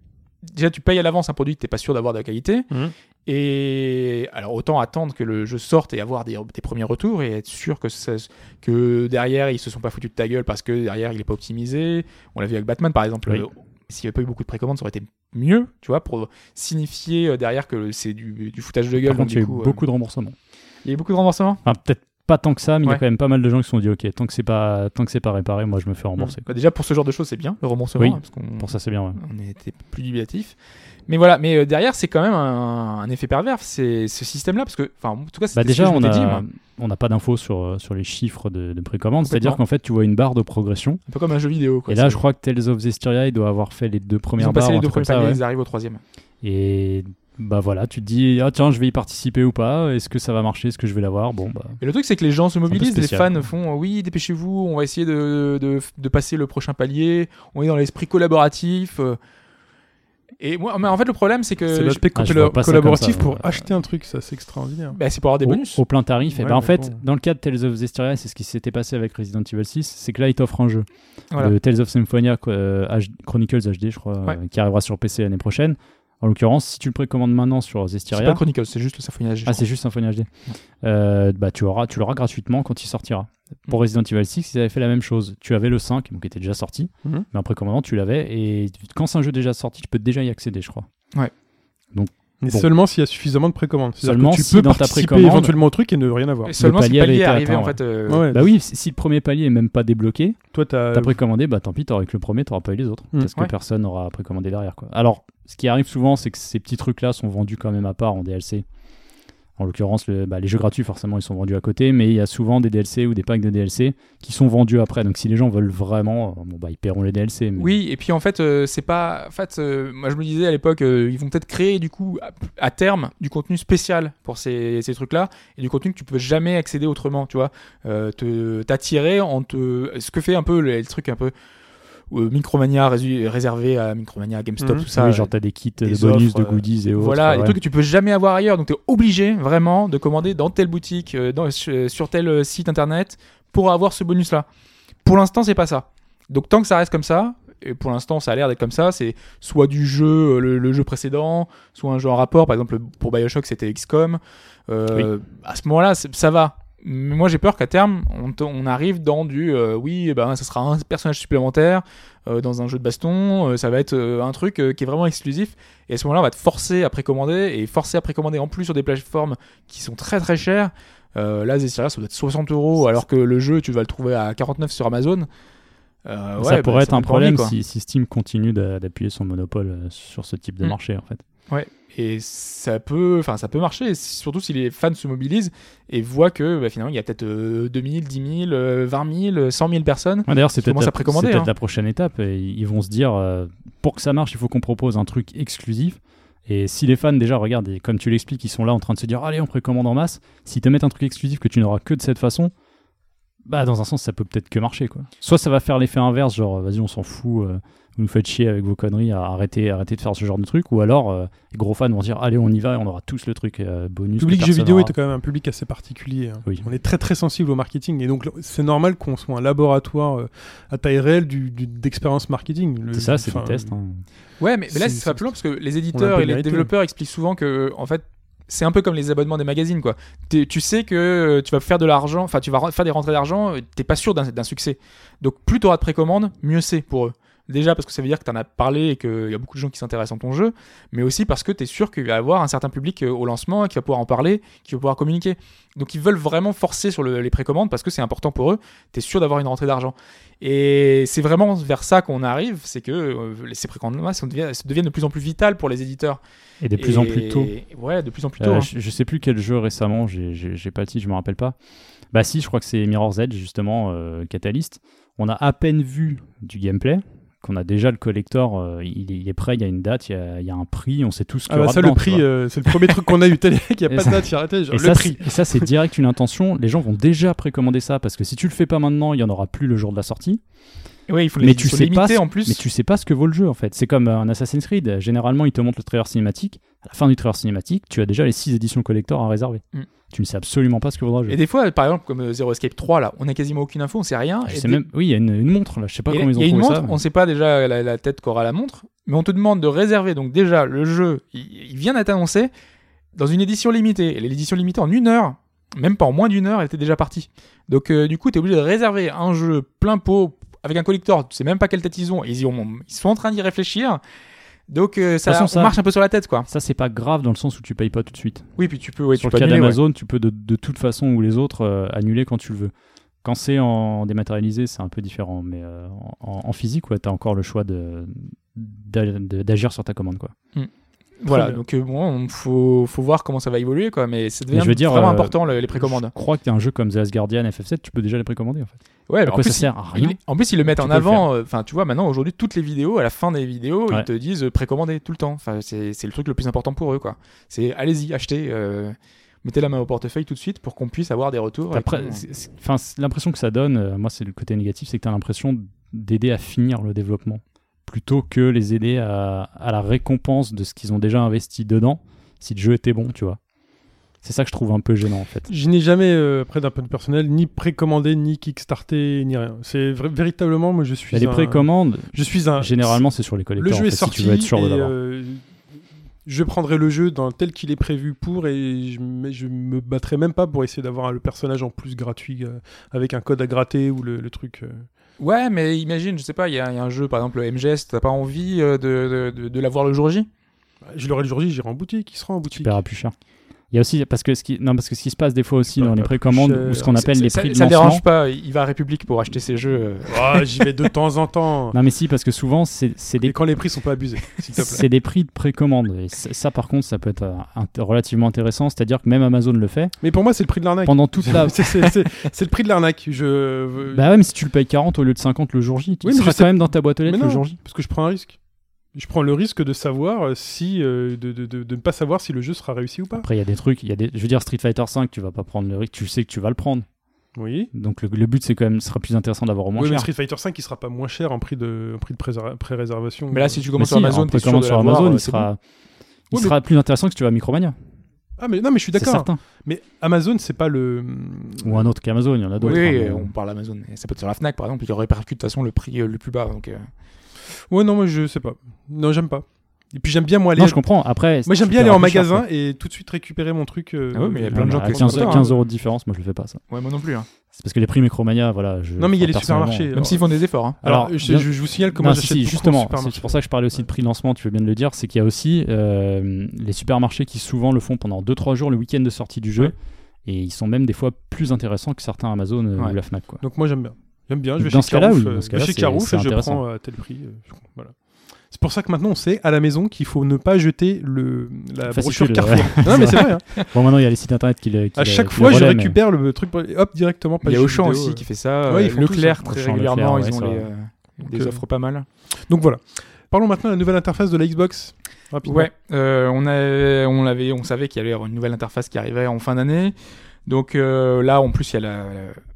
B: déjà tu payes à l'avance un produit que t'es pas sûr d'avoir de la qualité.
A: Mhm.
B: Et alors autant attendre que le jeu sorte et avoir des, des premiers retours et être sûr que, ça- que derrière ils se sont pas foutus de ta gueule parce que derrière il est pas optimisé. On l'a vu avec Batman par exemple.
C: Oui.
B: Euh, S'il n'y avait pas eu beaucoup de précommandes, ça aurait été mieux, tu vois, pour signifier euh, derrière que c'est du, du foutage de gueule.
C: Par
B: donc
C: contre, il y a eu
B: coup, euh,
C: beaucoup de remboursements.
B: il y a eu beaucoup de remboursements?
C: Enfin, peut-être pas tant que ça, mais il y a quand même pas mal de gens qui se sont dit, ok, tant que c'est pas, tant que c'est pas réparé, moi je me fais rembourser.
B: Bah, déjà pour ce genre de choses, c'est bien le remboursement,
C: Oui.
B: hein, parce qu'on
C: Pour ça, c'est bien, ouais.
B: on était plus dubitatif. Mais voilà, mais euh, derrière c'est quand même un, un effet pervers, c'est ce système-là, parce que, enfin, en tout cas,
C: Bah
B: ce
C: déjà,
B: que je
C: on a,
B: dit,
C: on n'a pas d'infos sur, euh, sur les chiffres de, de précommande. C'est-à-dire qu'en fait, tu vois une barre de progression.
B: un peu comme un jeu vidéo. Quoi.
C: et là, je crois que Tales of Zestiria, il doit avoir fait les deux
B: ils
C: premières
B: ont
C: barres.
B: passé les deux
C: ça,
B: paliers,
C: ouais.
B: ils arrivent au troisième.
C: Et bah voilà, tu te dis, ah tiens, je vais y participer ou pas. Est-ce que ça va marcher Est-ce que je vais l'avoir Bon, bah.
B: Et le truc, c'est que les gens se mobilisent, les fans font oui, dépêchez-vous, on va essayer de, de, de passer le prochain palier, on est dans l'esprit collaboratif. euh. Et moi, mais en fait, le problème, c'est que.
A: L'aspect
C: ah,
A: collaboratif
C: ça,
A: pour acheter un truc, ça c'est extraordinaire.
B: bah, c'est pour avoir des bonus.
C: au plein tarif. et
A: Ouais,
C: ben en fait,
A: bon.
C: dans le cas de Tales of Zestiria, c'est ce qui s'était passé avec Resident Evil 6, c'est que là, il t'offre un jeu.
B: Voilà.
C: Le Tales of Symphonia euh, H- Chronicles HD, je crois,
B: Ouais.
C: euh, qui arrivera sur PC l'année prochaine. En l'occurrence, si tu le précommandes maintenant sur
B: C'est
C: Zestiria,
B: pas Chronicles, c'est juste le Symphony HD.
C: ah c'est juste Symphony HD, euh, bah tu auras, tu l'auras gratuitement quand il sortira. Pour
B: Mm.
C: Resident Evil 6, ils avaient fait la même chose. Tu avais le 5, donc qui était déjà sorti,
A: Mhm.
C: mais en précommandant, tu l'avais. Et quand c'est un jeu déjà sorti, tu peux déjà y accéder, je crois.
A: Mais
C: Bon.
A: seulement s'il y a suffisamment de précommandes.
C: Seulement
A: que tu
C: si
A: peux
C: dans ta
A: participer
C: précommande-
A: éventuellement au truc et ne rien avoir.
B: Et seulement si
C: palier
B: le palier est arrivé,
C: atteint,
B: en fait. euh,
A: Ouais.
C: Bah oui, si si le premier palier est même pas débloqué,
A: Toi, t'as.
C: Précommandé, bah tant pis, t'auras que le premier, t'auras pas eu les autres.
A: Mm.
C: Parce que
B: Ouais.
C: personne n'aura précommandé derrière. Quoi. Alors, ce qui arrive souvent, c'est que ces petits trucs-là sont vendus quand même à part en DLC. En l'occurrence, le- bah, les jeux gratuits, forcément, ils sont vendus à côté, mais il y a souvent des DLC ou des packs de DLC qui sont vendus après. Donc, si les gens veulent vraiment, euh, bah, ils paieront les DLC.
B: Oui, et puis en fait, euh, c'est pas. En fait, euh, moi je me disais à l'époque, ils vont peut-être créer du coup à, terme du contenu spécial pour ces, trucs-là et du contenu que tu peux jamais accéder autrement, tu vois. T'attirer en te. Ce que fait un peu les trucs un peu. Euh, Micromania réservé à Micromania, GameStop,
A: Mhm.
B: tout ça.
C: oui, genre, t'as des kits de
B: des
C: bonus,
B: offres,
C: de
B: euh,
C: goodies et autres.
B: Voilà,
C: ouais.
B: des trucs que tu peux jamais avoir ailleurs. Donc tu es obligé vraiment de commander dans telle boutique, euh, dans- sur tel euh, site internet pour avoir ce bonus-là. Pour l'instant, c'est pas ça. Donc tant que ça reste comme ça, et pour l'instant ça a l'air d'être comme ça, c'est soit du jeu, euh, le, le jeu précédent, soit un jeu en rapport. Par exemple, pour Bioshock, c'était XCOM. Euh, À ce moment-là, ça va. Mais moi j'ai peur qu'à terme on, on arrive dans du euh, oui ben ça sera un personnage supplémentaire euh, dans un jeu de baston euh, ça va être un truc qui est vraiment exclusif. Et à ce moment-là on va te forcer à précommander et forcer à précommander en plus sur des plateformes qui sont très très chères. Là Zestiria ça doit être 60 euros alors que le jeu tu vas le trouver à 49 sur Amazon.
C: Ça
B: ouais,
C: pourrait
B: bah,
C: être un
B: envie,
C: problème si, si Steam continue d'a- d'appuyer son monopole sur ce type de
B: Mm.
C: marché, en fait.
B: Et ça peut, enfin, ça peut marcher, surtout si les fans se mobilisent et voient que bah, finalement il y a peut-être euh, 2000, 10 000, euh, 20 000, 100 000 personnes.
C: Ouais, D'ailleurs, c'est peut-être la,
B: hein.
C: la prochaine étape. Et ils vont se dire, euh, pour que ça marche, il faut qu'on propose un truc exclusif. Et si les fans, déjà, regarde, et comme tu l'expliques, ils sont là en train de se dire, allez, on précommande en masse. S'ils te mettent un truc exclusif que tu n'auras que de cette façon, bah, dans un sens, ça peut peut-être que marcher, quoi. Soit ça va faire l'effet inverse, genre, vas-y, on s'en fout, euh, vous nous faites chier avec vos conneries, à arrêter, arrêter de faire ce genre de truc. Ou alors, euh, les gros fans vont dire, allez, on y va, et on aura tous le truc euh, bonus.
A: Le public jeux
C: personne
A: vidéo
C: aura.
A: est quand même un public assez particulier. hein.
C: Oui.
A: On est très très sensible au marketing et donc c'est normal qu'on soit un laboratoire euh, à taille réelle du, du- d'expérience marketing.
C: C'est ça, c'est des tests. hein.
B: Ouais, mais, mais là,
A: C'est-
B: ça va plus loin parce que les
A: un
B: éditeurs et les développeurs expliquent souvent que, en fait, c'est un peu comme les abonnements des magazines, quoi. Tu sais que euh, tu vas faire de l'argent, enfin, tu vas re- faire des rentrées d'argent, euh, t'es pas sûr d'un succès. Donc, plus tu auras de précommandes, mieux c'est pour eux. Déjà parce que ça veut dire que tu en as parlé et qu'il y a beaucoup de gens qui s'intéressent à ton jeu, mais aussi parce que tu es sûr qu'il va y avoir un certain public euh, au lancement qui va pouvoir en parler, qui va pouvoir communiquer. Donc ils veulent vraiment forcer sur le- les précommandes parce que c'est important pour eux, tu es sûr d'avoir une rentrée d'argent. Et c'est vraiment vers ça qu'on arrive, c'est que euh, ces précommandes deviennent, deviennent de plus en plus vitales pour les éditeurs.
C: Et de plus en plus tôt.
B: Ouais, de plus en plus tôt.
C: Euh,
B: hein.
C: je, je sais plus quel jeu récemment, j'ai- pas le titre, je me rappelle pas. Bah si, je crois que c'est Mirror's Edge justement, euh, Catalyst. On a à peine vu du gameplay, qu'on a déjà le collector, euh, il, est, il est prêt, il y a une date, il y a, il y a un prix, on sait tout ce qu'il
A: Ah
C: y aura
A: ça,
C: dedans,
A: le
C: tu
A: prix, euh, c'est le premier truc qu'on a eu télé, qu'il n'y a
C: Et
A: pas
C: ça-
A: de date, il arrêté, genre,
C: Et
A: le
C: ça,
A: prix.
C: c'est- et ça, c'est direct une intention. Les gens vont déjà précommander ça parce que si tu le fais pas maintenant, il y en aura plus le jour de la sortie.
B: Ouais, il faut
C: mais
B: les
C: tu
B: faut
C: sais pas ce-
B: en plus.
C: Mais tu sais pas ce que vaut le jeu en fait. C'est comme euh, un Assassin's Creed. Généralement, ils te montrent le trailer cinématique. À la fin du trailer cinématique, tu as déjà les 6 éditions collector à réserver.
B: Mm.
C: Tu ne sais absolument pas ce que vaudra le jeu.
B: Et des fois, par exemple, comme euh, Zero Escape 3, là, on a quasiment aucune info, on sait rien.
C: Je
B: Et
C: sais
B: des-
C: même... Oui, il y a une, une montre là. Je sais pas
B: Et
C: comment ils ont trouvé
B: montre,
C: ça. mais-
B: on sait pas déjà la, la tête qu'aura la montre, mais on te demande de réserver. Donc déjà, le jeu, il, il vient d'être annoncé dans une édition limitée. Et l'édition limitée en une heure, même pas en moins d'une heure, elle était déjà partie. Donc euh, du coup, tu es obligé de réserver un jeu plein pot avec un collector. Tu sais même pas quelle tête ils ont. Ils, ont- ils sont en train d'y réfléchir. Donc euh, ça,
C: façon,
B: on
C: ça-
B: marche un peu sur la tête, quoi.
C: Ça, c'est pas grave dans le sens où tu payes pas tout de suite.
B: Oui, puis tu peux, ouais,
C: Sur
B: tu
C: le
B: peux
C: cas
B: annuler, ouais.
C: d'Amazon, tu peux de, de toute façon ou les autres euh, annuler quand tu le veux. Quand c'est en dématérialisé, c'est un peu différent. Mais euh, en, en physique, ouais, tu as encore le choix de d'a- de- d'agir sur ta commande. Quoi.
B: Voilà,
A: bien.
B: donc euh, bon, faut, faut voir comment ça va évoluer, quoi. Mais devient
C: dire,
B: vraiment
C: euh,
B: important le- les précommandes.
C: Je crois que un jeu comme The Last Guardian FF7, tu peux déjà les précommander en fait.
B: Ouais,
C: À
B: en
C: quoi
B: plus,
C: ça sert À
B: Il-
C: rien.
B: en plus, ils le mettent
C: Tu
B: en avant. euh, Enfin, tu vois, maintenant, aujourd'hui, toutes les vidéos, à la fin des vidéos,
C: Ouais.
B: ils te disent euh, précommander tout le temps. Enfin, c'est c'est le truc le plus important pour eux, quoi. C'est allez-y, achetez, euh, mettez la main au portefeuille tout de suite pour qu'on puisse avoir des retours. et
C: Après, c'est- c'est- c'est- l'impression que ça donne, euh, moi, c'est le côté négatif, c'est que tu as l'impression d'aider à finir le développement plutôt que les aider à, à la récompense de ce qu'ils ont déjà investi dedans si le jeu était bon, tu vois. C'est ça que je trouve un peu gênant en fait.
A: Je n'ai jamais, euh, après d'un point de personnel, ni précommandé, ni kickstarté, ni rien. C'est véritablement, moi je suis
C: y a les
A: un-
C: précommandes,
A: Je suis un.
C: généralement, c'est sur les collecteurs.
A: le jeu
C: en
A: est sorti
C: si tu veux être sûr de
A: et
C: l'avoir.
A: euh, je prendrai le jeu dans tel qu'il est prévu pour et je, me- je me battrai même pas pour essayer d'avoir le personnage en plus gratuit euh, avec un code à gratter ou le, le truc.
B: Ouais, mais imagine, je sais pas, il y, a il y a un jeu, par exemple, le MGS, t'as pas envie euh, de, de, de, de l'avoir le jour J?
A: Je l'aurai le jour J, j'irai en boutique, il sera en
C: Tu
A: boutique.
C: paieras plus cher. Il y a aussi, parce que ce qui, non, parce que ce qui se passe des fois aussi
A: Pas-
C: dans les
A: plus
C: précommandes, ou ce qu'on appelle les
B: ça,
C: prix de
B: ça
C: lancement.
B: dérange pas, il va à République pour acheter ses jeux. euh.
A: J'y vais de temps en temps.
C: Non mais si, parce que souvent, c'est c'est des
A: Et quand les prix sont pas abusés, s'il te plaît.
C: C'est des prix de précommande. Et ça, ça, par contre, ça peut être euh, relativement intéressant. C'est-à-dire que même Amazon le fait.
A: Mais pour moi, c'est le prix de l'arnaque.
C: Pendant toute la.
A: C'est- le prix de l'arnaque. Je...
C: Bah ouais, mais si tu le payes 40 au lieu de 50 le jour J, tu
A: Oui, mais
C: seras
A: sais-
C: quand même dans ta boîte aux lettres le jour J.
A: Parce que je prends un risque. Je prends le risque de savoir euh, si euh, de, de, de, de ne pas savoir si le jeu sera réussi ou pas.
C: Après, il y a des trucs. Il y a des... Je veux dire, Street Fighter 5, tu vas pas prendre le risque. Tu sais que tu vas le prendre.
A: Oui.
C: Donc le, le but, c'est quand même, ce sera plus intéressant d'avoir au moins
A: Oui, mais
C: cher.
A: Street Fighter 5 il sera pas moins cher en prix de, en prix de pré-réservation.
B: Mais là, si tu
C: Mais
B: commences
C: si,
B: sur Amazon, de
C: sur Amazon,
B: euh,
C: il
B: c'est
C: sera, il
A: Oui,
C: sera plus intéressant que si tu vas à Micromania.
A: Ah mais non mais je suis
C: C'est
A: d'accord.
C: certain.
A: Mais Amazon c'est pas le.
C: Ou un autre qu'Amazon, il y en a d'autres.
B: oui,
C: hein, mais-
B: on parle Amazon. Et ça peut être sur la Fnac, par exemple, qui répercute de toute façon le prix euh, le plus bas. Donc, euh,
A: Ouais non moi je sais pas. Non j'aime pas. Et puis j'aime bien moi aller.
C: Non, je comprends. Après,
A: Moi j'aime bien aller en
C: cher,
A: magasin et tout de suite récupérer mon truc. euh,
B: Ah oui, mais il y a plein de gens qui
C: 15,
B: font ça, hein.
C: 15 euros de différence, moi je le fais pas ça.
B: Ouais, moi non plus. hein.
C: C'est parce que les prix Micromania, voilà. Je,
A: Non mais il y a les supermarchés.
B: Même s'ils font des efforts. hein.
A: Alors,
C: Alors,
A: je,
C: bien-
A: je- je vous signale comment
C: si,
A: j'achète
C: si,
A: en
C: justement, c'est pour ça que je parlais aussi de prix de lancement, tu veux bien de le dire, c'est qu'il y a aussi euh, les supermarchés qui souvent le font pendant 2-3 jours le week-end de sortie du jeu,
A: Ouais.
C: et ils sont même des fois plus intéressants que certains Amazon euh,
B: Ouais.
C: ou la Fnac. Quoi.
A: Donc moi j'aime bien. J'aime bien. Je vais
C: Dans
A: chez
C: ce cas-là,
A: Carouf,
C: oui,
A: euh,
C: dans ce
A: je vais
C: cas-là,
A: chez
C: c'est-
A: Carouf
C: c'est
A: et je prends à tel prix. euh, voilà. C'est pour ça que maintenant on sait à la maison qu'il faut ne pas jeter le, la
C: Fascicule,
A: brochure Carrefour.
C: ouais.
A: non mais c'est vrai. hein.
C: Bon, maintenant, il y a les sites internet qui le. qui
A: À chaque
C: qui
A: fois,
C: le
A: je
C: mais-
A: récupère le truc, hop directement.
B: Il y a Auchan
A: vidéo,
B: aussi
A: euh.
B: qui fait ça.
A: Ouais, ils
B: euh,
A: font
B: Leclerc, très
C: Auchan,
B: régulièrement,
C: Leclerc,
B: ils ont les, euh, des
A: euh,
B: offres pas mal.
A: Donc voilà. Parlons maintenant de la nouvelle interface de la Xbox. Rapidement.
B: Ouais, euh, on, avait, on, on savait qu'il y allait y avoir une nouvelle interface qui arrivait en fin d'année. Donc euh, là, en plus, il y a, la,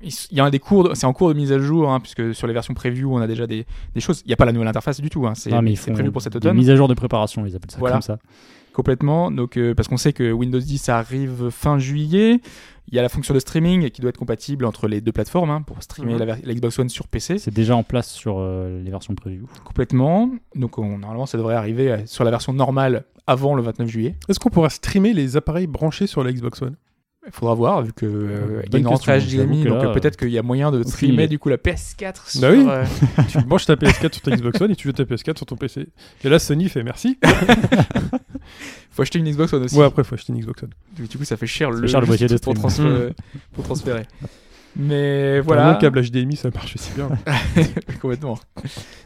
B: il y a un des cours, de- c'est en cours de mise à jour, hein, puisque sur les versions preview, on a déjà des, des choses. Il n'y a pas la nouvelle interface du tout, hein, c'est,
C: Non, mais ils
B: c'est
C: font
B: prévu pour cet automne.
C: mises à jour de préparation, ils appellent ça
B: Voilà.
C: comme ça.
B: Complètement. Donc, euh, parce qu'on sait que Windows 10 arrive fin juillet. Il y a la fonction de streaming qui doit être compatible entre les deux plateformes hein, pour streamer
A: Mhm.
B: la, Xbox One sur PC.
C: C'est déjà en place sur euh, les versions preview.
B: Complètement. Donc, on- normalement, ça devrait arriver sur la version normale avant le 29 juillet.
A: Est-ce qu'on pourra streamer les appareils branchés sur la Xbox One?
B: Il faudra voir, vu que euh, il y a une rentrée HDMI, donc
C: là,
B: euh, peut-être qu'il y a moyen de streamer du coup la PS4 sur.
A: Bah oui.
B: euh,
A: Tu branches ta PS4 sur ta Xbox One et tu joues ta PS4 sur ton PC. Et là, Sony fait merci.
B: faut acheter une Xbox One aussi.
A: Ouais, après, faut acheter une Xbox One.
B: Du coup, ça fait cher le,
C: cher le boîtier de
B: pour, transférer, pour transférer. Mais
A: Voilà. Le câble HDMI, ça marche aussi bien.
B: Complètement.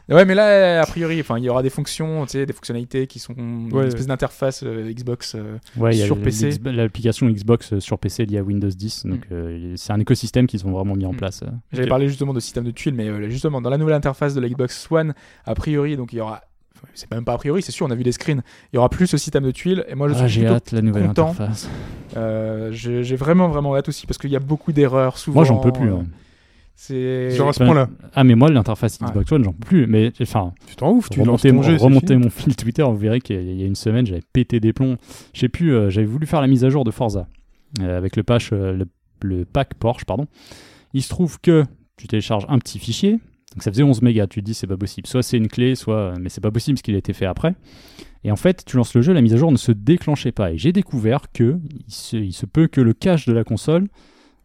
B: Ouais, mais là, a priori, enfin, il y aura des fonctions, tu sais, des fonctionnalités qui sont une
A: Ouais.
B: espèce d'interface euh, Xbox. euh,
C: Ouais, il y a
B: Sur PC.
C: l'application Xbox euh, sur PC liée à Windows 10. Donc,
B: Mm.
C: euh, c'est un écosystème qu'ils ont vraiment mis en
B: Mm.
C: place. euh.
B: J'avais
A: Ok.
B: parlé justement de système de tuiles, mais euh, justement, dans la nouvelle interface de la Xbox One, a priori, donc il y aura. C'est même pas a priori, c'est sûr, on a vu des screens. Il y aura plus ce système de tuiles. Et moi, je
C: Ah,
B: suis
C: j'ai
B: plutôt
C: hâte la nouvelle
B: content.
C: interface.
B: Euh, j'ai j'ai vraiment vraiment hâte aussi parce qu'il y a beaucoup d'erreurs souvent.
C: Moi, j'en peux plus.
B: euh,
C: hein.
B: C'est
A: Genre à ce point-là.
C: Ah, mais moi, l'interface
B: Ouais.
C: Xbox One, j'en peux plus. Mais enfin,
A: Tu t'en ouf, tu lances
C: remontez, mon,
A: jeu.
C: remontez mon fil Twitter, vous verrez qu'il y a une semaine, j'avais pété des plombs. Je sais plus, euh, j'avais voulu faire la mise à jour de Forza euh, avec le, patch, euh, le, le pack Porsche, pardon. Il se trouve que tu télécharges un petit fichier, donc ça faisait 11 mégas. Tu te dis c'est pas possible. Soit c'est une clé, soit mais c'est pas possible parce qu'il a été fait après. Et en fait, tu lances le jeu, la mise à jour ne se déclenchait pas. Et j'ai découvert que il se, il se peut que le cache de la console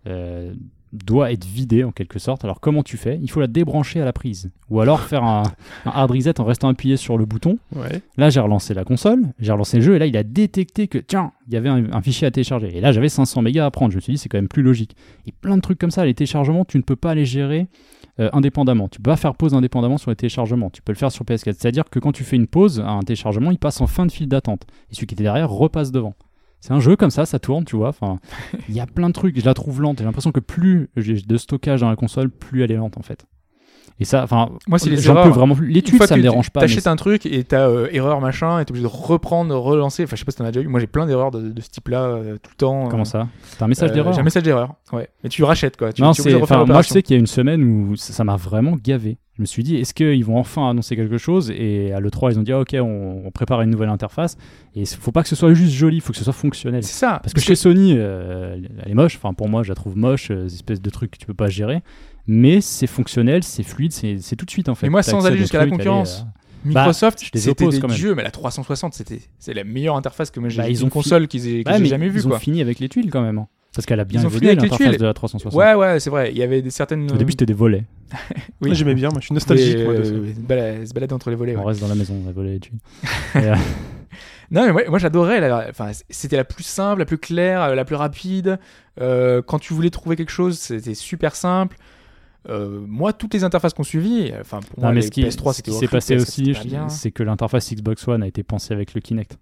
C: euh, doit être vidé en quelque sorte. Alors comment tu fais? Il faut la débrancher à la prise. Ou alors faire un, un hard reset en restant appuyé sur le bouton.
A: Ouais.
C: Là, j'ai relancé la console, j'ai relancé le jeu, et là, il a détecté que, tiens, il y avait un, un fichier à télécharger. Et là, j'avais 500 mégas à prendre. Je me suis dit, c'est quand même plus logique. Et plein de trucs comme ça, les téléchargements, tu ne peux pas les gérer euh, indépendamment. Tu peux pas faire pause indépendamment sur les téléchargements. Tu peux le faire sur PS4. C'est-à-dire que quand tu fais une pause à un téléchargement, il passe en fin de file d'attente. Et celui qui était derrière repasse devant. C'est un jeu comme ça, ça tourne, tu vois. Enfin, il y a plein de trucs. Je la trouve lente. J'ai l'impression que plus j'ai de stockage dans la console, plus elle est lente en fait. Et ça, enfin,
B: Moi, c'est les
C: j'en
B: erreurs.
C: peux vraiment plus.
B: Fois
C: ça me dérange pas. mais
B: T'achètes un truc et t'as euh, erreur machin et t'es obligé de reprendre, relancer. Enfin, je sais pas si t'en as déjà eu. Moi, j'ai plein d'erreurs de, de ce type-là euh, tout le temps.
C: Comment
B: euh,
C: ça? T'as un message
B: euh,
C: d'erreur
B: J'ai un message d'erreur. Ouais. Mais tu rachètes quoi. Tu,
C: Non,
B: tu
C: c'est. moi, je sais qu'il y a une semaine où ça m'a vraiment gavé. Je me suis dit, est-ce qu'ils vont enfin annoncer quelque chose? Et à l'E3, ils ont dit, ah, ok, on, on prépare une nouvelle interface. Et il faut pas que ce soit juste joli, il faut que ce soit fonctionnel.
B: C'est ça.
C: Parce que chez Sony, euh, elle est moche. Enfin, pour moi, je la trouve moche, ces espèces de trucs que tu peux pas gérer. Mais c'est fonctionnel, c'est fluide, c'est c'est tout de suite en fait.
B: Et moi, sans aller jusqu'à la concurrence, Microsoft,
C: Bah, je les
B: c'était des
C: quand même.
B: dieux, mais la 360, c'était c'est la meilleure interface que moi j'ai
C: Bah, ils
B: une
C: ont
B: console qu'ils que
C: euh,
B: j'ai
C: mais
B: jamais vue
C: ils ont
B: quoi.
C: fini avec les tuiles quand même. hein. Parce qu'elle a bien
B: Ils ont fini
C: évolué
B: avec les
C: l'interface
B: tuiles.
C: de la 360.
B: Ouais, ouais, c'est vrai. Il y avait des certaines.
C: Au début, c'était des volets.
B: Oui.
A: Moi, j'aimais bien, moi, je suis nostalgique. moi, de
B: euh, se balader- se balader entre les volets. ouais.
C: On reste dans la maison, on a volé les tuiles. Et, euh,
B: Non, mais moi, moi, j'adorais. la- Enfin, c'était la plus simple, la plus claire, euh, la plus rapide. Euh, quand tu voulais trouver quelque chose, c'était super simple. Euh, moi, toutes les interfaces qu'on suivit, enfin pour
C: Non,
B: moi,
C: mais
B: les
C: ce qui,
B: PS3,
C: ce qui s'est passé
B: PS4,
C: aussi, c'est que l'interface Xbox One a été pensée avec le Kinect.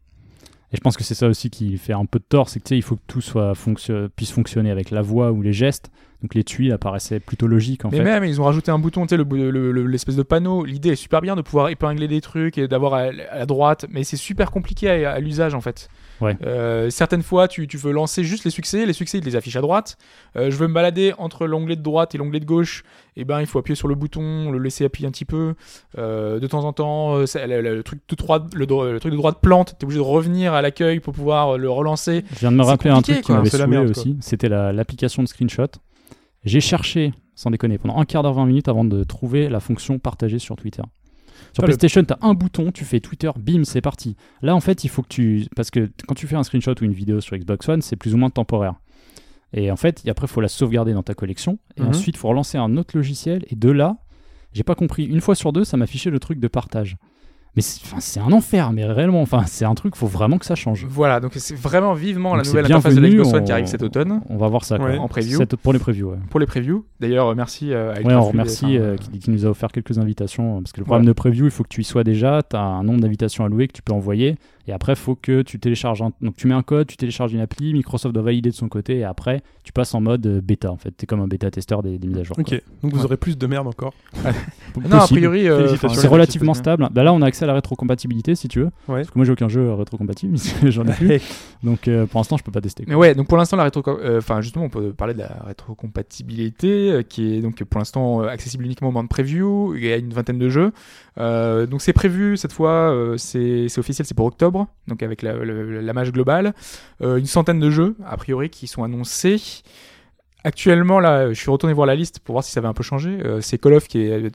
C: Et je pense que c'est ça aussi qui fait un peu de tort, c'est que tu sais, il faut que tout soit fonction- puisse fonctionner avec la voix ou les gestes. Donc les tuiles apparaissaient plutôt logiques en
B: Mais
C: fait.
B: même, ils ont rajouté un bouton, tu sais, le bou- le- le- l'espèce de panneau. L'idée est super bien de pouvoir épingler des trucs et d'avoir à, à la droite, mais c'est super compliqué à, à l'usage en fait.
C: Ouais.
B: Euh, certaines fois, tu, tu veux lancer juste les succès, les succès, ils les affichent à droite. Euh, je veux me balader entre l'onglet de droite et l'onglet de gauche, et ben il faut appuyer sur le bouton, le laisser appuyer un petit peu. Euh, de temps en temps, ça- le, le truc de droite, le, le truc de droite plante, t'es obligé de revenir à l'accueil pour pouvoir le relancer.
C: Je viens de me rappeler un truc qui m'avait saoulé aussi. C'était la- l'application de screenshot. J'ai cherché, sans déconner, pendant un quart d'heure, 20 minutes avant de trouver la fonction partagée sur Twitter. Sur
A: Ah, le-
C: PlayStation, tu as un bouton, tu fais Twitter, bim, c'est parti. Là, en fait, il faut que tu. Parce que quand tu fais un screenshot ou une vidéo sur Xbox One, c'est plus ou moins temporaire. Et en fait, après, il faut la sauvegarder dans ta collection. Et
A: Mhm.
C: ensuite, il faut relancer un autre logiciel. Et de là, j'ai pas compris. Une fois sur deux, ça m'affichait le truc de partage. Mais c'est un enfer, mais réellement, enfin, c'est un truc, faut vraiment que ça change.
B: Voilà, donc c'est vraiment vivement la
C: Donc
B: nouvelle interface de One
C: on-
B: qui arrive cet automne
C: On va voir ça quoi.
A: Ouais.
B: en preview
C: Cette- pour les previews, ouais.
B: pour les previews. D'ailleurs, merci euh, à
C: Ouais, on remercie euh, qui, qui nous a offert quelques invitations. euh, Parce que le problème de preview, il faut que tu y sois déjà. Tu as un nombre d'invitations à louer que tu peux envoyer. Et après, il faut que tu télécharges. Un... Donc, tu mets un code, tu télécharges une appli. Microsoft doit valider de son côté. Et après, tu passes en mode euh, bêta. En fait, tu es comme un bêta-testeur des, des mises à jour.
A: Ok,
C: quoi.
A: donc vous
B: Ouais.
A: aurez plus de merde encore.
B: Non, a priori, euh,
C: C'est relativement
B: c'est-
C: stable. Bah là, on a accès à la rétrocompatibilité si tu veux.
A: Ouais.
C: Parce que moi, j'ai aucun jeu euh, rétrocompatible. J'en ai plus. Donc, euh, pour l'instant, je peux pas tester. quoi.
B: Mais ouais, donc pour l'instant, la rétro, euh, enfin justement, on peut parler de la rétrocompatibilité, euh, qui est donc pour l'instant euh, accessible uniquement au moment de preview. Il y a une vingtaine de jeux. Euh, donc c'est prévu cette fois, euh, c'est c'est officiel, c'est pour octobre, donc avec la, le- la mage globale. Euh, une centaine de jeux, a priori, qui sont annoncés. Actuellement, là, je suis retourné voir la liste pour voir si ça avait un peu changé. Euh, c'est Call of qui est euh,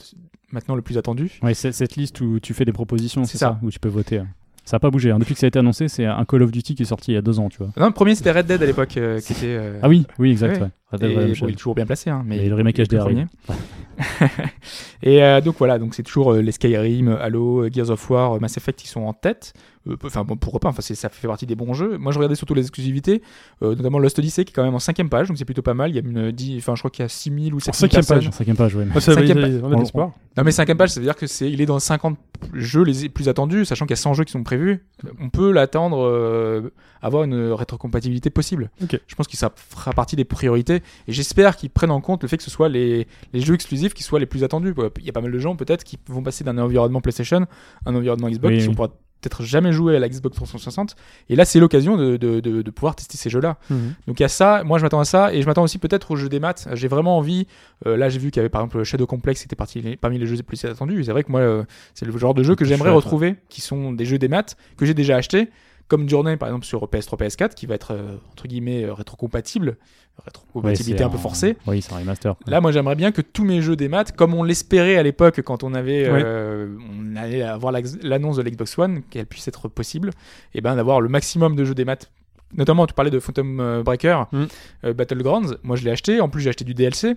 B: maintenant le plus attendu.
C: C'est cette liste où tu fais des propositions,
B: C'est
C: ça.
B: ça.
C: Où tu peux voter. Ça n'a pas bougé. hein. Depuis que ça a été annoncé, c'est un Call of Duty qui est sorti il y a deux ans, tu vois.
B: Non, le premier c'était Red Dead à l'époque, euh, qui était. euh,
C: Ah oui, oui, exact.
B: Ouais.
C: ouais. Red Dead
B: et,
C: Redemption.
B: bon, il est toujours bien placé, hein, mais
C: Et le remake
B: il est
C: HD
B: le
C: arrive.
B: premier. et euh, donc voilà, donc c'est toujours euh, les Skyrim, Halo, euh, Gears of War, euh, Mass Effect qui sont en tête. Euh, Enfin bon, pourquoi pas Enfin ça fait partie des bons jeux. Moi je regardais surtout les exclusivités, euh, notamment Lost Odyssey qui est quand même en cinquième page, donc c'est plutôt pas mal. Il y a une, dix- enfin je crois qu'il y a 6000 ou 7000
A: cinquième
B: personnes.
A: page.
C: En cinquième page, ouais.
A: Ça va,
B: Cinquième
A: a- on a de l'espoir.
B: Non mais cinquième page, ça veut dire que c'est, il est dans 50 jeux les plus attendus, sachant qu'il y a 100 jeux qui sont prévus. On peut l'attendre, euh, avoir une rétrocompatibilité possible.
A: Ok.
B: Je pense que ça fera partie des priorités et j'espère qu'ils prennent en compte le fait que ce soit les, les jeux exclusifs qui soient les plus attendus. Il y a pas mal de gens peut-être qui vont passer d'un environnement PlayStation à un environnement Xbox,
C: Oui,
B: qui
C: oui.
B: pouvoir peut-être jamais jouer à la Xbox 360 et là c'est l'occasion de, de, de, de pouvoir tester ces jeux-là.
A: Mhm.
B: Donc il y a ça, moi je m'attends à ça, et je m'attends aussi peut-être aux jeux des maths. J'ai vraiment envie, euh, là j'ai vu qu'il y avait par exemple Shadow Complex qui était parti, parmi les jeux les plus attendus, c'est vrai que moi euh, c'est le genre de jeu que j'aimerais retrouver, qui sont des jeux des maths, que j'ai déjà acheté, comme Journey par exemple sur PS3, PS4, qui va être euh, entre guillemets euh, rétrocompatible, rétrocompatibilité un peu forcée.
C: Oui, c'est un remaster.
B: Là, moi, j'aimerais bien que tous mes jeux des maths, comme on l'espérait à l'époque quand on avait, euh, on allait avoir la- l'annonce de l'Xbox One, qu'elle puisse être possible, et ben d'avoir le maximum de jeux des maths. Notamment, tu parlais de Phantom Breaker,
A: Mm.
B: euh, Battlegrounds. Moi, je l'ai acheté. En plus, j'ai acheté du DLC.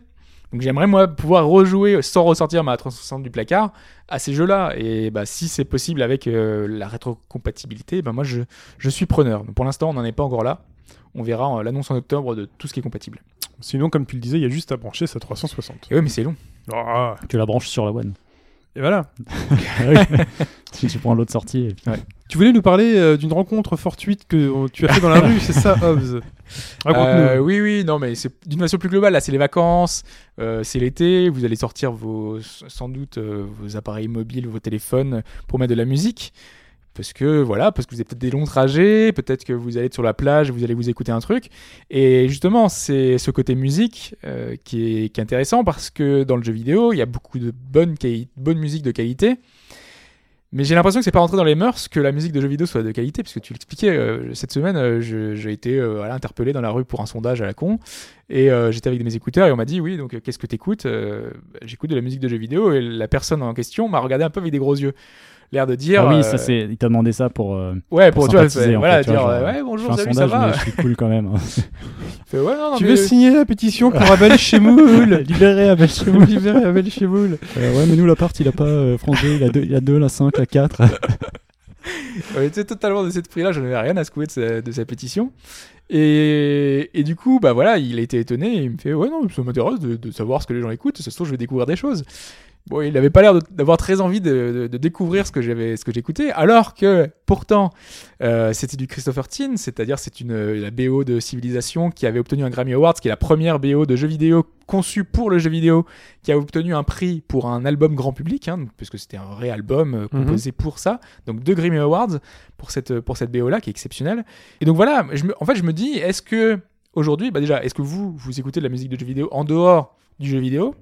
B: Donc, j'aimerais moi pouvoir rejouer sans ressortir ma 360 du placard à ces jeux-là. Et bah, si c'est possible avec euh, la rétrocompatibilité, ben moi, je, je suis preneur. Donc, pour l'instant, on n'en est pas encore là. On verra euh, l'annonce en octobre de tout ce qui est compatible.
A: Sinon, comme tu le disais, il y a juste à brancher sa 360.
B: Et oui, mais c'est long.
A: Ah,
C: Tu la branches sur la One.
A: Et voilà.
C: si tu prends l'autre sortie. et puis-
A: Tu voulais nous parler euh, d'une rencontre fortuite que euh, tu as fait dans la rue, c'est ça, Hobbs? Raconte-nous.
B: Euh, oui, oui, non, mais c'est d'une façon plus globale. Là, c'est les vacances, euh, c'est l'été. Vous allez sortir vos, sans doute euh, vos appareils mobiles, vos téléphones pour mettre de la musique. Parce que voilà, parce que vous avez peut-être des longs trajets, peut-être que vous allez être sur la plage, vous allez vous écouter un truc. Et justement, c'est ce côté musique euh, qui, est, intéressant parce que dans le jeu vidéo, il y a beaucoup de bonne, bonne musique de qualité. Mais j'ai l'impression que c'est pas rentré dans les mœurs que la musique de jeux vidéo soit de qualité, parce que tu l'expliquais euh, cette semaine, euh, j'ai été interpellé dans la rue pour un sondage à la con, et j'étais avec mes écouteurs et on m'a dit oui, donc qu'est-ce que t'écoutes J'écoute de la musique de jeux vidéo et la personne en question m'a regardé un peu avec des gros yeux, l'air de dire
C: Ah oui,
B: euh,
C: ça c'est. Il t'a demandé ça pour. euh,
B: ouais pour,
C: pour
B: tu vois, fait,
C: en
B: voilà
C: fait, tu vois,
B: dire
C: genre,
B: euh, ouais bonjour salut ça
C: sondage,
B: va
C: je suis cool quand même. hein.
B: Fait, ouais, non, non,
A: tu
B: mais-
A: veux signer la pétition pour Abel Chemoul
C: Libéré Abel Chemoul.
A: Libérer Abel Chemoul.
C: Euh, ouais, mais nous, l'appart, il a pas euh, frangé. Il a 2, il a deux, la 5, la 4.
B: On était totalement de cette prix-là, je n'avais rien à secouer de sa, de sa pétition. Et, et du coup, bah voilà, il a été étonné et il me fait Ouais, non, ça m'intéresse de, de savoir ce que les gens écoutent, ça se trouve, je vais découvrir des choses. Bon, il avait pas l'air d'avoir très envie de, de- de découvrir ce que j'avais, ce que j'écoutais, alors que pourtant, euh, c'était du Christopher Tin, c'est-à-dire c'est une la BO de Civilisation qui avait obtenu un Grammy Award, qui est la première BO de jeu vidéo conçue pour le jeu vidéo, qui a obtenu un prix pour un album grand public, hein, puisque c'était un vrai album euh, composé pour ça, donc deux Grammy Awards pour cette pour cette BO là qui est exceptionnelle. Et donc voilà, je me- en fait je me dis, est-ce que aujourd'hui, bah déjà, est-ce que vous vous écoutez de la musique de jeu vidéo en dehors du jeu vidéo?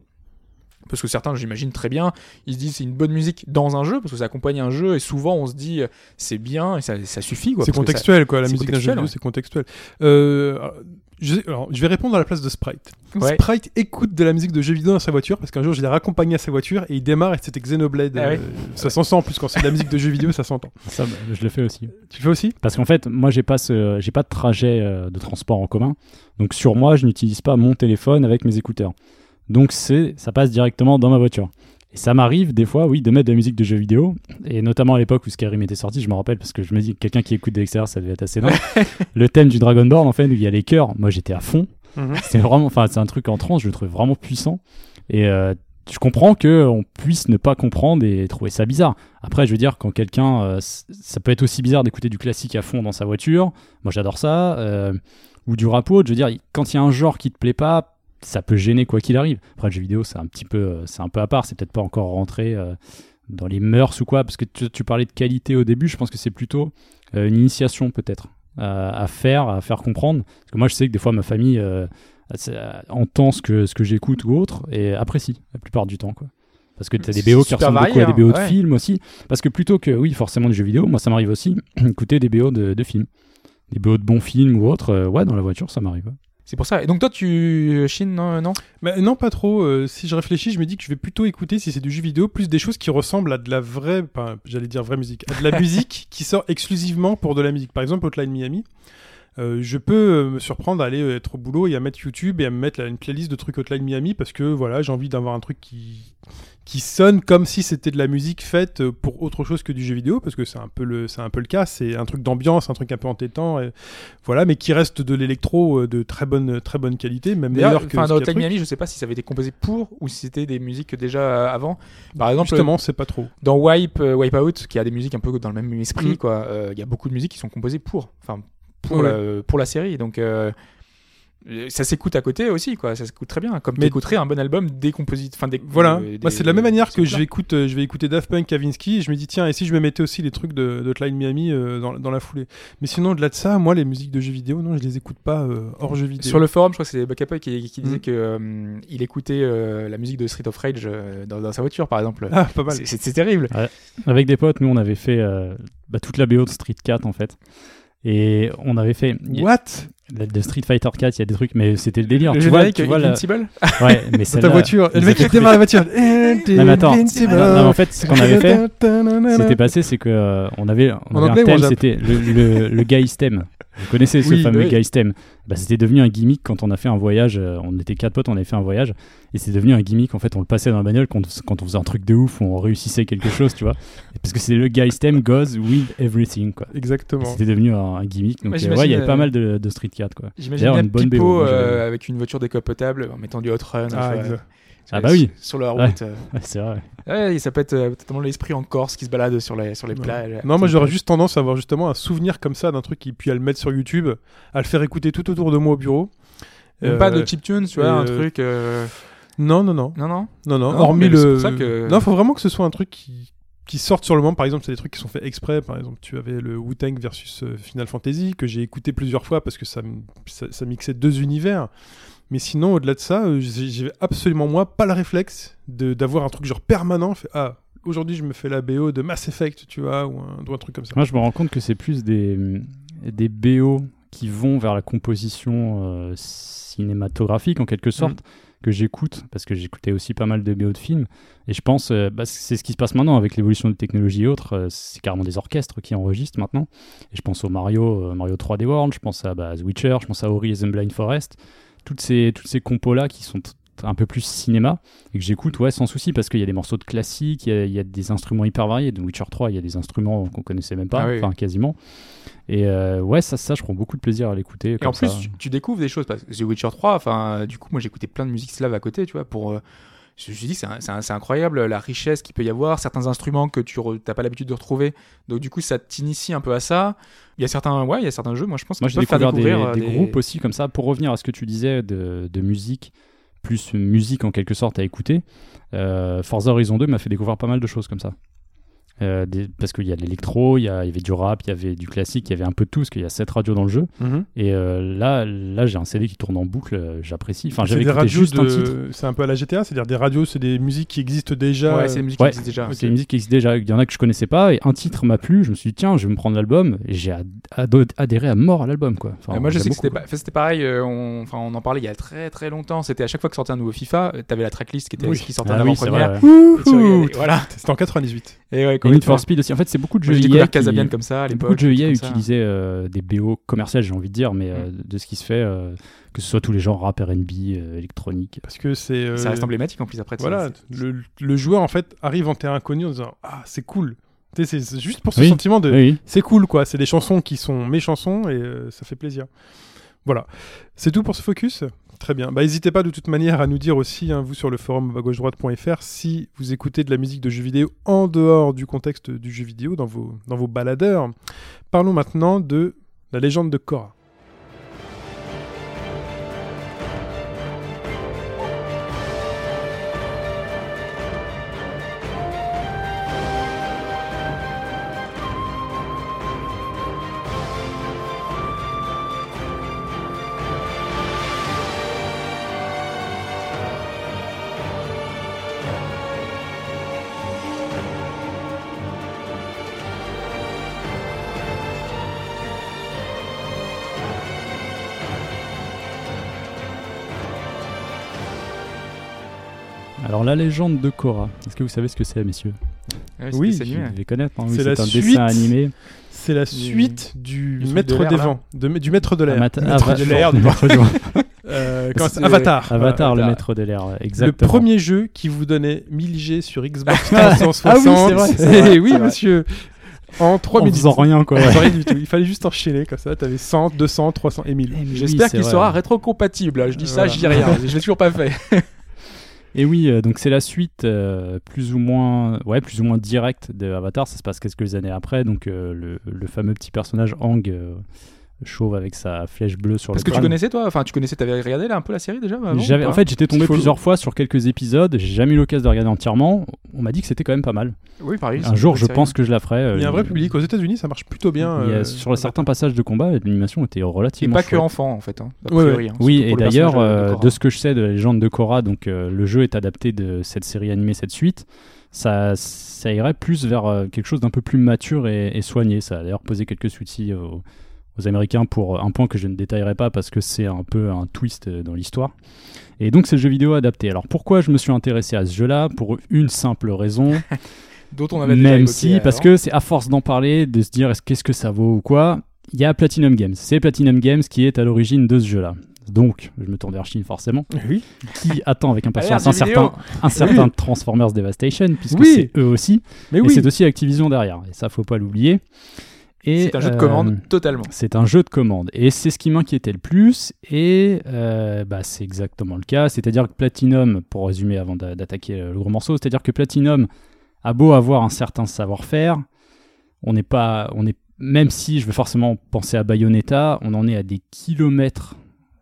B: Parce que certains, j'imagine très bien, ils se disent c'est une bonne musique dans un jeu parce que ça accompagne un jeu et souvent on se dit euh, c'est bien et ça, ça suffit quoi.
A: C'est
B: ça-
A: contextuel, quoi. La musique d'un jeu vidéo,
B: ouais.
A: c'est contextuel. Euh, je, alors, je vais répondre à la place de Sprite.
B: Ouais.
A: Sprite écoute de la musique de jeu vidéo dans sa voiture parce qu'un jour, je l'ai raccompagné à sa voiture et il démarre et c'était Xenoblade.
B: Ah
A: euh,
B: ouais.
A: Ça s'entend en plus quand c'est de la musique de jeu vidéo, ça s'entend.
C: Ça, bah, je le fais aussi.
A: Tu le fais aussi?
C: Parce qu'en fait, moi, j'ai pas, ce, j'ai pas de trajet euh, de transport en commun. Donc, sur moi, je n'utilise pas mon téléphone avec mes écouteurs. Donc, c'est, ça passe directement dans ma voiture. Et ça m'arrive des fois, oui, de mettre de la musique de jeux vidéo. Et notamment à l'époque où Skyrim était sorti, je me rappelle, parce que je me dis que quelqu'un qui écoute de l'extérieur, ça devait être assez dingue. le thème du Dragonborn, en fait, où il y a les chœurs, moi j'étais à fond.
A: Mhm.
C: C'est vraiment, enfin, c'est un truc en trance, je le trouve vraiment puissant. Et euh, je comprends que on puisse ne pas comprendre et trouver ça bizarre. Après, je veux dire, quand quelqu'un, euh, ça peut être aussi bizarre d'écouter du classique à fond dans sa voiture. Moi, j'adore ça. euh, ou du rap. Je veux dire, quand il y a un genre qui te plaît pas, ça peut gêner quoi qu'il arrive. Après, le jeu vidéo, c'est un petit peu, euh, c'est un peu à part. C'est peut-être pas encore rentré euh, dans les mœurs ou quoi. Parce que tu, tu parlais de qualité au début. Je pense que c'est plutôt euh, une initiation peut-être à, faire, à faire comprendre. Parce que moi, je sais que des fois, ma famille entend ce que, ce que j'écoute ou autre et apprécie la plupart du temps. Quoi. Parce que tu as des BO qui ressemblent
B: varié,
C: beaucoup à des
B: hein,
C: BO de
B: ouais.
C: films aussi. Parce que plutôt que, oui, forcément du jeu vidéo, moi, ça m'arrive aussi d'écouter des BO de, de films. Des BO de bons films ou autres. euh, ouais, dans la voiture, ça m'arrive.
B: C'est pour ça. Et donc toi, tu Chine, non, non?
A: Mais non, pas trop. euh, si je réfléchis, je me dis que je vais plutôt écouter, si c'est du jeu vidéo, plus des choses qui ressemblent à de la vraie, enfin, j'allais dire vraie musique, à de la musique qui sort exclusivement pour de la musique. Par exemple, Hotline Miami. euh, je peux euh, me surprendre à aller euh, être au boulot et à mettre YouTube et à me mettre là, une playlist de trucs Hotline Miami parce que voilà, j'ai envie d'avoir un truc qui qui sonne comme si c'était de la musique faite euh, pour autre chose que du jeu vidéo parce que c'est un peu le c'est un peu le cas, c'est un truc d'ambiance, un truc un peu entêtant et voilà, mais qui reste de l'électro euh, de très bonne très bonne qualité, même meilleur que
B: enfin, dans
A: truc.
B: Miami, je sais pas si ça avait été composé pour ou si c'était des musiques déjà euh, avant. Par exemple,
A: Justement, c'est pas trop.
B: dans Wipe, euh, Wipeout, qui a des musiques un peu dans le même esprit,
A: Mm.
B: quoi. euh, Il y a beaucoup de musiques qui sont composées pour, enfin, pour,
A: Ouais.
B: la, pour la série. Donc, euh, ça s'écoute à côté aussi, quoi. Ça s'écoute très bien. Comme
A: Mais-
B: tu écouterais un bon album décomposé. Enfin, des,
A: Voilà,
B: euh,
A: moi
B: des-
A: c'est de la même manière que
B: des-
A: je vais, écouter, euh, je vais écouter Daft Punk, Kavinsky, et je me dis tiens, et si je me mettais aussi les trucs de, de Miami euh, dans, dans la foulée? Mais sinon, au-delà de ça, moi les musiques de jeux vidéo, non, je les écoute pas euh, hors jeux vidéo.
B: Sur le forum, je crois que c'est Buckapoy qui, qui disait
A: Mm.
B: que euh, il écoutait euh, la musique de Street of Rage euh, dans, dans sa voiture, par exemple.
A: Ah, pas mal.
B: C'est- terrible.
C: Avec des potes, nous, on avait fait euh, bah, toute la BO de Street 4 en fait. Et on avait fait.
A: What?
C: De Street Fighter 4, il y a des trucs, mais c'était le délire.
B: Le
C: tu vois, tu vois la- Ouais, mais
A: Dans ta voiture, le mec qui démarre la voiture.
C: Non, mais attends. Non, mais en fait, ce qu'on avait fait, c'était passé, c'est que euh, on avait, on avait un thème, c'était le, le, le guy theme. Vous connaissez ce
A: Oui,
C: fameux
B: oui.
C: guy theme bah, C'était devenu un gimmick quand on a fait un voyage. euh, on était quatre potes, on avait fait un voyage, et c'est devenu un gimmick. En fait, on le passait dans la bagnole quand, quand on faisait un truc de ouf, on réussissait quelque chose, tu vois. Parce que c'est le guy theme goes with everything, quoi.
A: Exactement.
C: C'était devenu un, un gimmick. Donc,
B: Ouais,
C: euh, ouais, il y avait pas
B: euh,
C: mal de, de Street 4, quoi.
B: J'imagine
C: une bonne
B: Pipo
C: BO,
B: euh, avec une voiture décapotable en mettant du hot run.
A: Ah.
C: Ah bah oui.
B: Sur la
C: Ouais.
B: route. euh.
C: Ouais, c'est vrai.
B: Ouais, ça peut être euh, totalement l'esprit en Corse qui se balade sur les, sur les plages.
A: Non, moi j'aurais juste tendance à avoir justement un souvenir comme ça d'un truc et puis à le mettre sur YouTube, à le faire écouter tout autour de moi au bureau. Euh,
B: pas de chiptune, tu vois, un
A: euh,
B: truc. euh,
A: Non, non, non.
B: Non, non.
A: Non, non,
B: Non,
A: hormis le.
B: pour ça que-
A: Non, faut vraiment que ce soit un truc qui, qui sorte sur le moment. Par exemple, c'est des trucs qui sont faits exprès. Par exemple, tu avais le Wu-Tang versus euh, Final Fantasy que j'ai écouté plusieurs fois parce que ça, ça, ça mixait deux univers. Mais sinon, au-delà de ça, euh, j'ai absolument moi pas le réflexe de- d'avoir un truc genre permanent. Fait, ah, aujourd'hui je me fais la BO de Mass Effect, tu vois, ou un, ou un truc comme ça.
C: Moi, je me rends compte que c'est plus des, des BO qui vont vers la composition euh, cinématographique, en quelque sorte, que j'écoute, parce que j'écoutais aussi pas mal de BO de films. Et je pense, euh, bah, c'est ce qui se passe maintenant avec l'évolution des technologies et autres. euh, c'est carrément des orchestres qui enregistrent maintenant. Et je pense au Mario, euh, Mario 3D World, je pense à bah, The Witcher, je pense à Ori and the Blind Forest. Toutes ces, toutes ces compos-là qui sont un peu plus cinéma et que j'écoute ouais sans souci parce qu'il y a des morceaux de classique il y a, il y a des instruments hyper variés de Witcher 3 il y a des instruments qu'on connaissait même pas
B: Ah oui.
C: enfin quasiment et euh, ouais ça ça je prends beaucoup de plaisir à l'écouter
B: Et en plus, tu, tu découvres des choses. Parce que The Witcher 3, enfin, du coup, moi j'écoutais plein de musique slave à côté, tu vois, pour. Je me suis dit, c'est incroyable la richesse qu'il peut y avoir, certains instruments que tu n'as pas l'habitude de retrouver. Donc, du coup, ça t'initie un peu à ça. Il y a certains, ouais, il y a certains jeux, moi je pense
C: Moi,
B: qu'ils
C: j'ai découvert des,
B: euh,
C: des groupes aussi comme ça. Pour revenir à ce que tu disais de, de musique, plus musique en quelque sorte à écouter, euh, Forza Horizon 2 m'a fait découvrir pas mal de choses comme ça. Euh, des- parce qu'il y a de l'électro, il y, avait du rap, il y avait du classique, il y avait un peu de tout, parce qu'il y a 7 radios dans le jeu.
A: Mhm.
C: Et euh, là, là j'ai un CD qui tourne en boucle, euh, j'apprécie. Enfin,
A: c'est
C: j'avais
A: des
C: écouté
A: radios
C: juste un titre.
A: C'est un peu à la GTA, c'est-à-dire des radios, c'est des musiques qui existent déjà.
B: Ouais, c'est des musiques
C: Ouais.
B: qui existent déjà.
C: C'est une musique qui existe déjà. Il y en a que je connaissais pas, et un titre m'a plu. Je me suis dit, tiens, je vais me prendre l'album. Et j'ai adhéré à mort à l'album, quoi. Enfin,
B: moi, je sais que c'était pas- enfin, c'était pareil. euh, on, enfin, on en parlait il y a très très longtemps. C'était à chaque fois que sortait un nouveau FIFA, tu avais la tracklist qui, était,
A: Oui.
B: qui sortait en
C: Ah c'est
B: avant-première. voilà.
A: C'était en 98.
B: Et ouais,
C: Need for Speed aussi. En fait, c'est beaucoup de jeux
B: J'ai découvert
C: qui-
B: Casabian comme ça à l'époque.
C: Beaucoup de jeux
B: ça.
C: utilisaient euh, des BO commerciales, j'ai envie de dire, mais euh, de ce qui se fait, euh, que ce soit tous les genres rap, R&B, euh, électronique.
A: Parce que c'est. euh,
B: Ça reste emblématique en plus après.
A: Voilà, le, le joueur en fait arrive en terrain inconnu en disant Ah, c'est cool. Tu sais, C'est c'est juste pour ce
C: Oui.
A: sentiment de
C: Oui,
A: c'est cool quoi. C'est des chansons qui sont mes chansons et euh, ça fait plaisir. Voilà. C'est tout pour ce focus? Très bien. Bah, n'hésitez pas de toute manière à nous dire aussi, hein, vous sur le forum gauche-droite.fr, si vous écoutez de la musique de jeux vidéo en dehors du contexte du jeu vidéo, dans vos, dans vos baladeurs. Parlons maintenant de la légende de Korra.
C: La légende de Korra, est-ce que vous savez ce que c'est, messieurs
B: Ouais,
A: Oui,
B: ouais.
C: devez connaître, hein, oui,
A: C'est
C: un
A: suite.
C: dessin animé.
A: C'est la suite du, maître
B: de l'air,
A: des vents, de- du maître de l'air.
C: Amata-
A: Maître
C: Ava-
A: de l'air,
C: le
A: du-
C: maître du-
A: Euh, Avatar.
C: Avatar, le maître de l'air,
A: Le
C: exactement.
A: premier jeu qui vous donnait 1000G sur Xbox
C: Ah
A: 360.
C: oui, c'est vrai,
A: Eh
C: vrai,
A: oui,
C: vrai.
A: monsieur. En 3
C: en
A: minutes.
C: faisant rien, quoi.
A: En
C: ouais.
A: faisant rien du tout. Il fallait juste enchaîner comme ça. T'avais 100, 200, 300 et 1000.
B: J'espère
C: Oui, c'est
B: qu'il sera rétrocompatible. Je dis ça,
A: Voilà.
B: je dis rien. je l'ai toujours pas fait.
C: Et oui, euh, donc c'est la suite euh, plus ou moins, ouais, plus ou moins directe de Avatar. Ça se passe quelques années après. Donc euh, le, le fameux petit personnage euh, chauve avec sa flèche bleue sur
B: Parce
C: le
B: que tu connaissais toi Enfin, tu connaissais, t'avais regardé là un peu la série déjà avant,
C: J'avais,
B: ou
C: en fait, j'étais tombé plusieurs fois sur quelques épisodes. J'ai jamais eu l'occasion de regarder entièrement. On m'a dit que c'était quand même pas mal.
B: Oui, pareil.
C: Un jour, je pense que je la ferai. euh,
A: Il y a un vrai public. Aux États-Unis, ça marche plutôt bien.
C: il y a-
A: euh,
C: sur certains passages de combat, l'animation était
B: Et
C: relativement.
B: pas que enfant en fait. hein, priori,
A: ouais.
B: hein,
C: Oui, et d'ailleurs,
B: personnage de- de
C: euh, de ce que je sais de la légende de Korra, donc euh, le jeu est adapté de cette série animée, cette suite. Ça, ça irait plus vers quelque chose d'un peu plus mature et, et soigné. Ça a d'ailleurs posé quelques soucis aux, aux Américains pour un point que je ne détaillerai pas parce que c'est un peu un twist euh, dans l'histoire. Et donc c'est le jeu vidéo adapté. Alors pourquoi je me suis intéressé à ce jeu-là? Pour une simple raison.
B: dont on avait
C: Même si, parce que c'est à force d'en parler, de se dire est-ce qu'est-ce que ça vaut ou quoi, il y a Platinum Games. C'est Platinum Games qui est à l'origine de ce jeu-là. Donc, je me tourne vers Chine forcément,
A: Oui.
C: qui attend avec impatience un certain, un certain Transformers Devastation, puisque
A: Oui.
C: c'est eux aussi,
A: Mais
C: et c'est aussi Activision derrière, et ça faut pas l'oublier.
B: C'est un jeu de
C: euh,
B: commande totalement.
C: c'est un jeu de commande. Et c'est ce qui m'inquiétait le plus. Et euh, bah, c'est exactement le cas. C'est-à-dire que Platinum, pour résumer avant d'a- d'attaquer le gros morceau, c'est-à-dire que Platinum a beau avoir un certain savoir-faire, on n'est pas. On est, même si je veux forcément penser à Bayonetta, on en est à des kilomètres.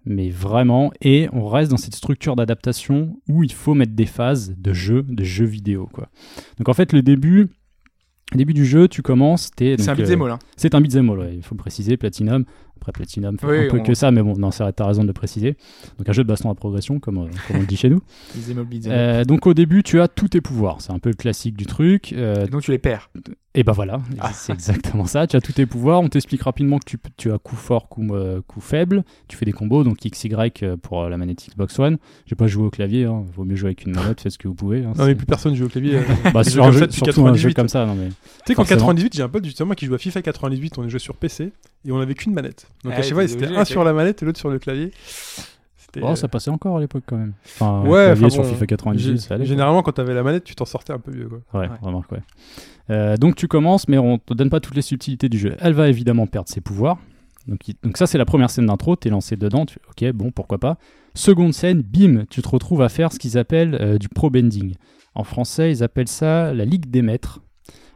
C: Mais vraiment, et on reste dans cette structure d'adaptation où il faut mettre des phases de jeu, de jeux vidéo. Quoi. Donc en fait, le début, début du jeu, tu commences, t'es
B: C'est un
C: donc, euh,
B: beat'em all. hein.
C: c'est un beat'em all, ouais, il faut le préciser, Platinum. Après, Platinum fait
B: Oui,
C: un peu
B: on-
C: que ça, mais bon, non, c'est- t'as raison de le préciser. Donc, un jeu de baston à progression, comme, euh, comme on le dit chez nous. Euh, donc, au début, tu as tous tes pouvoirs. C'est un peu le classique du truc. Euh,
B: donc tu les perds.
C: et ben voilà,
B: Ah.
C: c'est exactement ça. Tu as tous tes pouvoirs. On t'explique rapidement que tu, as coup fort, coup, euh, coup faible. Tu fais des combos, donc XY pour la manette Xbox One. J'ai pas joué au clavier, hein. vaut mieux jouer avec une manette, faites ce que vous pouvez. hein.
A: Non, mais plus personne joue au clavier. euh.
C: bah, sur un jeu- surtout un jeu
A: 98.
C: comme ça, non mais.
A: Tu sais qu'en
C: Forcément.
A: 98, j'ai un pote justement qui joue à FIFA 98, on jouait sur PC et on avait qu'une manette. Donc
B: Ah
A: à chaque fois, c'était un sur la manette et l'autre sur le clavier. C'était,
C: Oh,
A: euh,
C: ça passait encore à l'époque quand même. Enfin,
A: Ouais,
C: clavier
A: enfin
C: sur
A: bon,
C: FIFA 98,
A: gé-
C: ça allait. quoi.
A: Généralement, quand t'avais la manette, tu t'en sortais un peu mieux. Quoi.
C: Ouais,
B: Ouais.
C: remarque, ouais. Euh, donc tu commences, mais on te donne pas toutes les subtilités du jeu. Elle va évidemment perdre ses pouvoirs. Donc, il- donc ça, c'est la première scène d'intro. T'es lancé dedans. Tu ok, bon, pourquoi pas. Seconde scène, bim, tu te retrouves à faire ce qu'ils appellent euh, du pro bending. En français, ils appellent ça la ligue des maîtres.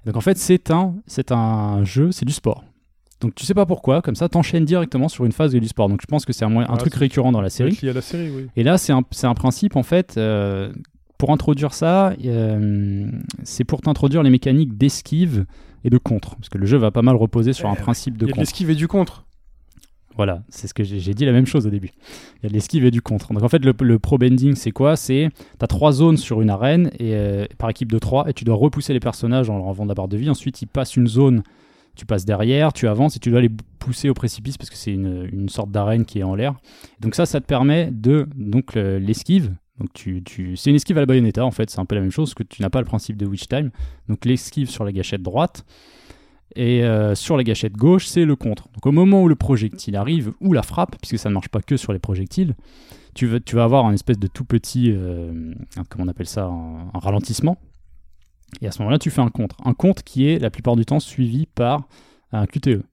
C: Donc en fait, c'est un, c'est un jeu, c'est du sport. Donc tu sais pas pourquoi, comme ça, t'enchaînes directement sur une phase de du sport. Donc je pense que c'est un, un
A: Ah,
C: truc récurrent dans la série.
A: La série, oui.
C: Et là, c'est un, principe, en fait, euh, pour introduire ça, euh, c'est pour t'introduire les mécaniques d'esquive et de contre. Parce que le jeu va pas mal reposer sur un
A: Eh,
C: principe de
A: y a de
C: contre.
A: l'esquive et du contre.
C: Voilà, c'est ce que j'ai dit la même chose au début. Il y a de l'esquive et du contre. Donc en fait, le, le pro bending, c'est quoi? C'est tu as trois zones sur une arène et, euh, par équipe de trois et tu dois repousser les personnages en leur enlevant de la barre de vie. Ensuite, ils passent une zone, tu passes derrière, tu avances et tu dois les pousser au précipice parce que c'est une, une sorte d'arène qui est en l'air. Donc ça, ça te permet de donc le- l'esquive. Donc tu, tu... c'est une esquive à la Bayonetta en fait, c'est un peu la même chose que tu n'as pas le principe de Witch Time. Donc l'esquive sur la gâchette droite et euh, sur la gâchette gauche c'est le contre. Donc au moment où le projectile arrive ou la frappe, puisque ça ne marche pas que sur les projectiles, tu vas, tu vas avoir un espèce de tout petit, euh, comment on appelle ça, un ralentissement. Et à ce moment-là tu fais un contre. Un contre qui est la plupart du temps suivi par un QTE.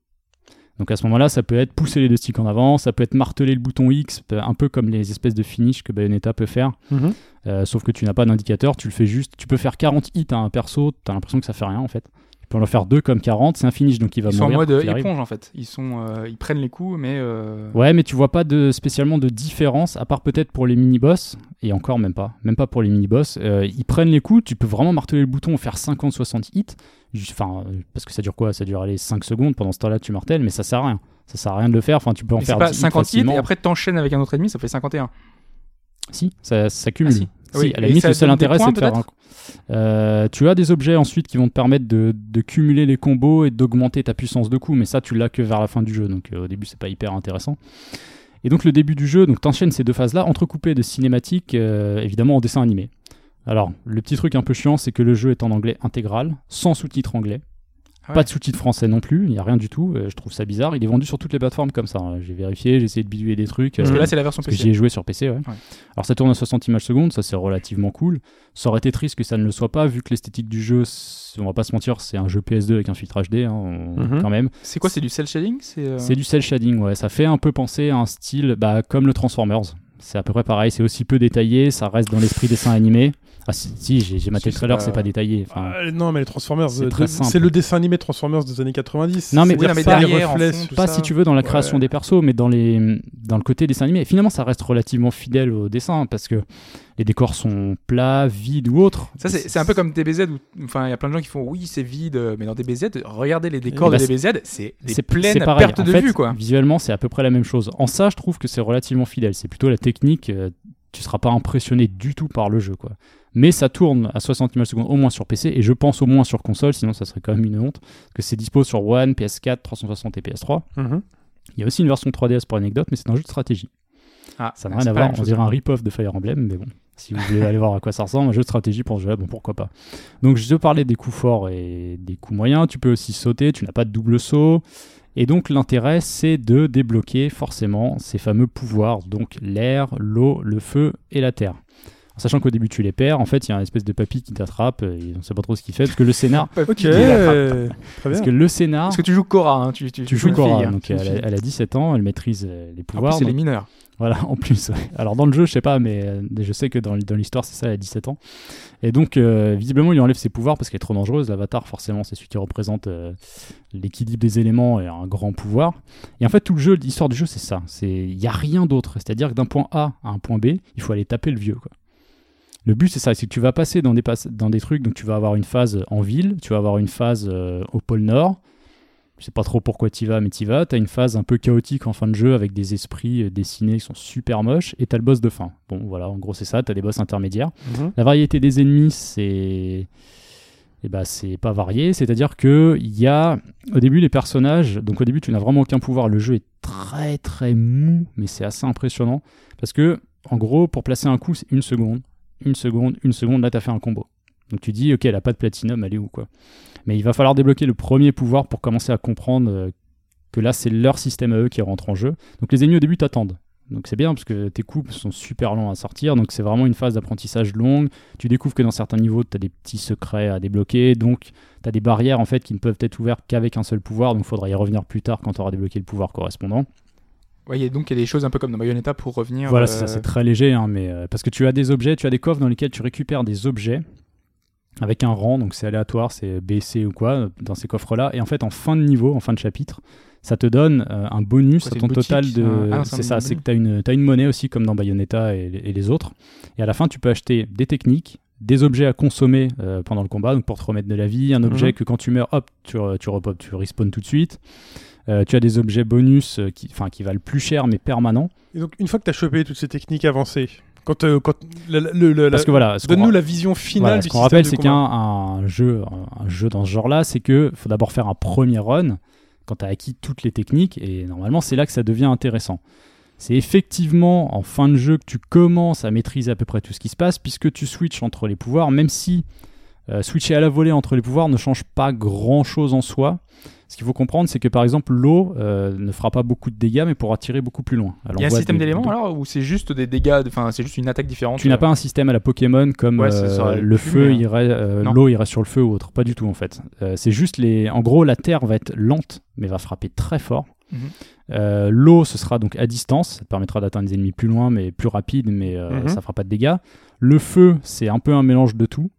C: Donc à ce moment-là, ça peut être pousser les deux sticks en avant, ça peut être marteler le bouton X, un peu comme les espèces de finish que Bayonetta peut faire.
A: Mhm.
C: Euh, sauf que tu n'as pas d'indicateur, tu le fais juste. Tu peux faire 40 hits à un perso, t'as l'impression que ça fait rien en fait. Tu peux en faire deux comme 40, c'est un finish donc il va
B: Ils sont en
C: mourir.
B: mode euh, éponge en fait. Ils, sont, euh, ils prennent les coups, mais. euh,
C: Ouais, mais tu vois pas de, spécialement de différence, à part peut-être pour les mini-boss, et encore même pas, même pas pour les mini-boss. Euh, ils prennent les coups, tu peux vraiment marteler le bouton, faire 50-60 hits, enfin, parce que ça dure quoi? Ça dure aller 5 secondes, pendant ce temps-là tu martèles, mais ça sert à rien. Ça sert à rien de le faire, enfin tu peux en
B: mais
C: faire
B: pas
C: 10 hits
B: 50 hits
C: facilement.
B: et après t'enchaînes avec un autre ennemi, ça fait 51.
C: Si, ça, ça cumule.
B: Ah, si.
C: Si,
B: Oui,
C: à la limite,
B: ça
C: le seul intérêt, c'est de faire un... Euh, tu as des objets ensuite qui vont te permettre de, de cumuler les combos et d'augmenter ta puissance de coup, mais ça, tu l'as que vers la fin du jeu, donc euh, au début, c'est pas hyper intéressant. Et donc, le début du jeu, donc t'enchaînes ces deux phases-là, entrecoupées de cinématiques, euh, évidemment en dessin animé. Alors, le petit truc un peu chiant, c'est que le jeu est en anglais intégral, sans sous-titres anglais.
B: Ah
C: Pas de sous-titres français non plus, il n'y a rien du tout, euh, je trouve ça bizarre. Il est vendu sur toutes les plateformes comme ça. hein. J'ai vérifié, j'ai essayé de bidouiller des trucs.
B: Parce
C: euh,
B: que là, c'est la version
C: parce que
B: PC.
C: j'y ai joué sur PC, ouais.
B: Ouais.
C: Alors ça tourne à 60 images secondes, ça c'est relativement cool. Ça aurait été triste que ça ne le soit pas, vu que l'esthétique du jeu, on va pas se mentir, c'est un jeu PS2 avec un filtre HD, hein, on-
A: Mhm.
C: quand même.
B: C'est quoi C'est du cel shading? C'est euh,
C: C'est du cel shading, ouais. Ça fait un peu penser à un style bah, comme le Transformers. C'est à peu près pareil, c'est aussi peu détaillé, ça reste dans l'esprit dessin animé. Ah si, si, j'ai maté le trailer,
B: pas-
C: c'est pas détaillé. Enfin,
A: Ah, non, mais les Transformers,
C: C'est
A: euh, c'est le dessin animé Transformers des années 90.
C: Non, mais
B: oui, non, mais
A: les
B: derrière,
A: reflets,
B: fond,
C: pas
A: ça.
C: si tu veux dans la création
A: Ouais.
C: des persos, mais dans les, dans le côté dessin animé. Et finalement, ça reste relativement fidèle au dessin parce que les décors sont plats, vides ou autres.
B: Ça, c'est c'est un peu comme DBZ où, enfin, il y a plein de gens qui font oui, c'est vide, euh, mais dans DBZ, regardez les décors
C: bah,
B: de DBZ, c'est des
C: c'est
B: pertes
C: En
B: de
C: fait,
B: vue, quoi.
C: Visuellement, c'est à peu près la même chose. En ça, je trouve que c'est relativement fidèle. C'est plutôt la technique. euh, tu seras pas impressionné du tout par le jeu, quoi. Mais ça tourne à 60 images secondes au moins sur PC et je pense au moins sur console, sinon ça serait quand même une honte. Parce que c'est dispo sur One, PS4, 360 et PS3.
A: Mhm.
C: Il y a aussi une version 3DS pour anecdote, mais c'est un jeu de stratégie.
B: Ah,
C: Ça n'a rien à voir, on dirait un rip-off de Fire Emblem, mais bon, si vous voulez aller voir à quoi ça ressemble, un jeu de stratégie pour ce jeu-là, bon pourquoi pas. Donc je te parlais des coups forts et des coups moyens, tu peux aussi sauter, tu n'as pas de double saut, et donc l'intérêt c'est de débloquer forcément ces fameux pouvoirs, donc l'air, l'eau, le feu et la terre. En sachant qu'au début tu les perds, en fait il y a un espèce de papy qui t'attrape, et on sait pas trop ce qu'il fait, parce que le scénar,
A: Ok,
C: parce que le scénar,
B: Parce que tu joues Cora, hein, tu, tu,
C: tu joues
B: une fille,
C: Cora,
B: hein.
C: donc elle
B: une
C: a,
B: fille.
C: elle a 17 ans, elle maîtrise euh, les pouvoirs.
B: c'est les mineurs.
C: Voilà, en plus. Alors dans le jeu, je sais pas, mais euh, je sais que dans, l'histoire, c'est ça, elle a 17 ans. Et donc, euh, visiblement, il lui enlève ses pouvoirs parce qu'elle est trop dangereuse. L'avatar, forcément, c'est celui qui représente euh, l'équilibre des éléments et un grand pouvoir. Et en fait, tout le jeu, l'histoire du jeu, c'est ça. Il n'y a rien d'autre. C'est-à-dire que d'un point A à un point B, il faut aller taper le vieux. Le but, c'est ça, c'est que tu vas passer dans des, dans des trucs, donc tu vas avoir une phase en ville, tu vas avoir une phase au pôle Nord, je sais pas trop pourquoi t'y vas, mais t'y vas. T'as une phase un peu chaotique en fin de jeu avec des esprits euh, dessinés qui sont super moches, et t'as le boss de fin. Bon, voilà, en gros, c'est ça. T'as des boss intermédiaires.
A: Mhm.
C: La variété des ennemis, c'est. Eh ben, c'est pas varié, c'est-à-dire que il y a au début les personnages, donc au début tu n'as vraiment aucun pouvoir, le jeu est très très mou, mais c'est assez impressionnant parce que en gros pour placer un coup c'est une seconde, une seconde, une seconde, là t'as fait un combo. Donc tu dis ok elle a pas de platinum, elle est où quoi. Mais il va falloir débloquer le premier pouvoir pour commencer à comprendre euh, que là c'est leur système à eux qui rentre en jeu. Donc les ennemis au début t'attendent. Donc c'est bien parce que tes coups sont super longs à sortir, donc c'est vraiment une phase d'apprentissage longue. Tu découvres que dans certains niveaux, tu as des petits secrets à débloquer, donc tu as des barrières en fait qui ne peuvent être ouvertes qu'avec un seul pouvoir, donc il faudra y revenir plus tard quand tu auras débloqué le pouvoir correspondant.
B: Et donc il y a des choses un peu comme dans Bayonetta pour revenir.
C: Voilà,
B: euh,
C: c'est c'est très léger, hein, mais euh, parce que tu as des objets, tu as des coffres dans lesquels tu récupères des objets avec un rang, donc c'est aléatoire, c'est B, C ou quoi, dans ces coffres-là, et en fait en fin de niveau, en fin de chapitre, ça te donne euh, un bonus
B: Quoi,
C: à
B: c'est
C: ton total de...
B: ah non, c'est
C: ça, c'est que tu as une, t'as une monnaie aussi comme dans Bayonetta et, et les autres, et à la fin tu peux acheter des techniques, des objets à consommer euh, pendant le combat, donc pour te remettre de la vie, un objet
A: Mhm.
C: que quand tu meurs, hop, tu, tu, repop, tu respawns tout de suite. Euh, tu as des objets bonus euh, qui, enfin, qui valent plus cher mais permanents.
A: Et donc, une fois que tu as chopé toutes ces techniques avancées, quand, euh, quand le, le- le-
C: Parce que voilà,
A: donne-nous la vision finale
C: voilà, ce qu'on rappelle, c'est qu'un un jeu, un, un jeu dans ce genre-là, c'est que faut d'abord faire un premier run quand tu as acquis toutes les techniques et normalement c'est là que ça devient intéressant. c'est effectivement en fin de jeu que tu commences à maîtriser à peu près tout ce qui se passe, puisque tu switches entre les pouvoirs, même si euh, switcher à la volée entre les pouvoirs ne change pas grand-chose en soi. Ce qu'il faut comprendre, c'est que par exemple, l'eau euh, ne fera pas beaucoup de dégâts, mais pourra tirer beaucoup plus loin.
B: Il y a un système d'éléments alors ou c'est juste des dégâts, enfin c'est juste une attaque différente
C: Tu n'as pas un système à la Pokémon comme
B: Ouais,
C: euh, le feu
B: mais-
C: irait, euh, l'eau irait sur le feu ou autre. Pas du tout en fait. Euh, c'est juste les. En gros, la terre va être lente, mais va frapper très fort.
B: Mhm.
C: Euh, l'eau, ce sera donc à distance. Ça te permettra d'atteindre des ennemis plus loin, mais plus rapide, mais euh,
A: Mhm.
C: ça fera pas de dégâts. Le feu, c'est un peu un mélange de tout.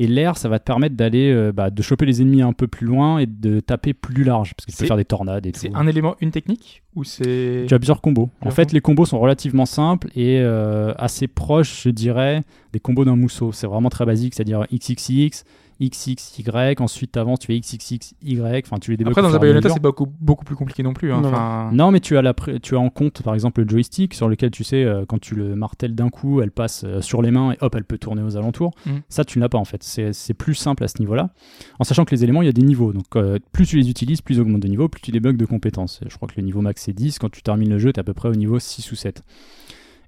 C: Et l'air, ça va te permettre d'aller, euh, bah, de choper les ennemis un peu plus loin et de taper plus large, parce que tu peux faire des tornades et tout.
B: C'est un élément, une technique ou c'est
C: Tu as plusieurs combos. En fait, les combos sont relativement simples et euh, assez proches, je dirais, des combos d'un mousseau. C'est vraiment très basique, c'est-à-dire XXX, XXY, ensuite tu avances, tu fais XXXY, enfin tu les débloques
B: Après dans un Bayonetta c'est beaucoup beaucoup plus compliqué non plus. hein.
A: Non, non.
B: Enfin,
C: Non, mais tu as, la tu as en compte, par exemple, le joystick sur lequel tu sais, euh, quand tu le martèles d'un coup, elle passe euh, sur les mains et hop, elle peut tourner aux alentours.
B: Mhm.
C: Ça, tu ne l'as pas en fait. C'est c'est plus simple à ce niveau-là. En sachant que les éléments, il y a des niveaux. Donc, euh, plus tu les utilises, plus ils augmentent de niveau, plus tu débloques de compétences. Je crois que le niveau max c'est 10. Quand tu termines le jeu, tu es à peu près au niveau 6 ou 7.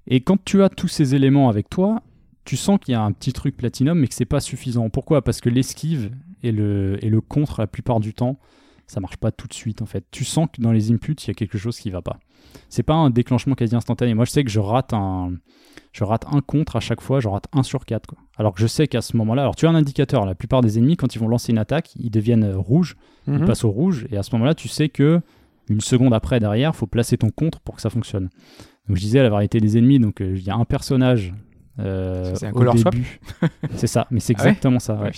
C: Et quand tu as tous ces éléments avec toi, tu sens qu'il y a un petit truc platinum, mais que c'est pas suffisant. Pourquoi? Parce que l'esquive et le, et le contre, la plupart du temps, ça marche pas tout de suite en fait. Tu sens que dans les inputs, il y a quelque chose qui va pas. C'est pas un déclenchement quasi instantané. Moi, je sais que je rate un, je rate un contre à chaque fois, je rate 1 sur 4. Quoi. Alors que je sais qu'à ce moment-là, alors tu as un indicateur, la plupart des ennemis, quand ils vont lancer une attaque, ils deviennent rouges, ils
A: Mhm.
C: passent au rouge, et à ce moment-là, tu sais que une seconde après, derrière, faut placer ton contre pour que ça fonctionne. Donc je disais la variété des ennemis, donc euh, il y a un personnage. Euh,
B: C'est un
C: au
B: color swap.
C: C'est ça, mais c'est
B: Ah ouais
C: exactement ça. ouais.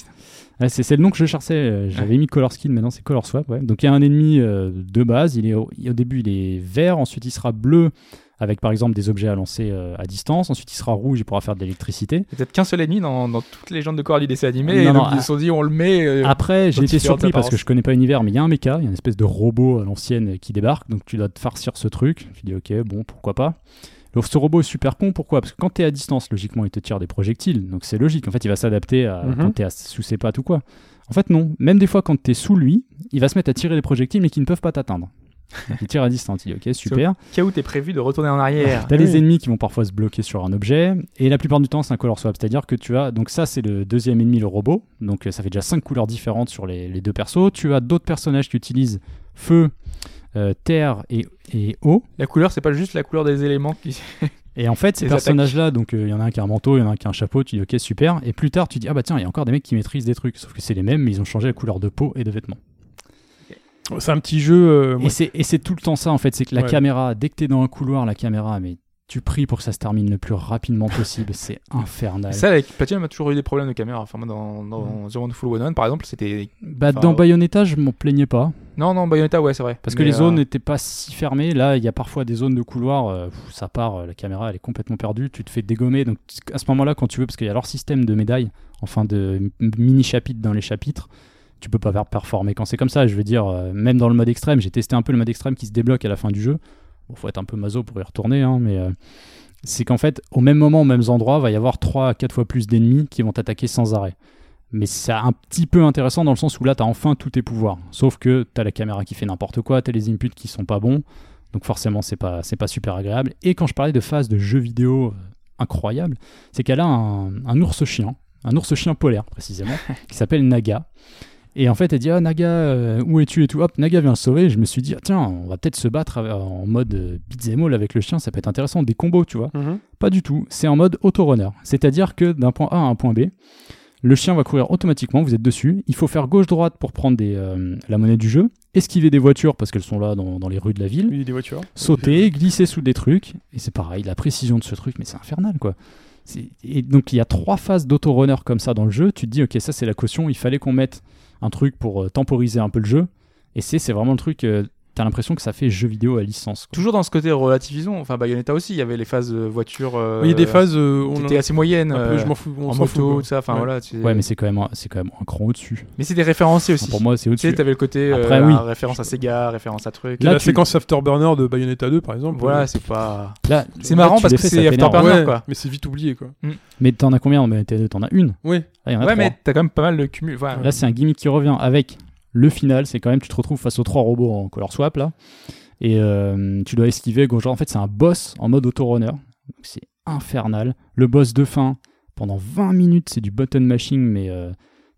B: Ouais,
C: c'est le nom que je cherchais. euh, J'avais mis Color Skin, maintenant c'est Color Swap. Donc il y a un ennemi euh, de base. Il est au, au début il est vert, ensuite il sera bleu avec par exemple des objets à lancer euh, à distance. Ensuite il sera rouge, il pourra faire de l'électricité.
B: Peut-être qu'un seul ennemi dans, dans toutes les légendes de corps du dessin animé.
C: Non,
B: et
C: non,
B: donc, ils se sont dit, on le met.
C: Après j'ai été surpris parce que je connais pas l'univers, mais il y a un mecha, il y a une espèce de robot à l'ancienne qui débarque. Donc tu dois te farcir ce truc. Je dis ok bon pourquoi pas. Donc ce robot est super con, pourquoi? Parce que quand tu es à distance, logiquement, il te tire des projectiles, donc c'est logique. En fait, il va s'adapter à
A: Mhm.
C: quand tu es sous ses pattes ou quoi. En fait, non. Même des fois, quand tu es sous lui, il va se mettre à tirer des projectiles, mais qui ne peuvent pas t'atteindre. Il tire à distance. Il dit ok, super.
B: Cas où t'es prévu de retourner en arrière.
C: T'as
A: Oui.
C: les ennemis qui vont parfois se bloquer sur un objet, et la plupart du temps, c'est un color swap. C'est-à-dire que tu as. Donc, ça, c'est le deuxième ennemi, le robot. Donc, euh, ça fait déjà cinq couleurs différentes sur les, les deux persos. Tu as d'autres personnages qui utilisent feu, euh, terre et, et eau.
B: La couleur, c'est pas juste la couleur des éléments qui.
C: Et en fait, ces personnages-là, donc euh, il y en a un qui a un manteau, il y en a un qui a un chapeau, tu dis ok, super. Et plus tard, tu dis ah bah tiens, il y a encore des mecs qui maîtrisent des trucs. Sauf que c'est les mêmes, mais ils ont changé la couleur de peau et de vêtements.
A: C'est un petit jeu. euh,
C: Et c'est tout le temps ça en fait, c'est que la
A: Ouais.
C: caméra, dès que t'es dans un couloir, la caméra, mais tu pries pour que ça se termine le plus rapidement possible. c'est infernal.
B: Ça, avec Platinum a toujours eu des problèmes de caméra. Enfin, moi, dans, dans Zero One Full One One, par exemple, c'était.
C: Bah,
B: Enfin,
C: dans. Bayonetta, je m'en plaignais pas.
B: Non, non, Bayonetta, ouais, c'est vrai.
C: Parce que les zones
B: euh,
C: n'étaient pas si fermées. Là, il y a parfois des zones de couloir, euh, ça part, euh, la caméra elle est complètement perdue, tu te fais dégommer. Donc à ce moment-là, quand tu veux, parce qu'il y a leur système de médailles, enfin de mini-chapitres dans les chapitres, tu peux pas faire performer. Quand c'est comme ça, je veux dire, euh, même dans le mode extrême, j'ai testé un peu le mode extrême qui se débloque à la fin du jeu. Bon, faut être un peu maso pour y retourner, hein, mais euh, c'est qu'en fait, au même moment, aux mêmes endroits, va y avoir 3 à 4 fois plus d'ennemis qui vont t'attaquer sans arrêt. Mais c'est un petit peu intéressant dans le sens où là, tu as enfin tous tes pouvoirs. Sauf que tu as la caméra qui fait n'importe quoi, tu as les inputs qui sont pas bons. Donc forcément, c'est pas, pas super agréable. Et quand je parlais de phase de jeu vidéo euh, incroyable, c'est qu'elle a un, un ours chien, un ours chien polaire précisément, qui s'appelle Naga. Et en fait, elle dit Ah, Naga, euh, où es-tu et tout. Hop, Naga vient sauver. Et je me suis dit ah, Tiens, on va peut-être se battre euh, en mode euh, beat'em all avec le chien, ça peut être intéressant, des combos, tu vois.
A: Mhm.
C: Pas du tout, c'est en mode autorunner. C'est-à-dire que d'un point A à un point B, le chien va courir automatiquement, vous êtes dessus. Il faut faire gauche-droite pour prendre des, euh, la monnaie du jeu, esquiver des voitures parce qu'elles sont là dans, dans les rues de la ville,
A: a des voitures.
C: sauter, glisser sous des trucs. Et c'est pareil, la précision de ce truc, mais c'est infernal quoi. Et donc il y a trois phases d'autorunner comme ça dans le jeu. Tu te dis, ok, ça c'est la caution, il fallait qu'on mette un truc pour euh, temporiser un peu le jeu. Et c'est c'est vraiment le truc, euh, t'as l'impression que ça fait jeu vidéo à licence. quoi.
B: Toujours dans ce côté relativisons. Enfin, Bayonetta aussi, il y avait les phases euh, voiture. euh,
A: Il y a des phases. euh,
B: qui
A: on
B: étaient assez
A: peu,
B: euh,
A: je m'en fous. on
B: en
A: s'en
B: moto, tout ça. Enfin,
A: Ouais.
B: voilà. tu-
C: Ouais, mais c'est quand, même un- c'est quand même un cran au-dessus.
B: Mais c'était référencé aussi.
C: Enfin, pour moi, c'est
B: tu sais,
C: au-dessus.
B: t'avais le côté euh,
C: Après, oui.
B: référence à Sega, référence à truc.
C: Là,
A: la
C: tu-
A: séquence Afterburner de Bayonetta 2, par exemple.
B: Voilà, c'est pas.
C: Là,
B: C'est
C: là,
B: marrant parce que c'est. Afterburner.
A: ouais,
B: quoi.
A: mais c'est vite oublié, quoi.
C: Mais t'en as combien en BNT2 T'en as une?
A: Oui.
C: Ah,
B: Ouais,
C: trois.
B: mais t'as quand même pas mal de cumul.
C: Là, c'est un gimmick qui revient avec le final. C'est quand même, tu te retrouves face aux trois robots en color swap là. Et euh, tu dois esquiver Gojira. En fait, c'est un boss en mode autorunner. C'est infernal. Le boss de fin, pendant 20 minutes, c'est du button mashing, mais euh,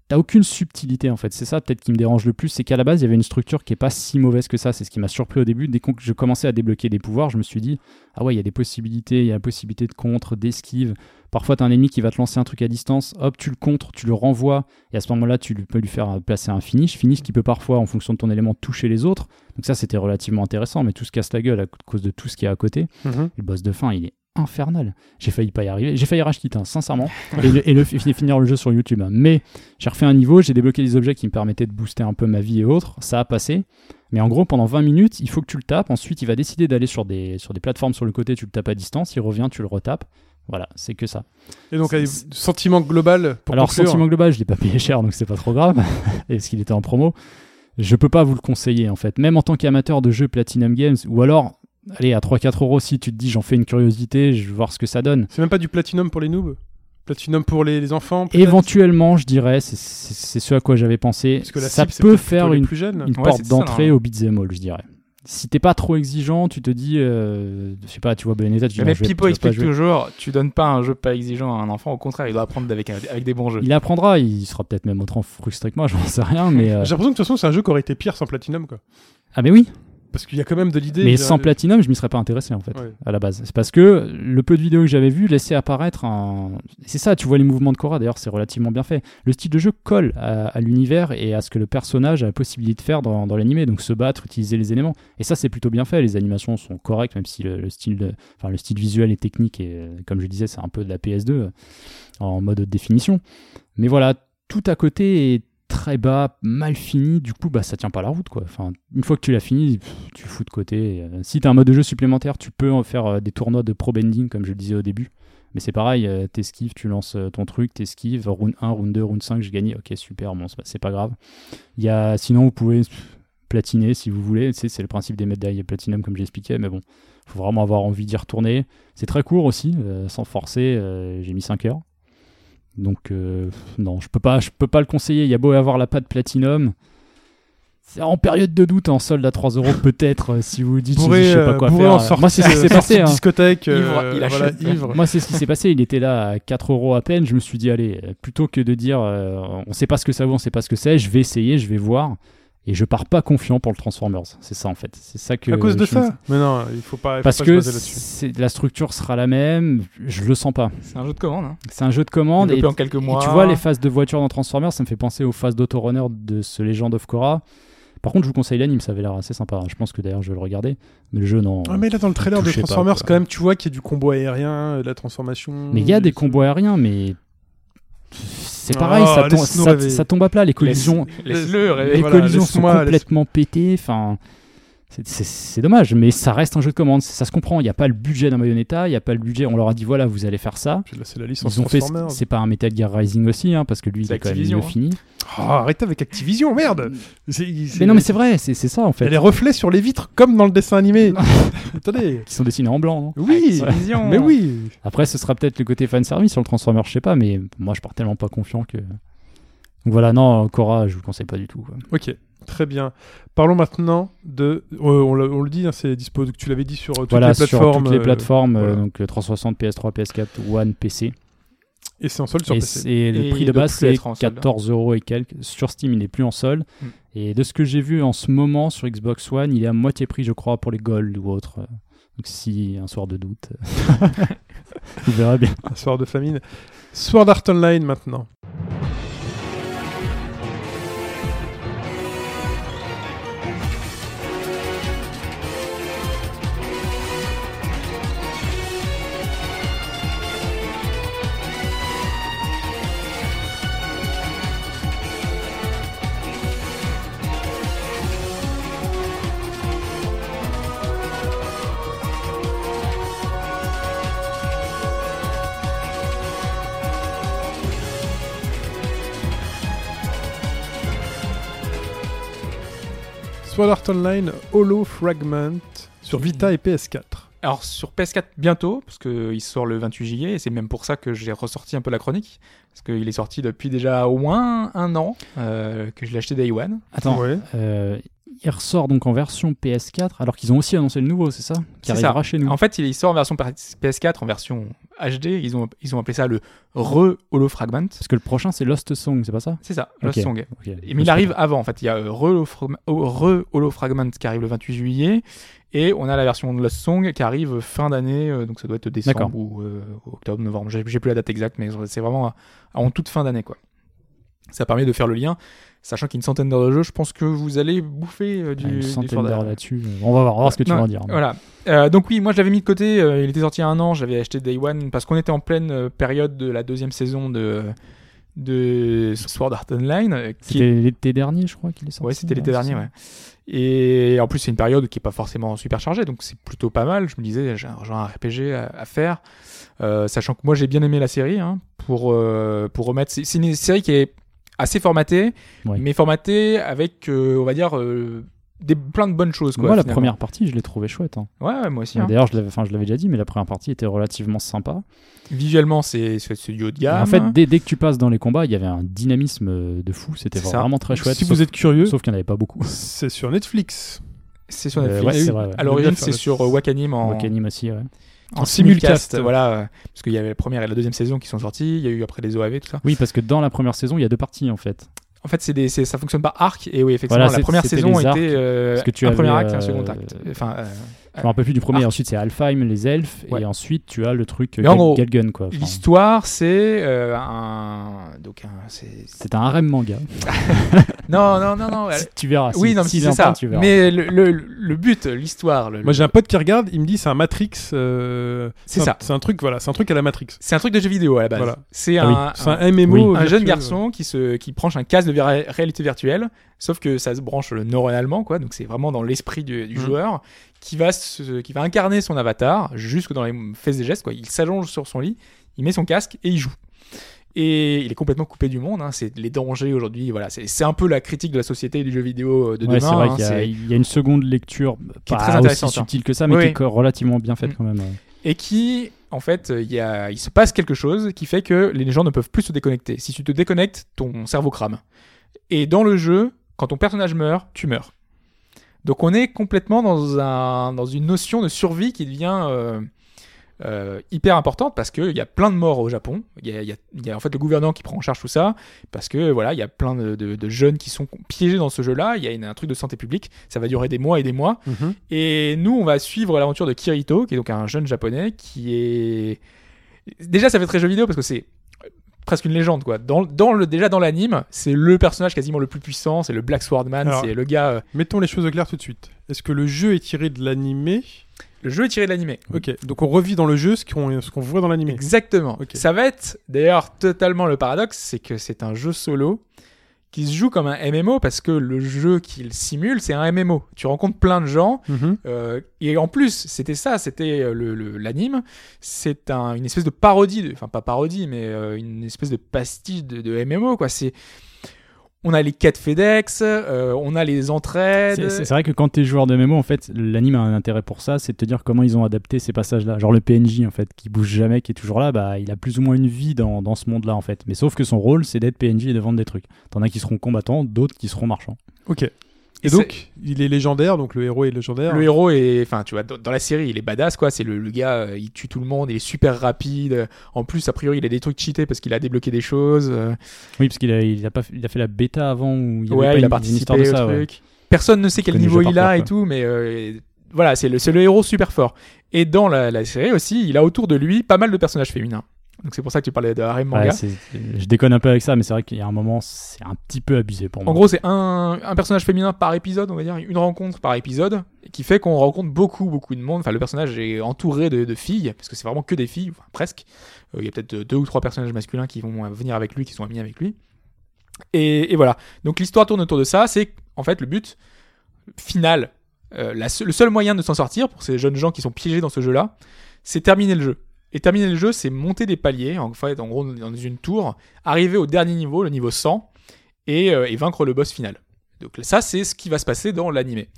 C: t'as aucune subtilité en fait. C'est ça peut-être qui me dérange le plus, c'est qu'à la base, il y avait une structure qui est pas si mauvaise que ça. C'est ce qui m'a surpris au début. Dès que je commençais à débloquer des pouvoirs, je me suis dit, ah ouais, il y a des possibilités, il y a la possibilité de contre, d'esquive. Parfois, t'as un ennemi qui va te lancer un truc à distance, hop, tu le contres, tu le renvoies, et à ce moment-là, tu peux lui faire placer un finish. Finish qui peut parfois, en fonction de ton élément, toucher les autres. Donc ça, c'était relativement intéressant, mais tout se casse la gueule à cause de tout ce qui est à côté.
A: Mhm.
C: Le boss de fin, il est infernal. J'ai failli pas y arriver. J'ai failli racheter, hein, sincèrement, et, le, et le- fi- finir le jeu sur YouTube. hein. Mais j'ai refait un niveau, j'ai débloqué des objets qui me permettaient de booster un peu ma vie et autres. Ça a passé. Mais en gros, pendant 20 minutes, il faut que tu le tapes. Ensuite, il va décider d'aller sur des, sur des plateformes sur le côté. Tu le tapes à distance. Il revient, tu le retapes. Voilà, c'est que ça.
A: Et donc, sentiment global pour
C: Alors,
A: conclure.
C: sentiment global, je l'ai pas payé cher, donc c'est pas trop grave. et parce qu'il était en promo. Je peux pas vous le conseiller, en fait. Même en tant qu'amateur de jeux Platinum Games, ou alors, allez, à 3-4 euros, si tu te dis j'en fais une curiosité, je vais voir ce que ça donne.
A: C'est même pas du platinum pour les noobs? Platinum pour les, les enfants
C: Éventuellement, je dirais, c'est- ce à quoi j'avais pensé.
A: Parce que la
C: ça
A: cible,
C: peut faire une,
A: plus jeunes.
C: une
B: Ouais,
C: porte d'entrée
B: hein.
C: au beat'em all, je dirais. Si t'es pas trop exigeant, tu te dis, euh, je sais pas, tu vois Bayonetta, tu dis,
B: Mais
C: non, je vais-
B: Pipo explique toujours, tu donnes pas un jeu pas exigeant à un enfant, au contraire, il doit apprendre avec, avec des bons jeux.
C: Il apprendra, il sera peut-être même autant frustré que moi, j'en sais rien, mais... euh,
A: J'ai l'impression que de toute façon, c'est un jeu qui aurait été pire sans platinum. Quoi.
C: Ah mais oui,
A: Parce qu'il y a quand même de l'idée.
C: mais sans Platinum, je m'y serais pas intéressé en fait,
A: Ouais.
C: à la base. C'est parce que le peu de vidéos que j'avais vu laissait apparaître un... C'est ça, tu vois les mouvements de Cora, d'ailleurs c'est relativement bien fait. Le style de jeu colle à, à l'univers et à ce que le personnage a la possibilité de faire dans, dans l'animé, donc se battre, utiliser les éléments. Et ça c'est plutôt bien fait, les animations sont correctes, même si le, le style, de- enfin, le style visuel et technique, et comme je disais, c'est un peu de la PS2 euh, en mode de définition. Mais voilà, tout à côté est très bas, mal fini, du coup bah ça tient pas la route quoi. Enfin, une fois que tu l'as fini, tu fous de côté. Euh, si tu as un mode de jeu supplémentaire, tu peux en faire euh, des tournois de pro bending comme je le disais au début. Mais c'est pareil, euh, t'esquives, tu lances ton truc, t'esquives, round 1, round 2, round 5, j'ai gagné, ok super, bon c'est pas- grave. Il y a, sinon vous pouvez platiner si vous voulez, c'est le principe des médailles platinum comme j'expliquais, mais bon, faut vraiment avoir envie d'y retourner. C'est très court aussi, sans forcer, j'ai mis 5 heures. Donc euh, non, je peux pas, je peux pas le conseiller. Il y a beau avoir la patte platinum, c'est en période de doute en solde à 3 euros peut-être euh, si vous vous dites
A: Bourré,
C: je sais pas quoi
A: bourré
C: faire.
A: sortie,
C: Moi c'est ce qui s'est passé. hein.
A: discothèque, euh,
B: Ivre, il
A: voilà, ivre.
C: Moi c'est ce qui s'est passé. Il était là à 4 euros à peine. Je me suis dit allez, plutôt que de dire euh, on sait pas ce que ça vaut, on sait pas ce que c'est, je vais essayer, je vais voir. Et je pars pas confiant pour le Transformers. C'est ça en fait. C'est ça que.
A: à cause de
C: me-
A: ça Mais non, il faut pas, il faut
C: Parce
A: pas
C: que
A: se
C: la structure sera la même. Je le sens pas.
B: C'est un jeu de commande. Hein.
C: C'est un jeu de commande. Et
B: en quelques
C: Et
B: mois.
C: tu vois les phases de voiture dans Transformers, ça me fait penser aux phases d'autorunner de ce Legend of Korra. Par contre, je vous conseille l'anime, ça avait l'air assez sympa. Je pense que d'ailleurs je vais le regarder. Mais le jeu, non.
A: Ah, mais là, dans le trailer de
C: pas,
A: Transformers, quand même, tu vois qu'il y a du combo aérien, euh, de la transformation.
C: Mais il y a des combos aériens, mais. C'est pareil,
A: Oh,
C: ça, tombe, ça, ça tombe à plat. Les
B: Laisse-
C: collisions,
B: Laisse-le rêver.
C: les
A: voilà,
C: collisions sont
A: laisse-moi, laisse-
C: complètement pétées. Enfin. C'est- C'est c'est dommage, mais ça reste un jeu de commande. Ça se comprend. Il n'y a pas le budget d'un Bayonetta, il n'y a pas le budget. On leur a dit voilà, vous allez faire ça.
A: C'est la licence
C: Ils ont fait. C'est pas un Metal Gear Rising aussi, hein, parce que lui, il
B: C'est
C: est quand même
B: Activision,
C: mieux
B: hein.
C: fini.
A: Oh, arrêtez avec Activision, merde C'est-
C: Mais non, mais c'est vrai, c'est c'est ça en
A: Il y
C: fait.
A: a les reflets sur les vitres, comme dans le dessin animé. Attendez.
C: Qui sont dessinés en blanc. non
A: Oui,
B: Activision.
A: mais oui.
C: Après, ce sera peut-être le côté fanservice sur le Transformer, je sais pas, mais moi je pars tellement pas confiant que. Donc voilà, non, Cora, je vous le conseille pas du tout. quoi.
A: Ok, très bien. Parlons maintenant de. euh, on, le dit, hein, c'est dispo. Tu l'avais dit sur euh, toutes
C: voilà,
A: les plateformes.
C: sur toutes les
A: euh,
C: plateformes, euh,
A: voilà.
C: donc euh, 360, PS3, PS4, One, PC.
A: et c'est en solde sur
C: et
A: PC.
C: c'est- le
B: Et
C: prix de base, c'est
B: être en solde.
C: 14 euros et quelques. Sur Steam, il n'est plus en solde.
B: Mm.
C: Et de ce que j'ai vu en ce moment sur Xbox One, il est à moitié prix, je crois, pour les Gold ou autres. Donc si un soir de doute, vous verrez bien.
A: Un soir de famine. Sword Art Online maintenant. Sword Art Online Holo Fragment sur Vita et PS4.
B: Alors sur PS4 bientôt, parce qu'il sort le 28 juillet, et c'est même pour ça que j'ai ressorti un peu la chronique, parce qu'il est sorti depuis déjà au moins un an euh, que je l'ai acheté Day One.
C: Attends,
A: Ouais.
C: euh, il ressort donc en version PS4, alors qu'ils ont aussi annoncé le nouveau, c'est ça Qui arrivera
B: ça.
C: chez nous.
B: En fait, il sort en version PS4, en version HD. Ils ont, ils ont appelé ça le re-holofragment.
C: Parce que le prochain, c'est Lost Song, c'est pas ça?
B: C'est ça, Lost. Song.
C: Ok.
B: Et- Mais il arrive avant, en fait. Il y a euh, re-holofragment re-holofragment qui arrive le 28 juillet. Et on a la version de Lost Song qui arrive fin d'année. euh, donc ça doit être décembre ou euh, octobre, novembre. J'ai plus la date exacte, mais c'est vraiment à- en toute fin d'année, quoi. Ça permet de faire le lien. Sachant qu'il y a une centaine d'heures de jeu, je pense que vous allez bouffer euh, du,
C: une centaine d'heures là-dessus. On va voir, on va voir ce que tu
B: Non,
C: vas en dire.
B: Voilà. Euh, donc oui, moi je l'avais mis de côté. euh, il était sorti il y a un an. J'avais acheté Day One parce qu'on était en pleine euh, période de la deuxième saison de de Sword Art Online. euh, qui
C: C'était l'été dernier, je crois, qu'il est sorti.
B: Ouais, c'était l'été dernier, ouais. Et en plus, c'est une période qui est pas forcément super chargée, donc c'est plutôt pas mal. Je me disais, j'ai un genre un RPG à, à faire, Euh, sachant que moi j'ai bien aimé la série hein, pour euh, pour remettre. C'est une série qui est assez formatée,
C: Ouais.
B: mais formatée avec, euh, on va dire, euh, des plein de bonnes choses. Quoi,
C: Moi, la première partie, je l'ai trouvée chouette. hein.
B: Ouais, ouais, moi aussi. hein.
C: D'ailleurs, je l'avais je l'avais déjà dit, mais la première partie était relativement sympa.
B: Visuellement, c'est c'est c'est du haut de gamme.
C: en fait, dès, dès que tu passes dans les combats, il y avait un dynamisme euh, de fou. C'était
B: C'est ça.
C: vraiment très chouette.
A: Si
C: sauf,
A: vous êtes curieux,
C: sauf qu'il n'y en avait pas beaucoup.
A: c'est sur Netflix.
B: c'est sur
C: Euh,
B: Netflix.
C: ouais, c'est vrai. ouais.
B: À l'origine, c'est sur euh, Wakanim en,
C: Wakanim aussi, ouais.
A: En simulcast.
B: Voilà, euh, parce qu'il y avait la première et la deuxième saison qui sont sorties. Il y a eu après les OAV, tout ça.
C: Oui, parce que dans la première saison, il y a deux parties en fait.
B: En fait, c'est ça fonctionne par arc. Et oui, effectivement,
C: Voilà,
B: la première saison était euh, un premier acte et un
C: euh,
B: second acte. Enfin, euh,
C: Je me rappelle plus du premier.
B: Arc.
C: Ensuite, c'est Alfheim, les elfes,
B: Ouais.
C: et ensuite tu as le truc Gal- Galgun quoi. Enfin,
B: l'histoire, c'est euh, un. Donc, un- c'est.
C: c'est un harem manga.
B: Non, non, non, non.
C: Si- tu verras.
B: oui,
C: si-
B: non, mais c'est ça.
C: parle, tu verras.
B: Mais le, le, le but, l'histoire. le-
A: Moi j'ai un pote qui regarde, il me dit c'est un Matrix. euh,
B: C'est ça.
A: C'est un truc, voilà, c'est un truc à la Matrix.
B: C'est un truc de jeu vidéo à la base.
A: Voilà.
B: C'est
C: Ah oui.
B: un, un-
A: MMO.
C: Oui.
B: un
A: virtuel,
B: jeune garçon qui se qui branche un casque de réalité virtuelle, sauf que ça se branche neuronalement quoi, donc c'est vraiment dans l'esprit du, du
A: Mhm.
B: joueur qui va se- qui va incarner son avatar jusque dans les faits et gestes quoi. Il s'allonge sur son lit, il met son casque et il joue. Et il est complètement coupé du monde. hein. C'est les dangers aujourd'hui. Voilà, c'est un peu la critique de la société et du jeu vidéo euh, de
C: Ouais,
B: demain.
C: c'est vrai
B: hein.
C: y, a- il y a une seconde lecture
B: Qui est
C: pas
B: très intéressante,
C: aussi
B: hein.
C: subtile que ça, mais
B: Oui,
C: qui est relativement bien faite
B: Mm.
C: quand même. ouais.
B: et qui, en fait, euh, il, y a, il se passe quelque chose qui fait que les gens ne peuvent plus se déconnecter. Si tu te déconnectes, ton cerveau crame. Et dans le jeu, quand ton personnage meurt, tu meurs. Donc on est complètement dans, un, dans une notion de survie qui devient euh, euh, hyper importante parce qu'il y a plein de morts au Japon. Il y a, y y en fait le gouvernement qui prend en charge tout ça parce que voilà, il y a plein de, de- de jeunes qui sont piégés dans ce jeu-là. Il y a une- un truc de santé publique. Ça va durer des mois et des mois.
A: Mhm.
B: Et nous, on va suivre l'aventure de Kirito, qui est donc un jeune japonais qui est. Déjà, ça fait très jeu vidéo parce que c'est presque une légende, quoi. Dans, dans le, déjà dans l'anime, c'est le personnage quasiment le plus puissant, c'est le Black Swordman, c'est le gars. euh,
A: Mettons les choses au clair tout de suite. Est-ce que le jeu est tiré de l'animé
B: le jeu est tiré de l'animé.
A: Ok, donc on revit dans le jeu ce qu'on ce qu'on voit dans l'animé.
B: Exactement. Ça va être d'ailleurs totalement le paradoxe, c'est que c'est un jeu solo qui se joue comme un MMO parce que le jeu qu'il simule, c'est un MMO. Tu rencontres plein de gens
A: Mhm.
B: Euh, et en plus, c'était ça, c'était euh, le- le- l'anime. C'est un- une espèce de parodie, de- enfin pas parodie, mais euh, une espèce de pastiche de, de MMO quoi. C'est, on a les quêtes FedEx, euh, on a les entraides.
C: C'est vrai que quand tu es joueur de MMO, en fait, l'anime a un intérêt pour ça, c'est de te dire comment ils ont adapté ces passages-là. Genre le PNJ, en fait, qui bouge jamais, qui est toujours là, bah, il a plus ou moins une vie dans, dans ce monde-là, en fait. Mais sauf que son rôle, c'est d'être PNJ et de vendre des trucs. T'en as qui seront combattants, d'autres qui seront marchands.
A: Ok.
B: Et
A: Et donc, il est légendaire, donc le héros est légendaire.
B: Le héros est, enfin, tu vois, dans, dans la série, il est badass, quoi. C'est le, le gars, euh, il tue tout le monde, il est super rapide. En plus, a priori, il a des trucs cheatés parce qu'il a débloqué des choses. euh,
C: Oui, parce qu'il a, il a, pas, fait- il a fait la bêta avant où il y avait
B: ouais,
C: pas
B: il
C: une,
B: a
C: une
B: participé
C: de
B: au
C: ça. ouais.
B: truc. Personne ne sait quel niveau il a et
C: quoi.
B: tout, mais euh, voilà, c'est le, c'est le héros super fort. Et dans la, la série aussi, il a autour de lui pas mal de personnages féminins. Donc c'est pour ça que tu parlais de harem manga.
C: Ouais, je déconne un peu avec ça, mais c'est vrai qu'il y a un moment, c'est un petit peu abusé pour moi.
B: En gros, c'est un, un personnage féminin par épisode, on va dire, une rencontre par épisode, qui fait qu'on rencontre beaucoup, beaucoup de monde. Enfin, le personnage est entouré de, de filles, parce que c'est vraiment que des filles, enfin, presque. Euh, Il y a peut-être deux ou trois personnages masculins qui vont venir avec lui, qui sont amis avec lui. Et, et voilà. Donc l'histoire tourne autour de ça. C'est en fait le but final, euh, la le seul moyen de s'en sortir pour ces jeunes gens qui sont piégés dans ce jeu-là, c'est terminer le jeu. Et terminer le jeu, c'est monter des paliers, en fait, en gros, dans une tour, arriver au dernier niveau, le niveau 100, et, euh, et vaincre le boss final. Donc ça, c'est ce qui va se passer dans l'animé.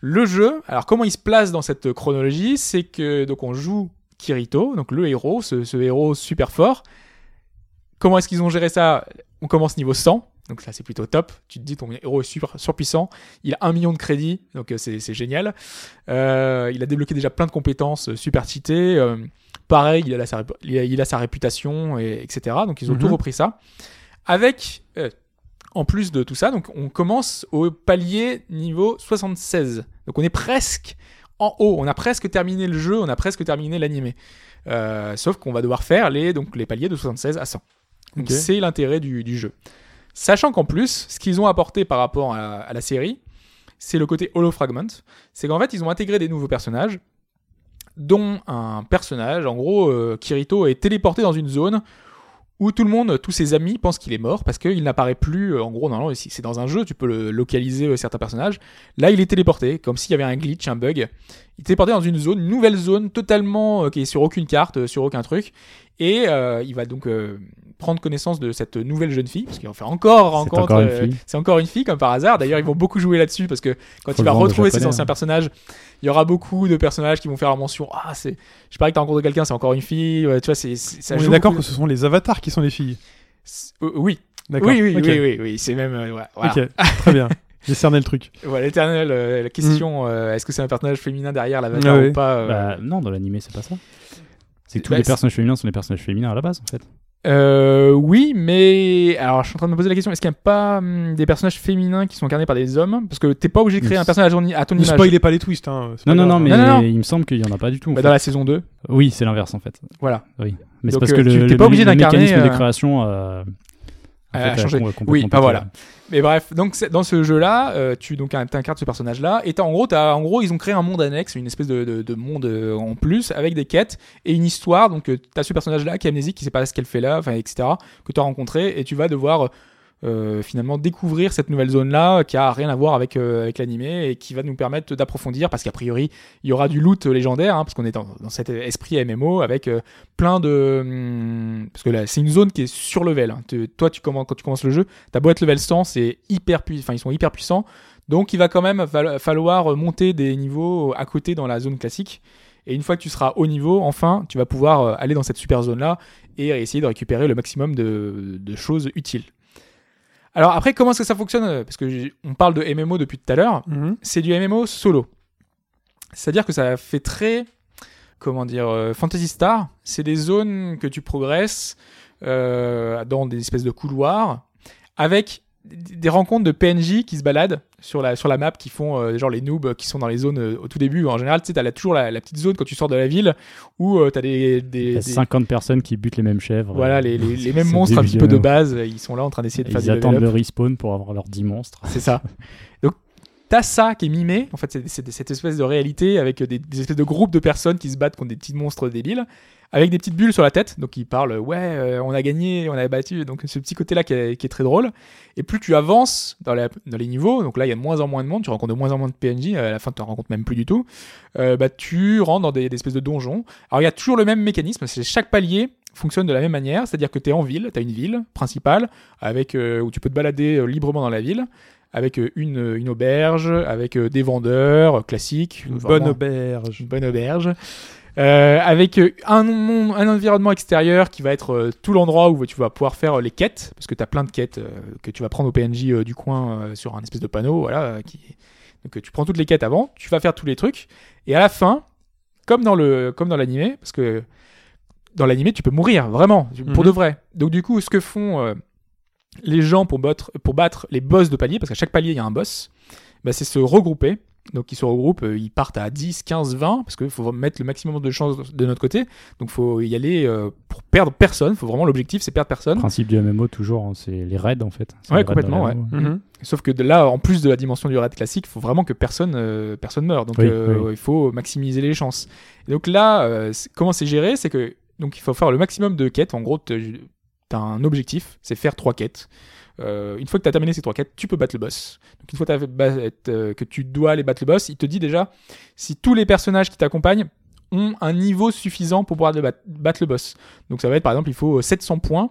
B: Le jeu, alors comment il se place dans cette chronologie, c'est que donc on joue Kirito, donc le héros, ce héros super fort. Comment est-ce qu'ils ont géré ça? On commence niveau 100, Donc ça c'est plutôt top. Tu te dis ton héros est super surpuissant. Il a un million de crédits, donc euh, c'est génial. Euh, il a débloqué déjà plein de compétences euh, super cheatées. Euh, pareil, il a, la- sa, rép- il a, il a sa réputation, et, etc. Donc ils ont
A: Mhm.
B: tout repris ça. Avec, euh, en plus de tout ça, donc on commence au palier niveau 76. Donc on est presque en haut. On a presque terminé le jeu, on a presque terminé l'animé. Sauf qu'on va devoir faire les, donc, les paliers de 76 à 100. Donc
A: Ok.
B: c'est l'intérêt du, du jeu. Sachant qu'en plus, ce qu'ils ont apporté par rapport à, la série, c'est le côté Holo Fragment. C'est qu'en fait, ils ont intégré des nouveaux personnages, dont un personnage, en gros, euh, Kirito est téléporté dans une zone où tout le monde, tous ses amis pensent qu'il est mort parce qu'il n'apparaît plus. euh, En gros, normalement, si c'est dans un jeu, tu peux le localiser euh, certains personnages. Là, il est téléporté, comme s'il y avait un glitch, un bug. Il est téléporté dans une zone, une nouvelle zone, totalement qui est sur aucune carte, sur aucun truc. Et euh, il va donc euh, prendre connaissance de cette nouvelle jeune fille, parce qu'il va faire encore,
C: C'est
B: encore,
C: encore une
B: euh,
C: fille.
B: c'est encore une fille comme par hasard. D'ailleurs, ils vont beaucoup jouer là-dessus parce que quand
C: Faut
B: il va retrouver ses anciens
C: hein.
B: personnages, il y aura beaucoup de personnages qui vont faire mention. Ah, c'est, je parie que t'as rencontré quelqu'un, c'est encore une fille. Ouais, tu vois, c'est,
A: On est
B: joue
A: d'accord que ce sont les avatars qui sont les filles.
B: Euh, oui,
A: D'accord.
B: oui, oui, oui, oui, oui, c'est même, euh, ouais, voilà.
A: Ok, très bien. J'ai cerné le truc.
B: Voilà, l'éternel, euh, la question, euh, est-ce que c'est un personnage féminin derrière l'avatar
A: Ah ouais.
B: ou pas euh,
C: Bah, non, dans l'animé, c'est pas ça. C'est que tous
B: Bah,
C: les personnages féminins sont des personnages féminins à la base, en fait.
B: Euh, oui, mais alors je suis en train de me poser la question est-ce qu'il n'y a pas hum, des personnages féminins qui sont incarnés par des hommes? Parce que t'es pas obligé de créer un personnage à ton,
A: Ne
B: image.
A: spoilez pas les twists. Hein.
C: Non, non, non, mais
B: Non, non, non.
C: il me semble qu'il y en a pas du tout.
B: Bah,
C: fait.
B: dans la saison 2,
C: Oui, c'est l'inverse, en fait.
B: voilà.
C: Oui. Mais c'est parce
B: euh,
C: que le,
B: t'es pas
C: le-
B: obligé
C: le mécanisme de
B: euh,
C: création euh, en
B: a
C: fait, a
B: changé. Oui, bah voilà. Mais bref, donc dans ce jeu-là, euh, tu donc incarnes ce personnage-là, et t'as- en gros, t'as- en gros, ils ont créé un monde annexe, une espèce de, de- de monde euh, en plus avec des quêtes et une histoire. Donc, tu t'as ce personnage-là qui est amnésique, qui sait pas ce qu'elle fait là, enfin, etc. Que t'as rencontré, et tu vas devoir euh, finalement découvrir cette nouvelle zone-là qui a rien à voir avec euh, l'animé et qui va nous permettre d'approfondir parce qu'a priori, il y aura du loot légendaire, hein, parce qu'on est dans, cet esprit MMO avec euh, plein de hum, parce que là, c'est une zone qui est sur level. hein. Toi, tu commences quand tu commences le jeu, ta boîte level 100, c'est hyper puissant, ils sont hyper puissants. Donc il va quand même fall- falloir monter des niveaux à côté dans la zone classique. Et une fois que tu seras au niveau, enfin, tu vas pouvoir euh, aller dans cette super zone là et essayer de récupérer le maximum de choses utiles. Alors après, comment est-ce que ça fonctionne euh, Parce que on parle de MMO depuis tout à l'heure.
A: Mhm.
B: C'est du MMO solo. C'est-à-dire que ça fait très, comment dire, euh, Fantasy Star. C'est des zones que tu progresses euh, dans des espèces de couloirs avec des rencontres de PNJ qui se baladent sur la, sur la map, qui font euh, genre les noobs qui sont dans les zones euh, au tout début. En général, tu sais, t'as toujours la, la petite zone quand tu sors de la ville où tu t'as des, des, des-
C: 50 personnes qui butent les mêmes chèvres.
B: voilà,
C: euh,
B: les, les, les mêmes monstres un petit peu de base. Ils sont là en train d'essayer de faire
C: Ils attendent le respawn pour avoir leurs 10 monstres.
B: C'est ça. Donc, t'as ça qui est mimé. En fait, c'est cette espèce de réalité avec des, espèces de groupes de personnes qui se battent contre des petits monstres débiles, avec des petites bulles sur la tête. Donc, ils parlent, ouais, euh, on a gagné, on a battu. Donc, ce petit côté-là qui est, très drôle. Et plus tu avances dans, les niveaux, donc là, il y a de moins en moins de monde, tu rencontres de moins en moins de PNJ. À la fin, tu en rencontres même plus du tout. Euh, bah, tu rentres dans des, espèces de donjons. Alors, il y a toujours le même mécanisme. C'est chaque palier fonctionne de la même manière, c'est-à-dire que tu es en ville, tu as une ville principale avec euh, où tu peux te balader librement dans la ville avec euh, une, une auberge, avec euh, des vendeurs euh, classiques,
A: Une bonne auberge.
B: une bonne auberge, euh, avec euh, un, environnement extérieur qui va être euh, tout l'endroit où tu vas pouvoir faire euh, les quêtes, parce que tu as plein de quêtes euh, que tu vas prendre au PNJ euh, du coin euh, sur un espèce de panneau, voilà, euh, qui... donc euh, tu prends toutes les quêtes avant, tu vas faire tous les trucs, et à la fin, comme dans le comme dans l'animé, parce que dans l'animé tu peux mourir vraiment pour
A: Mhm.
B: de vrai. Donc du coup, ce que font euh, les gens pour battre, pour battre les boss de palier, parce qu'à chaque palier il y a un boss, bah, c'est se regrouper. Donc ils se regroupent, euh, ils partent à 10, 15, 20, parce qu'il faut mettre le maximum de chances de notre côté. Donc faut y aller euh, pour perdre personne. Faut vraiment l'objectif, c'est perdre personne.
C: Le principe du MMO, toujours, hein, c'est les raids en fait. C'est
B: Ouais, complètement,
C: MMO.
A: Mhm.
B: Sauf que de là, en plus de la dimension du raid classique, il faut vraiment que personne, euh, personne meure. Donc
C: Oui,
B: euh,
C: oui.
B: il faut maximiser les chances. Et donc là, euh, c'est- comment c'est géré? C'est que donc il faut faire le maximum de quêtes. En gros, tu as un objectif, c'est faire trois quêtes. Euh, une fois que tu as terminé ces trois quêtes, tu peux battre le boss. Donc une fois t'as euh, que tu dois aller battre le boss, il te dit déjà si tous les personnages qui t'accompagnent ont un niveau suffisant pour pouvoir battre le boss. Donc ça va être par exemple, il faut 700 points.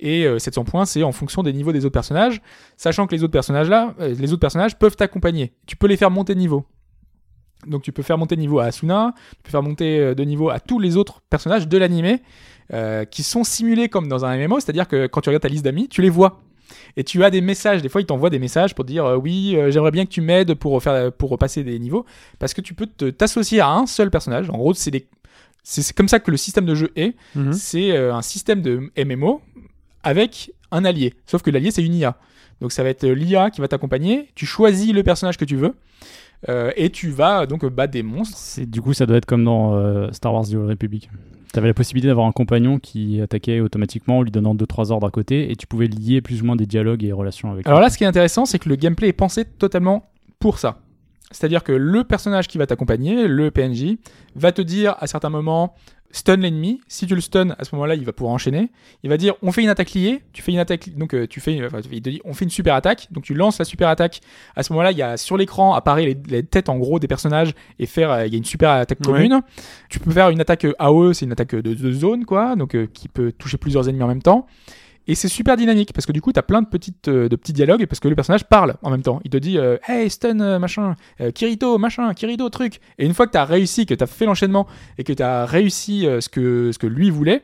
B: Et euh, 700 points, c'est en fonction des niveaux des autres personnages, sachant que les autres personnages euh, les autres personnages peuvent t'accompagner. Tu peux les faire monter de niveau. Donc tu peux faire monter de niveau à Asuna, tu peux faire monter euh, de niveau à tous les autres personnages de l'animé euh, qui sont simulés comme dans un MMO, c'est-à-dire que quand tu regardes ta liste d'amis, tu les vois. Et tu as des messages, des fois ils t'envoient des messages pour dire euh, oui, euh, j'aimerais bien que tu m'aides pour faire pour repasser des niveaux parce que tu peux t'associer à un seul personnage. En gros, c'est des c'est c'est comme ça que le système de jeu est.
A: Mhm.
B: C'est un système de MMO avec un allié. Sauf que l'allié c'est une IA. Donc ça va être l'IA qui va t'accompagner. Tu choisis le personnage que tu veux euh, et tu vas donc battre des monstres.
C: Du coup, ça doit être comme dans euh, Star Wars The Old Republic. Tu avais la possibilité d'avoir un compagnon qui attaquait automatiquement en lui donnant 2-3 ordres à côté et tu pouvais lier plus ou moins des dialogues et relations avec
B: Alors
C: lui.
B: là, ce qui est intéressant, c'est que le gameplay est pensé totalement pour ça. C'est-à-dire que le personnage qui va t'accompagner, le PNJ, va te dire à certains moments stun l'ennemi. Si tu le stun, à ce moment-là, il va pouvoir enchaîner. Il va dire on fait une attaque liée. Tu fais une attaque, donc euh, tu fais, enfin, il te dit on fait une super attaque. Donc tu lances la super attaque. À ce moment-là, il y a sur l'écran apparaît les, les têtes en gros des personnages et faire, euh, il y a une super attaque
A: Ouais.
B: commune. Tu peux faire une attaque euh, AOE, c'est une attaque de, de zone quoi, donc euh, qui peut toucher plusieurs ennemis en même temps. Et c'est super dynamique parce que du coup, t'as plein de, petites, euh, de petits dialogues parce que le personnage parle en même temps. Il te dit euh, Hey, stun, euh, machin, euh, Kirito, machin, Kirito, truc. Et une fois que t'as réussi, que t'as fait l'enchaînement et que t'as réussi ce, que, ce que lui voulait,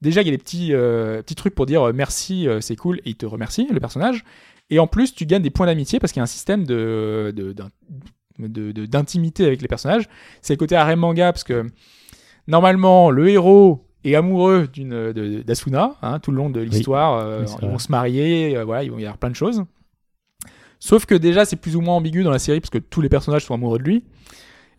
B: déjà il y a des petits, petits trucs pour dire merci, c'est cool, et il te remercie, le personnage. Et en plus, tu gagnes des points d'amitié parce qu'il y a un système de, de, de- d'intimité avec les personnages. C'est le côté arrêt manga parce que normalement, le héros est amoureux d'une d'Asuna hein, tout le long de l'histoire. euh,
C: Oui,
B: ils vont se marier, euh, voilà, ils vont y avoir plein de choses. Sauf que déjà, c'est plus ou moins ambigu dans la série parce que tous les personnages sont amoureux de lui.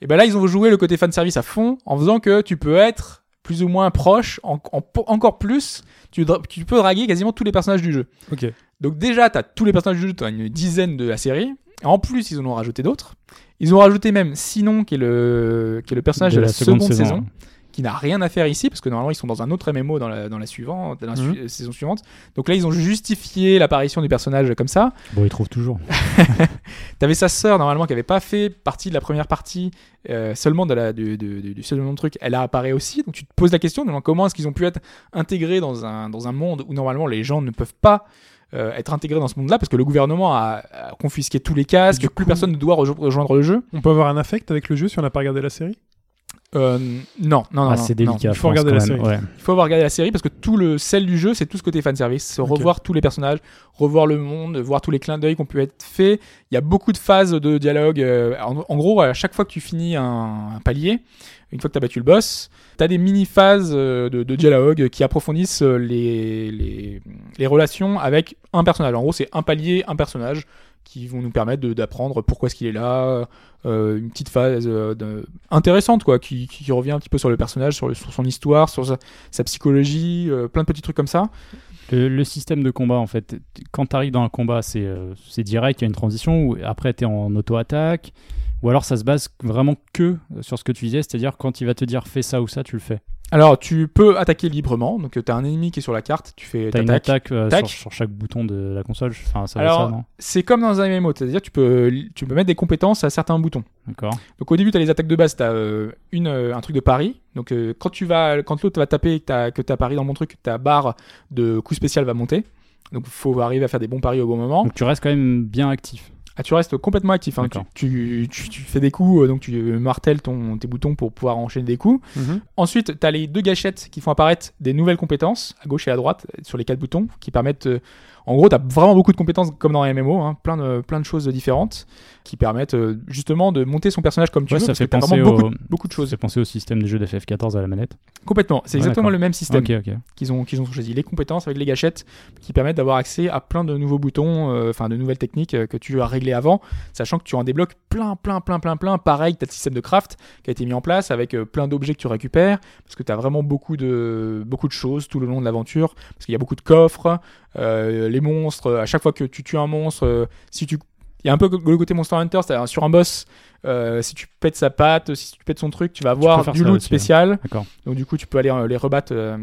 B: Et ben là, ils ont joué le côté fanservice à fond en faisant que tu peux être plus ou moins proche, en- en- encore plus, tu, peux draguer quasiment tous les personnages du jeu.
A: Ok.
B: Donc déjà, tu as tous les personnages du jeu, tu as une dizaine de la série. En plus, ils en ont rajouté d'autres. Ils ont rajouté même Sinon, qui est le, qui est le personnage de, la, seconde, saison, qui n'a rien à faire ici, parce que normalement, ils sont dans un autre MMO dans la, dans la suivante, dans la su-
A: Mhm.
B: saison suivante. Donc là, ils ont justifié l'apparition du personnage comme ça.
C: Bon, ils trouvent toujours.
B: T'avais sa sœur normalement qui avait pas fait partie de la première partie euh, seulement de la, du, du, du- du second truc. Elle a apparu aussi. Donc tu te poses la question de comment est-ce qu'ils ont pu être intégrés dans un, dans un monde où normalement les gens ne peuvent pas euh, être intégrés dans ce monde-là parce que le gouvernement a, a confisqué tous les casques, plus
A: coup-
B: personne ne doit rejo- rejoindre le jeu.
A: On peut avoir un affect avec le jeu si on n'a pas regardé la série?
B: Euh, non, non, non.
C: Ah, c'est délicat.
A: il faut regarder la
C: même.
A: série.
C: Ouais.
B: Il faut avoir regardé la série parce que tout le sel du jeu, c'est tout ce côté fanservice. C'est
A: Ok.
B: revoir tous les personnages, revoir le monde, voir tous les clins d'œil qui ont pu être faits. Il y a beaucoup de phases de dialogue. euh, En, en gros, à chaque fois que tu finis un, un palier, une fois que tu as battu le boss, tu as des mini-phases euh, de, de dialogue qui approfondissent euh, les, les, les relations avec un personnage. En gros, c'est un palier, un personnage qui vont nous permettre d'apprendre pourquoi est-ce qu'il est là, euh, une petite phase euh, intéressante quoi, qui, qui revient un petit peu sur le personnage, sur, son histoire, sur sa, psychologie, euh, plein de petits trucs comme ça.
C: Le, le système de combat, en fait, quand tu arrives dans un combat, c'est direct, il y a une transition, ou après tu es en auto-attaque, ou alors ça se base vraiment que sur ce que tu disais, c'est-à-dire quand il va te dire fais ça ou ça, tu le fais.
B: Alors tu peux attaquer librement, donc tu as un ennemi qui est sur la carte, tu fais
C: Tu as une attaque euh, sur, sur chaque bouton de la console, enfin ça
B: Alors, C'est comme dans un MMO, c'est-à-dire tu peux, tu peux mettre des compétences à certains boutons.
C: D'accord.
B: Donc au début, tu as les attaques de base, tu as une, euh, un truc de pari. Donc euh, quand tu vas, quand l'autre va taper et que tu as, pari dans mon truc, ta barre de coup spécial va monter. Donc il faut arriver à faire des bons paris au bon moment.
C: Donc tu restes quand même bien actif.
B: Ah, tu restes complètement actif. Hein. Tu,
C: D'accord.
B: tu, tu- tu fais des coups, euh, donc tu martèles ton, tes boutons pour pouvoir enchaîner des coups. Ensuite, tu as les deux gâchettes qui font apparaître des nouvelles compétences à gauche et à droite sur les quatre boutons qui permettent. En gros, tu as vraiment beaucoup de compétences comme dans un MMO, hein, plein, de, plein de choses différentes qui permettent euh, justement de monter son personnage comme tu
C: Ouais,
B: veux
C: ça
B: parce que
C: fait
B: as
C: penser
B: vraiment beaucoup,
C: au-
B: de- beaucoup de choses.
C: C'est pensé au système de jeu d'FF14 à la manette.
B: Complètement. C'est
C: Ouais,
B: exactement le même système
C: Ok, ok.
B: qu'ils ont, qu'ils ont choisi. Les compétences avec les gâchettes qui permettent d'avoir accès à plein de nouveaux boutons, euh, enfin de nouvelles techniques euh, que tu as réglées avant, sachant que tu en débloques plein, plein, plein, plein, plein. Pareil, tu as le système de craft qui a été mis en place avec plein d'objets que tu récupères, parce que tu as vraiment beaucoup de, beaucoup de choses tout le long de l'aventure, parce qu'il y a beaucoup de coffres, les monstres, à chaque fois que tu tues un monstre, euh, si tu... Il y a un peu le côté Monster Hunter, c'est-à-dire sur un boss, euh, si tu pètes sa patte, si tu pètes son truc, tu vas avoir du loot
C: aussi, ouais.
B: spécial.
C: D'accord.
B: Donc du coup, tu peux aller euh, les rebattre euh,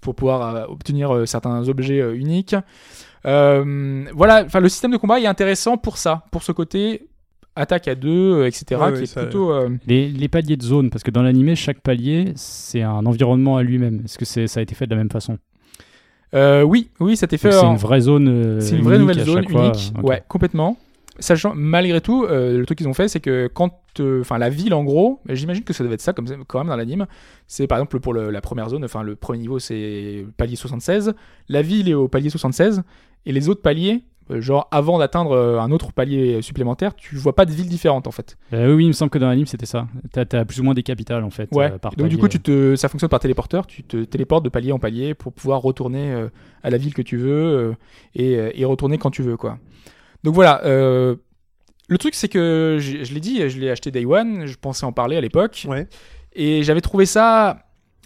B: pour pouvoir euh, obtenir euh, certains objets euh, uniques. Euh, voilà, enfin le système de combat est intéressant pour ça, pour ce côté attaque à deux, euh, etc.
A: Ouais,
B: qui
A: ouais,
B: est
A: ça-
B: plutôt. euh,
C: Les, les paliers de zone, parce que dans l'animé, chaque palier, c'est un environnement à lui-même. Est-ce que ça a été fait de la même façon?
B: Euh, oui, oui, ça t'est fait.
C: C'est une vraie zone.
B: C'est une vraie nouvelle zone
C: fois.
B: unique, ouais, complètement. Sachant, malgré tout, euh, le truc qu'ils ont fait, c'est que quand, euh, enfin, la ville, en gros, j'imagine que ça devait être ça, comme quand même dans l'anime. C'est par exemple pour le- la première zone, enfin, le premier niveau, c'est palier 76. La ville est au palier 76, Et les autres paliers, genre avant d'atteindre euh, un autre palier supplémentaire, tu vois pas de villes différentes en fait.
C: Euh, oui, il me semble que dans l'anime c'était ça. T'as as plus ou moins des capitales en fait.
B: Ouais.
C: euh, par
B: Donc du
C: palier.
B: coup, tu te, ça fonctionne par téléporteur. Tu te téléportes de palier en palier pour pouvoir retourner euh, à la ville que tu veux euh, et, euh, et retourner quand tu veux, quoi. Donc voilà. euh, le truc, c'est que je, je l'ai dit, je l'ai acheté Day One. Je pensais en parler à l'époque
A: Ouais.
B: et j'avais trouvé ça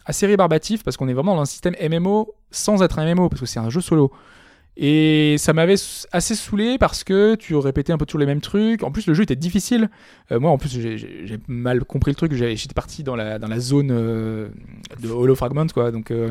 B: assez rébarbatif parce qu'on est vraiment dans un système MMO sans être un MMO parce que c'est un jeu solo. Et ça m'avait assez saoulé parce que tu répétais un peu toujours les mêmes trucs. En plus, le jeu était difficile. Euh, moi, en plus, j'ai- mal compris le truc. J'étais parti dans la, dans la zone euh, de Hollow Fragment, quoi. Donc, euh.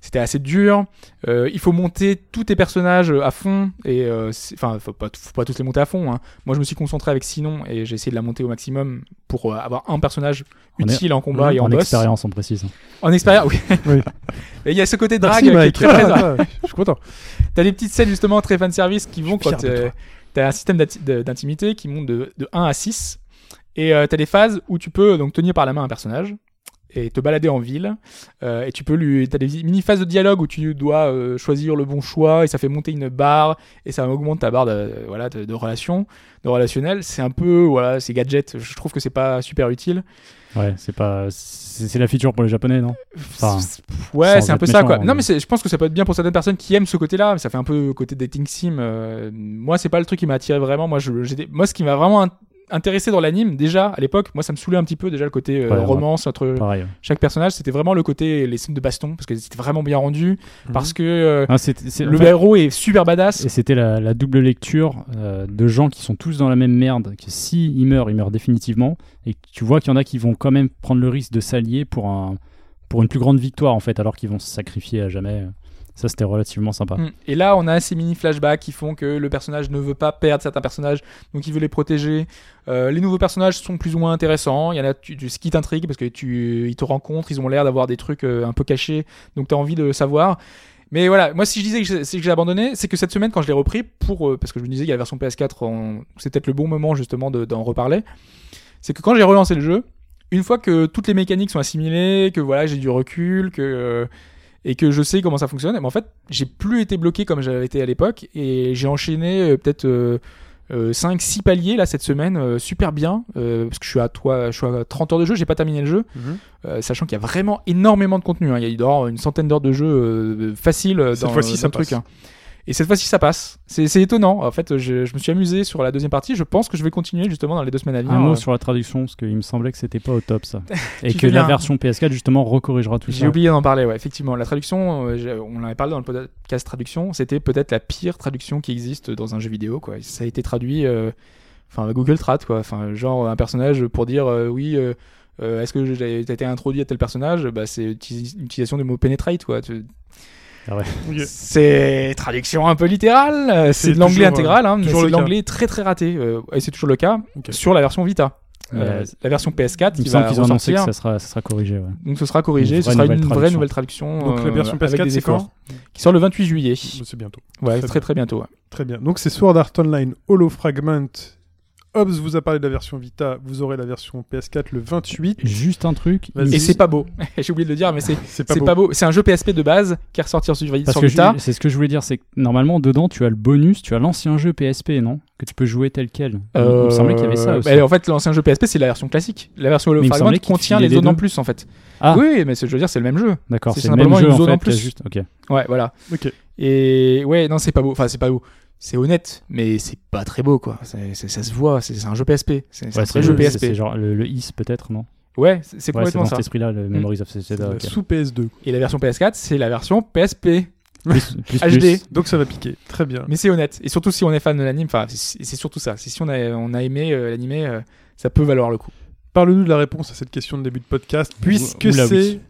B: C'était assez dur. Euh, il faut monter tous tes personnages à fond. Et, euh, enfin, faut pas, faut pas tous les monter à fond. hein. Moi, je me suis concentré avec Sinon et j'ai essayé de la monter au maximum pour euh, avoir un personnage utile en combat et en,
C: en
B: boss.
C: expérience, on précise.
B: En expérience, oui.
A: Oui.
B: Et il y a ce côté drague
A: Merci,
B: qui est très.
A: Ah, ah, je suis content.
B: T'as des petites scènes justement très fan service qui vont quand euh, t'as un système d'intimité qui monte de, de 1 à 6 et euh, t'as des phases où tu peux donc tenir par la main un personnage et te balader en ville euh, et tu peux lui t'as des mini phases de dialogue où tu dois euh, choisir le bon choix et ça fait monter une barre et ça augmente ta barre de, voilà de, de relation de relationnel c'est un peu voilà c'est gadget je trouve que c'est pas super utile
C: Ouais, c'est pas. C'est la feature pour les japonais, non? Enfin,
B: ouais, c'est un peu ça quoi.
C: méchant,
B: Non
C: mais-
B: je pense que ça peut être bien pour certaines personnes qui aiment ce côté-là. Ça fait un peu côté dating sim. euh, moi, c'est pas le truc qui m'a attiré vraiment. Moi, je, moi, ce qui m'a vraiment intéressé dans l'anime déjà à l'époque, moi, ça me saoulait un petit peu déjà le côté euh,
C: Ouais, ouais.
B: romance entre
C: pareil.
B: chaque personnage. C'était vraiment le côté les scènes de baston parce que c'était vraiment bien rendu.
A: Mhm.
B: Parce que euh,
C: Ah, en
B: le
C: fait,
B: héros est super badass.
C: Et c'était la, la double lecture euh, de gens qui sont tous dans la même merde, que si ils meurent, ils meurent définitivement, et tu vois qu'il y en a qui vont quand même prendre le risque de s'allier pour, un, pour une plus grande victoire, en fait, alors qu'ils vont se sacrifier à jamais. Ça, c'était relativement sympa.
B: Mm. Et là, on a ces mini flashbacks qui font que le personnage ne veut pas perdre certains personnages, donc il veut les protéger. Euh, les nouveaux personnages sont plus ou moins intéressants. Il y en a ce qui t'intrigue parce que ils te rencontrent, ils ont l'air d'avoir des trucs euh, un peu cachés, donc tu as envie de savoir. Mais voilà, moi si je disais que j'ai- abandonné, c'est que cette semaine quand je l'ai repris pour euh, parce que je me disais qu'il y a la version PS4, en- c'est peut-être le bon moment justement de- d'en reparler. C'est que quand j'ai relancé le jeu, une fois que toutes les mécaniques sont assimilées, que voilà j'ai du recul, que et que je sais comment ça fonctionne, mais en fait, j'ai plus été bloqué comme j'avais été à l'époque et j'ai enchaîné euh, peut-être 5 6 paliers là cette semaine euh, super bien euh, parce que je suis à toi je suis à 30 heures de jeu, j'ai pas terminé le jeu, euh, sachant qu'il y a vraiment énormément de contenu hein. il y a avoir une centaine d'heures de jeu euh, facile euh,
A: Cette
B: dans,
A: fois-ci,
B: dans
A: ça
B: truc hein. Et cette fois-ci, ça passe. C'est étonnant. En fait, je, je me suis amusé sur la deuxième partie. Je pense que je vais continuer justement dans les deux semaines à venir.
C: Un mot sur la traduction, parce qu'il me semblait que c'était pas au top, ça. Et que la version PS4, justement, recorrigera tout
B: J'ai
C: ça.
B: oublié d'en parler, ouais, effectivement. La traduction, euh, j'ai- on en avait parlé dans le podcast traduction, c'était peut-être la pire traduction qui existe dans un jeu vidéo, quoi. Ça a été traduit, euh, enfin, Google Trad, quoi. Enfin, genre un personnage pour dire, euh, oui, euh, euh, est-ce que j'ai- été introduit à tel personnage? Bah, c'est uti- l'utilisation du mot penetrate, quoi. Tu-
A: Ok.
B: C'est traduction un peu littérale, euh,
A: C'est
B: de l'anglais intégral, hein, mais c'est de
A: cas.
B: l'anglais très très raté, euh, et c'est toujours le cas sur la version Vita. Euh, la version PS4
C: Il me
B: qui
C: semble
B: va
C: qu'ils ont annoncé que ça sera, ça sera corrigé. ouais.
B: donc ce sera corrigé,
C: Une
B: ce sera une vraie nouvelle traduction.
A: Donc la
B: euh,
A: version
B: avec
A: PS4,
B: des
A: c'est quand
B: efforts. Qui sort le 28 juillet.
A: C'est bientôt.
B: Ouais,
A: Très
B: très très bientôt. ouais.
A: Très bien. Donc c'est Sword Art Online Hollow Fragment. Hobbs vous a parlé de la version Vita, vous aurez la version PS4 le 28.
C: Juste un truc.
B: Et c'est pas beau. J'ai oublié de le dire, mais c'est
A: pas beau.
B: pas beau. C'est un jeu PSP de base qui est ressorti sur,
C: Parce
B: sur
C: que
B: Vita.
C: c'est ce que je voulais dire, c'est que normalement dedans tu as le bonus, tu as l'ancien jeu PSP, non? Que tu peux jouer tel quel. Il- Il me semblait qu'il y avait ça
B: Euh,
C: aussi.
B: bah, en fait, l'ancien jeu PSP, c'est la version classique. La version Hollow
C: Mais il me
B: Fragment contient les
C: les
B: zones en plus, en fait.
C: Ah.
B: Oui, mais c'est- je veux dire, c'est le même jeu.
C: D'accord,
B: c'est
C: c'est le même
B: simplement
C: jeu
B: une
C: en
B: zone
C: fait.
B: en plus.
C: juste- ok.
B: Ouais, voilà.
A: Ok.
B: Et ouais, non, c'est pas beau. Enfin, c'est pas beau. C'est honnête, mais c'est pas très beau, quoi. C'est- c'est- ça se voit. C'est c'est un jeu PSP. C'est
C: Ouais,
B: un vrai jeu PSP.
C: c'est genre le, le IS peut-être, non?
B: Ouais, c'est c'est
C: Ouais, c'est
B: complètement
C: dans
B: ça.
C: cet esprit-là, le Memories of
A: C'est
C: Zelda.
A: la
C: ok.
A: sous PS2.
B: Et la version PS4, c'est la version PSP.
C: Plus, plus,
B: HD.
C: plus.
A: Donc ça va piquer. Très bien.
B: Mais c'est honnête. Et surtout si on est fan de l'anime, enfin, c'est c'est surtout ça. Si on a, on a aimé euh, l'animé, euh, ça peut valoir le coup.
A: Parle-nous de la réponse à cette question de début de podcast, puisque
C: Oula,
A: c'est
C: oui.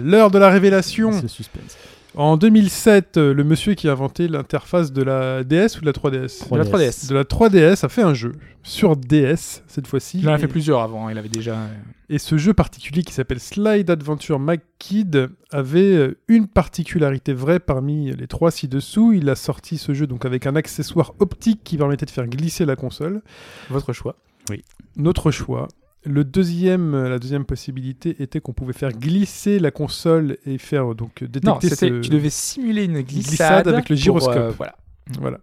A: l'heure de la révélation.
C: Ce suspense.
A: En 2007, euh, le monsieur qui a inventé l'interface de la DS ou de la 3DS
B: De la
C: 3DS.
B: 3DS.
A: De la 3DS a fait un jeu sur DS cette fois-ci.
B: Il en a
A: Et-
B: fait plusieurs avant. Il avait déjà. euh,
A: Et ce jeu particulier qui s'appelle Slide Adventure McKid avait euh, une particularité vraie parmi les trois ci-dessous. Il a sorti ce jeu donc avec un accessoire optique qui permettait de faire glisser la console.
B: Votre choix.
A: Notre choix. Le deuxième, euh, la deuxième possibilité était qu'on pouvait faire glisser la console et faire euh, donc euh,
B: Non,
A: détecter ce...
B: Tu devais simuler une glissade,
A: glissade avec le
B: pour,
A: gyroscope.
B: euh, voilà.
A: Voilà.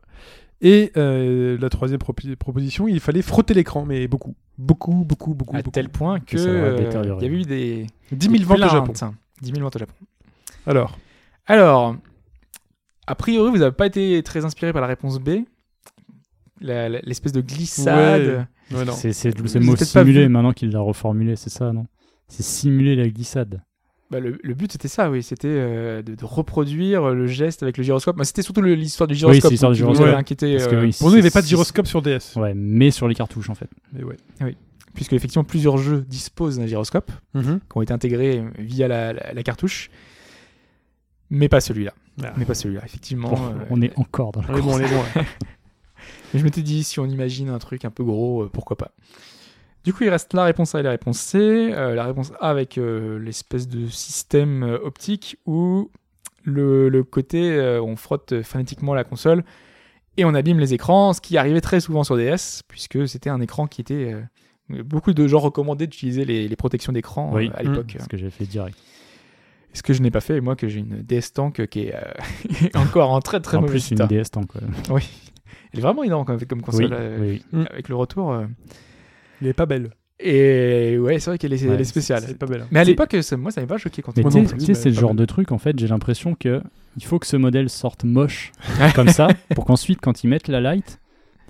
A: Et euh, la troisième proposition, il fallait frotter l'écran, mais beaucoup. Beaucoup, beaucoup, beaucoup.
B: À
A: beaucoup.
B: tel point que euh, il y avait eu des
A: 10 000 ventes au Japon.
B: plaintes. 10 000 ventes au Japon.
A: Alors,
B: Alors, a priori, vous n'avez pas été très inspiré par la réponse B. L'espèce de glissade.
A: Ouais. ouais.
C: C'est le mot
B: vu.
C: maintenant qu'il l'a reformulé, c'est ça, non? C'est simuler la glissade.
B: Bah, le, le but c'était ça, oui, c'était euh, de, de reproduire le geste avec le gyroscope. Bah, c'était surtout l'histoire du gyroscope.
C: c'est l'histoire du gyroscope.
B: avait inquiété,
C: Parce que
B: euh,
C: oui,
A: Pour nous, il n'y avait pas de gyroscope sur DS.
C: Ouais, mais sur les cartouches en fait.
A: Mais ouais.
B: puisque effectivement plusieurs jeux disposent d'un gyroscope
A: Mhm.
B: qui ont été intégrés via la, la- la cartouche, mais pas celui-là.
A: Ah.
B: Mais pas celui-là, effectivement.
C: Bon,
B: euh,
C: on est encore dans la
A: bon,
C: course.
A: on est bon. ouais.
B: Mais je m'étais dit, si on imagine un truc un peu gros, euh, pourquoi pas. Du coup, il reste la réponse A et la réponse C. Euh, la réponse A avec euh, l'espèce de système optique où le, le côté, on frotte phonétiquement la console et on abîme les écrans, ce qui arrivait très souvent sur DS, puisque c'était un écran qui était... beaucoup de gens recommandaient d'utiliser les, les protections d'écran
C: Oui.
B: à l'époque.
C: Ce que j'ai fait direct.
B: Ce que je n'ai pas fait, et moi que j'ai une DS Tank qui est euh, encore en très très
C: en
B: mauvais
C: plus, une
B: état.
C: DS tant quoi.
B: Oui. Elle est vraiment énorme comme, comme console
C: Oui,
B: euh,
C: oui.
B: avec le retour. euh.
A: Il est pas belle.
B: Et ouais, c'est vrai qu'elle est,
C: Ouais,
B: elle est spéciale.
A: C'est pas belle. hein.
B: Mais à l'époque, ça- moi, ça m'avait pas choqué quand
C: Mais tu sais, c'est le
A: pas
C: genre de truc, en fait, j'ai l'impression que il faut que ce modèle sorte moche comme ça pour qu'ensuite, quand ils mettent la light,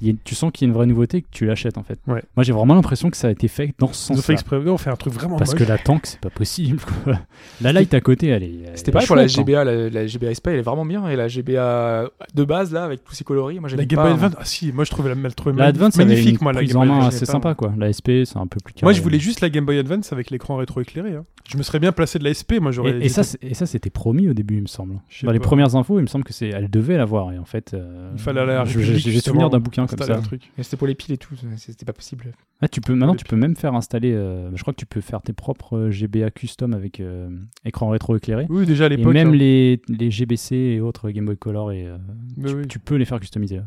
C: y tu sens qu'il y a une vraie nouveauté et que tu l'achètes en fait.
A: Ouais.
C: Moi, j'ai vraiment l'impression que ça a été fait dans ce
A: Ils ont fait exprès. On fait un truc vraiment
C: Parce
A: moche.
C: que la tank, c'est pas possible. quoi. La light à côté, elle est.
B: C'était pareil pour la
C: hein.
B: GBA, la, la GBA SP, elle est vraiment bien. Et la GBA de base, là, avec tous ses coloris, moi
A: La Game. Boy
B: moi.
A: Advance, ah si, moi je trouvais la, trouvait
C: La Advance,
A: magnifique, moi, la Game Boy Advance. J'aimais
C: sympa, quoi. La SP, c'est un peu plus carré.
A: Moi je voulais juste la Game Boy Advance avec l'écran rétroéclairé. hein. Je me serais bien placé de la SP, moi j'aurais.
C: Et, et ça, c'est- et ça, c'était promis au début, il me semble. Dans les premières infos, il me semble que c'est, elle devait l'avoir. Et en fait, euh,
A: Il fallait aller la
C: j'ai souvenir d'un bouquin comme
A: installer
C: ça.
A: un truc.
B: Mais c'était pour les piles et tout, c'était pas possible.
C: Ah, tu peux maintenant, tu peux même faire installer. euh, je crois que tu peux faire tes propres euh, GBA custom avec euh, écran rétroéclairé.
A: Oui, déjà à
C: Et
A: l'époque.
C: même
A: hein.
C: les, les GBC et autres Game Boy Color, et, euh, tu,
A: oui,
C: tu peux les faire customiser.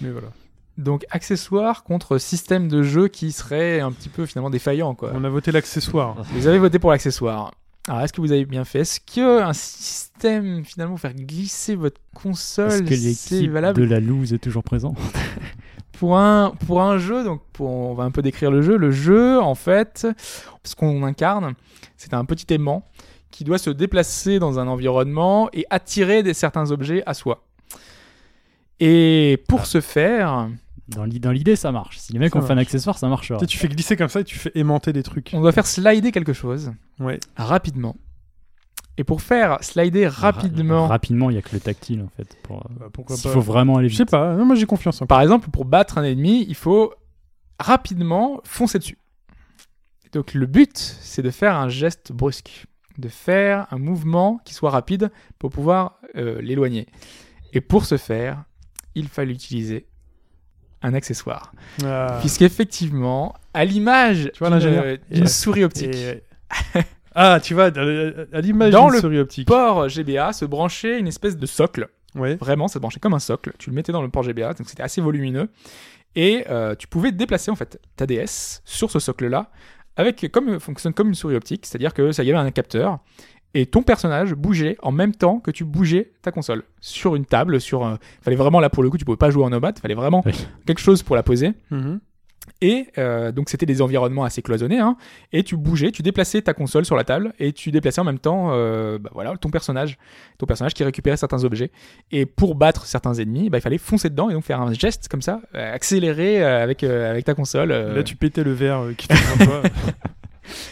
A: mais voilà.
B: Donc, accessoires contre système de jeu qui serait un petit peu finalement défaillant, quoi.
A: On a voté l'accessoire.
B: Vous avez voté pour l'accessoire. Alors, est-ce que vous avez bien fait? Est-ce que un système, finalement, faire glisser votre
C: Est-ce
B: console,
C: que
B: c'est valable?
C: de la loose est toujours présent
B: pour un, pour un jeu, donc pour, on va un peu décrire le jeu. Le jeu, en fait, ce qu'on incarne, c'est un petit aimant qui doit se déplacer dans un environnement et attirer des, certains objets à soi. Et pour
C: Ah.
B: ce faire,
C: Dans l'i- dans l'idée, ça marche. Si les mecs
A: Ça
C: ont fait un
A: marche.
C: accessoire, ça marchera.
A: Tu sais, tu fais glisser comme ça et tu fais aimanter des trucs.
B: on doit faire slider quelque chose
A: Ouais.
B: rapidement. Et pour faire slider rapidement,
C: Ra- rapidement, il n'y a que le tactile en fait. Pour, euh,
A: Bah, pourquoi
C: S'il
A: pas
C: faut vraiment aller
A: Je
C: vite.
A: sais pas. Non, moi j'ai confiance en
B: par exemple, pour battre un ennemi, il faut rapidement foncer dessus. Donc le but, c'est de faire un geste brusque, de faire un mouvement qui soit rapide pour pouvoir euh, l'éloigner. Et pour ce faire, il fallait utiliser un accessoire.
A: Ah.
B: Puisqu'effectivement, à l'image
A: Tu vois
B: d'une-
A: Et-
B: souris optique,
A: Et- ah, tu vois, à l'image
B: Dans
A: d'une
B: le
A: souris optique.
B: port GBA se branchait une espèce de socle
A: Ouais.
B: Vraiment, ça se branchait comme un socle. Tu le mettais dans le port GBA, donc c'était assez volumineux. Et euh, tu pouvais déplacer en fait ta DS sur ce socle-là, avec comme fonctionne comme une souris optique, c'est-à-dire que ça y avait un capteur et ton personnage bougeait en même temps que tu bougeais ta console sur une table. Sur, euh, fallait vraiment là pour le coup, tu pouvais pas jouer en nomade, fallait vraiment
C: Oui.
B: quelque chose pour la poser.
A: Mhm.
B: Et euh, donc c'était des environnements assez cloisonnés, hein, et tu bougeais, tu déplaçais ta console sur la table, et tu déplaçais en même temps euh, bah voilà, ton personnage, ton personnage qui récupérait certains objets. Et pour battre certains ennemis, bah, il fallait foncer dedans et donc faire un geste comme ça, euh, accéléré euh, avec, euh, avec ta console. euh.
A: Là, tu pétais le verre euh, qui toi.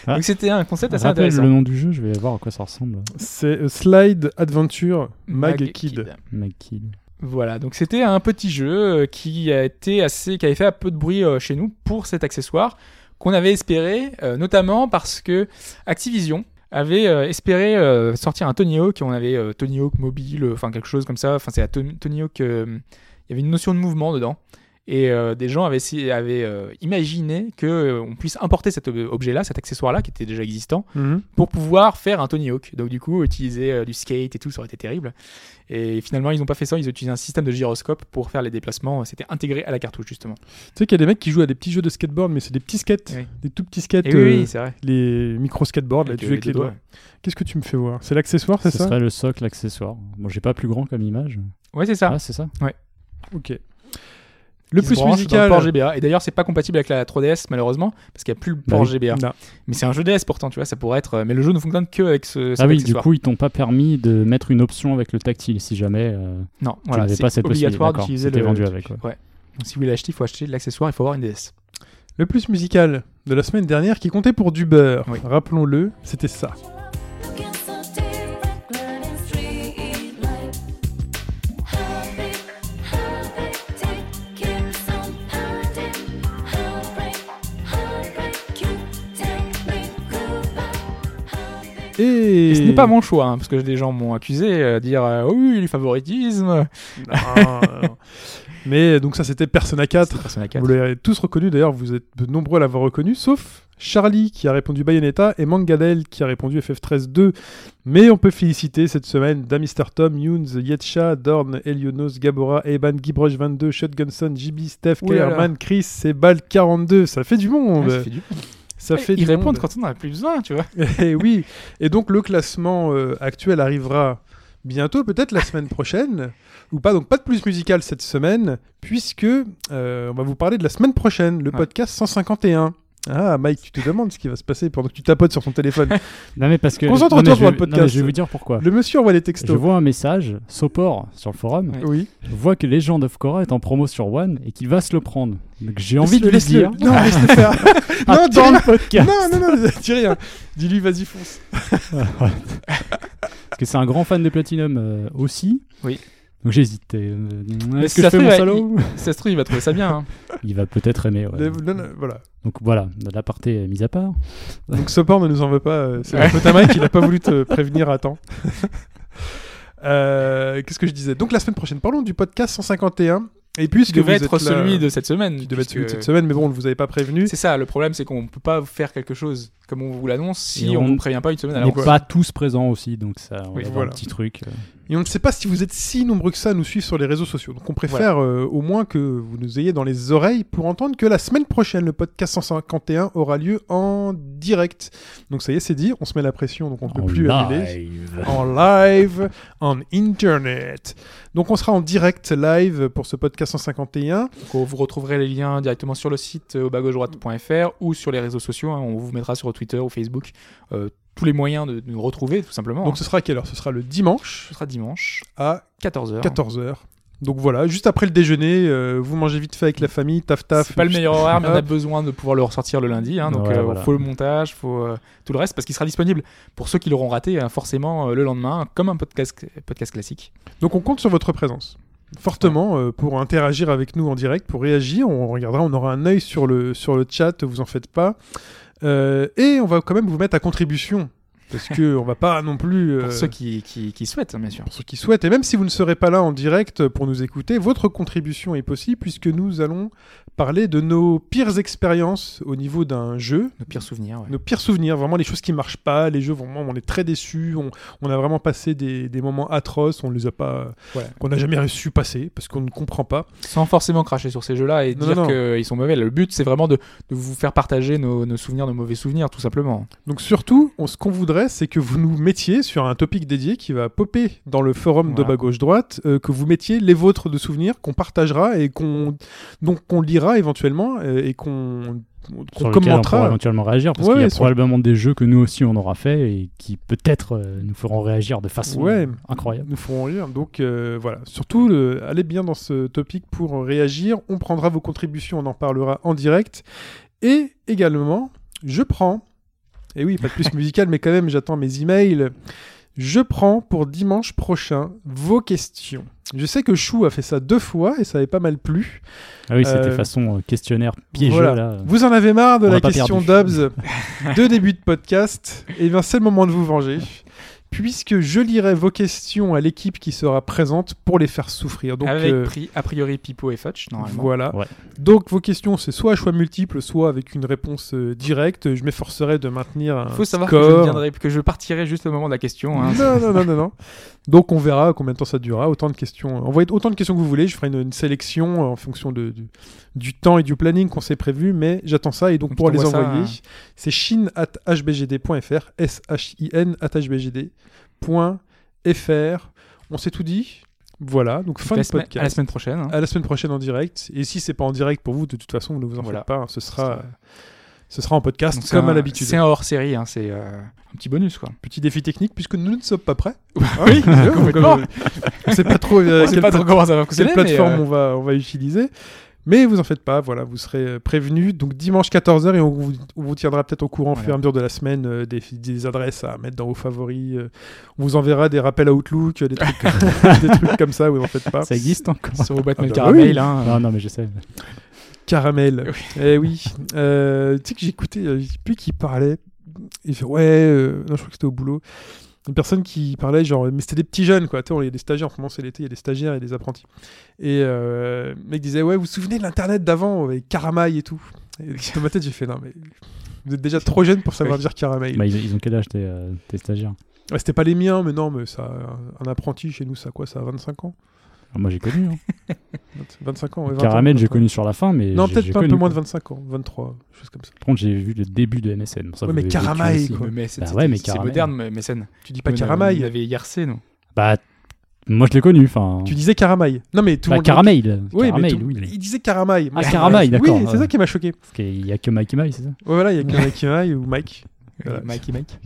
C: Ah.
B: Donc c'était un concept assez
C: Rappelle
B: intéressant.
C: le nom du jeu, je vais voir à quoi ça ressemble.
A: C'est euh, Slide Adventure Mag, Kid.
C: McKill.
B: Voilà, donc c'était un petit jeu euh, qui a été assez, qui avait fait un peu de bruit euh, chez nous pour cet accessoire qu'on avait espéré, euh, notamment parce que Activision avait euh, espéré euh, sortir un Tony Hawk, on avait Tony Hawk mobile, enfin quelque chose comme ça, enfin c'est à Tony Hawk, il y avait une notion de mouvement dedans. Et euh, des gens avaient, euh, imaginé que euh, puisse importer cet ob- objet-là, cet accessoire-là qui était déjà existant,
A: Mhm.
B: pour pouvoir faire un Tony Hawk. Donc du coup, utiliser euh, du skate et tout, ça aurait été terrible. Et finalement, ils n'ont pas fait ça, ils ont utilisé un système de gyroscope pour faire les déplacements. C'était intégré à la cartouche, justement.
A: Tu sais qu'il y a des mecs qui jouent à des petits jeux de skateboard, mais c'est des petits skates,
B: Oui.
A: des tout petits skates,
B: Et oui,
A: euh,
B: oui, c'est vrai.
A: les micro skateboards, là, tu joues avec les doigts. Qu'est-ce que tu me fais voir? C'est l'accessoire, c'est
C: Ce
A: ça?
C: serait le socle accessoire. Bon, j'ai pas plus grand comme image.
B: Ouais, c'est ça.
C: Ah, c'est ça?
A: Ok. Le plus
B: branche dans
A: musical.
B: le port GBA. Et d'ailleurs, c'est pas compatible avec la 3DS malheureusement parce qu'il n'y a plus le
C: Bah
B: port
C: oui.
B: GBA.
A: Non.
B: Mais c'est un jeu DS pourtant, tu vois, ça pourrait être. euh, Mais le jeu ne fonctionne que avec ce.
C: Ah oui, du coup, ils t'ont pas permis de mettre une option avec le tactile si jamais. euh,
B: non, voilà, c'est
C: pas cette
B: obligatoire d'utiliser
C: C'était
B: le.
C: vendu avec,
B: ouais. Donc si vous voulez l'acheter, il faut acheter l'accessoire, il faut avoir une DS.
A: Le plus musical de la semaine dernière qui comptait pour du beurre.
B: Oui.
A: Rappelons-le, c'était ça. Et,
B: Et ce n'est pas mon choix, hein, parce que des gens m'ont accusé euh, dire euh, oh oui, le favoritisme.
A: Non, non. Mais donc ça c'était Persona 4.
B: C'est Persona 4.
A: Vous l'avez tous reconnu, d'ailleurs vous êtes de nombreux à l'avoir reconnu, sauf Charlie qui a répondu Bayonetta et Mangadel qui a répondu FF13-2. Mais on peut féliciter cette semaine Damister Tom, Younes, Yetcha, Dorn, Elionos, Gabora, Eban, Gibroche 22, Shotgunson, JB, Steph. Kellerman, Chris, Sebal 42. Ça fait du monde.
B: Ouais, ça fait du-
A: Ça fait
B: Ils répondent
A: monde.
B: quand on n'en a plus besoin, tu vois.
A: Et oui. Et donc le classement euh, actuel arrivera bientôt, peut-être la semaine prochaine, ou pas. Donc pas de plus musical cette semaine, puisque euh, on va vous parler de la semaine prochaine, le
B: Ouais.
A: podcast 151. Ah, Mike, tu te demandes ce qui va se passer pendant que tu tapotes sur ton téléphone.
C: Non, mais parce que.
A: Concentre-toi
C: je-
A: le podcast.
C: non, mais je vais vous dire pourquoi.
A: le monsieur envoie les
C: Je
A: textos.
C: vois un message, Sopor, sur le forum.
A: Oui.
C: voit que Legend of Korra est en promo sur One et qu'il va se le prendre. Donc j'ai envie de lui dire.
A: Non, laisse-le faire. non, dis
C: le podcast.
A: Non, non, non, dis rien. Dis-lui, vas-y, fonce.
C: Parce que c'est un grand fan de Platinum euh, aussi.
B: Oui.
C: Donc j'ai hésité. Euh, Est-ce que
B: ça
C: je fais
B: se
C: mon salaud
B: ça se trouve, il va trouver ça bien. hein.
C: Il va peut-être aimer. ouais.
A: Le- non, non, voilà.
C: Donc voilà, l'aparté est mis à part.
A: Donc Sopor ne nous en veut pas. euh, C'est
B: Ouais.
A: la faute à Mike, il a pas voulu te prévenir à temps. Euh, Qu'est-ce que je disais? Donc la semaine prochaine, parlons du podcast 151. Et puisque
B: devait
A: vous
B: être
A: êtes là-
B: celui de cette semaine.
A: qui devait être celui de cette semaine, mais bon, on ne vous avait pas prévenu.
B: C'est ça, le problème, c'est qu'on ne peut pas faire quelque chose comme on vous l'annonce si
C: Et
B: on ne prévient pas une semaine à
C: On n'est pas tous présents aussi, donc ça, on
B: Oui,
A: voilà.
C: un petit truc. Euh.
A: Et on ne sait pas si vous êtes si nombreux que ça à nous suivre sur les réseaux sociaux. Donc on préfère euh, au moins que vous nous ayez dans les oreilles pour entendre que la semaine prochaine, le podcast 151 aura lieu en direct. Donc ça y est, c'est dit, on se met la pression, donc on ne peut
C: En
A: plus annuler.
C: live.
A: en live, en internet. Donc on sera en direct live pour ce podcast 151.
B: Donc, vous retrouverez les liens directement sur le site euh, au bas-gauche-droite.fr ou sur les réseaux sociaux. hein. on vous mettra sur Twitter ou Facebook euh, tous les moyens de, de nous retrouver, tout simplement.
A: Donc
B: hein.
A: ce sera à quelle heure? Ce sera le dimanche
B: ce sera dimanche,
A: à
B: 14h.
A: 14h. Donc voilà, juste après le déjeuner, euh, vous mangez vite fait avec la famille, taf taf.
B: C'est pas le meilleur horaire, mais on a besoin de pouvoir le ressortir le lundi. hein, donc
C: Ouais,
B: euh,
C: voilà.
B: faut le montage, faut euh, tout le reste, parce qu'il sera disponible pour ceux qui l'auront raté hein, forcément euh, le lendemain, comme un podcast, podcast classique.
A: Donc on compte sur votre présence. Fortement euh, pour interagir avec nous en direct, pour réagir. On regardera, on aura un œil sur le, sur le chat, vous en faites pas. Euh, et on va quand même vous mettre à contribution. Parce que on va pas non plus.
B: Pour
A: euh,
B: ceux qui, qui, qui souhaitent, hein, bien sûr.
A: pour ceux qui souhaitent. Et même si vous ne serez pas là en direct pour nous écouter, votre contribution est possible puisque nous allons parler de nos pires expériences au niveau d'un jeu.
B: Nos pires souvenirs. ouais.
A: Nos pires souvenirs, vraiment les choses qui marchent pas, les jeux vraiment on est très déçus, on, on a vraiment passé des, des moments atroces, on ne les a pas,
B: Ouais.
A: qu'on n'a jamais su passer parce qu'on ne comprend pas.
B: Sans forcément cracher sur ces jeux-là et
A: Non,
B: dire qu'ils sont mauvais. Le but, c'est vraiment de, de vous faire partager nos, nos souvenirs, nos mauvais souvenirs, tout simplement.
A: Donc surtout, on- ce qu'on voudrait, c'est que vous nous mettiez sur un topic dédié qui va popper dans le forum de bas gauche droite, euh, que vous mettiez les vôtres de souvenirs qu'on partagera et qu'on donc qu'on lira éventuellement euh, et qu'on qu'on
C: sur lequel on pourra
A: commentera.
C: éventuellement réagir parce
A: Ouais,
C: qu'il y a probablement des jeux que nous aussi on aura fait et qui peut-être euh, nous feront réagir de façon
A: Ouais.
C: incroyable.
A: nous ferons rire. Donc euh, voilà, surtout le- allez bien dans ce topic pour réagir. On prendra vos contributions, on en parlera en direct. Et également, je prends, et oui, pas de plus musical, mais quand même, j'attends mes emails. Je prends pour dimanche prochain vos questions. Je sais que Chou a fait ça deux fois et ça avait pas mal plu.
C: Ah oui, c'était
A: Euh,
C: façon euh, questionnaire piégeux
A: voilà.
C: là.
A: Vous en avez marre de
C: On
A: la question d'Obs de début de podcast? Et bien, c'est le moment de vous venger. Puisque je lirai vos questions à l'équipe qui sera présente pour les faire souffrir. Donc,
B: Avec
A: euh,
B: pri- a priori Pipo et Fudge, normalement.
A: voilà.
C: Ouais.
A: Donc, vos questions, c'est soit à choix multiple, soit avec une réponse euh, directe. Je m'efforcerai de maintenir un
B: Il faut savoir que je, viendrai, que je partirai juste au moment de la question. hein.
A: Non, non, non, non, non. Donc on verra combien de temps ça durera. Autant de questions. Envoyez autant de questions que vous voulez. Je ferai une, une sélection en fonction de, du, du temps et du planning qu'on s'est prévu. Mais j'attends ça et donc
B: Donc,
A: pour les envoyer, c'est chine at hbgd.fr. S-H-I-N at hbgd.fr. On s'est tout dit Voilà, donc fin de podcast.
B: à la semaine prochaine. hein.
A: À la semaine prochaine en direct. Et si c'est pas en direct pour vous, de toute façon, ne vous en
B: Voilà.
A: faites pas. hein, Ce sera, ce sera en podcast
B: Donc,
A: comme
B: un-
A: à l'habitude.
B: C'est un hors série, hein, c'est euh, un petit bonus quoi.
A: Petit défi technique puisque nous ne sommes pas prêts.
B: oui,
A: complètement. On sait pas trop, euh,
B: On sait
A: quelle
B: pas trop comment ça va
A: quelle
B: fonctionner.
A: plateforme
B: mais, euh,
A: on, va, on va utiliser. Mais vous en faites pas, voilà, vous serez euh, prévenus. Donc dimanche 14h et on vous, on vous tiendra peut-être au courant au
B: Voilà.
A: fur et à mesure de la semaine euh, des, des adresses à mettre dans vos favoris. euh, on vous enverra des rappels à Outlook, des trucs, des trucs comme ça, vous en faites pas.
C: Ça existe encore
B: sur vos boîtes
A: Ah
B: mail
A: bah
B: caramel.
A: oui.
B: hein.
C: Non, non, mais je sais.
A: Caramel.
B: Oui.
A: Eh oui. Euh, tu sais que j'ai écouté, euh, je sais plus qui parlait. Il fait ouais, euh, non, je crois que c'était au boulot. Une personne qui parlait, genre, mais c'était des petits jeunes, quoi. Tu il y a des stagiaires, en ce moment c'est l'été, il y a des stagiaires et des apprentis. Et euh, le mec disait, ouais, vous vous souvenez de l'internet d'avant, avec Caramail et tout? Et dans ma tête, j'ai fait, non, mais vous êtes déjà trop jeune pour savoir
B: Oui.
A: dire Caramail.
C: Bah, ils, ont quel âge tes, euh, tes stagiaires?
A: Ouais, c'était pas les miens, mais non, mais ça, un apprenti chez nous, ça a quoi Ça a 25 ans?
C: Ah, Moi j'ai connu. Hein.
A: 25 ans, ouais, 20 ans,
C: Caramel, j'ai
A: 23.
C: connu sur la fin, mais.
A: Non, peut-être pas un peu moins de
C: quoi.
A: 25 ans, 23, chose comme ça.
C: Par contre, j'ai vu le début de MSN. Ça,
A: Ouais, mais
C: aussi.
A: quoi.
B: Mais
C: Bah
B: c'est-
C: ouais, mais
B: c'est
C: Caramel.
B: moderne, mais mécène.
A: Tu dis pas
B: Nous, on
A: Caramail,
B: avait IRC, nous.
C: Bah, moi je l'ai connu. Enfin.
A: tu disais Caramail. Non, mais tout le
C: Bah,
A: monde.
C: Caramel.
A: Oui, mais
C: Caramel,
A: tout-
C: oui.
A: il disait Caramail.
C: Ah, Caramail, d'accord,
A: Oui, c'est ça qui m'a choqué.
C: Parce qu'il y a que Mike et Mike, c'est ça?
A: Ouais, voilà, il y a que Mike Mail ou Mike. Voilà.
B: Mikey Mike.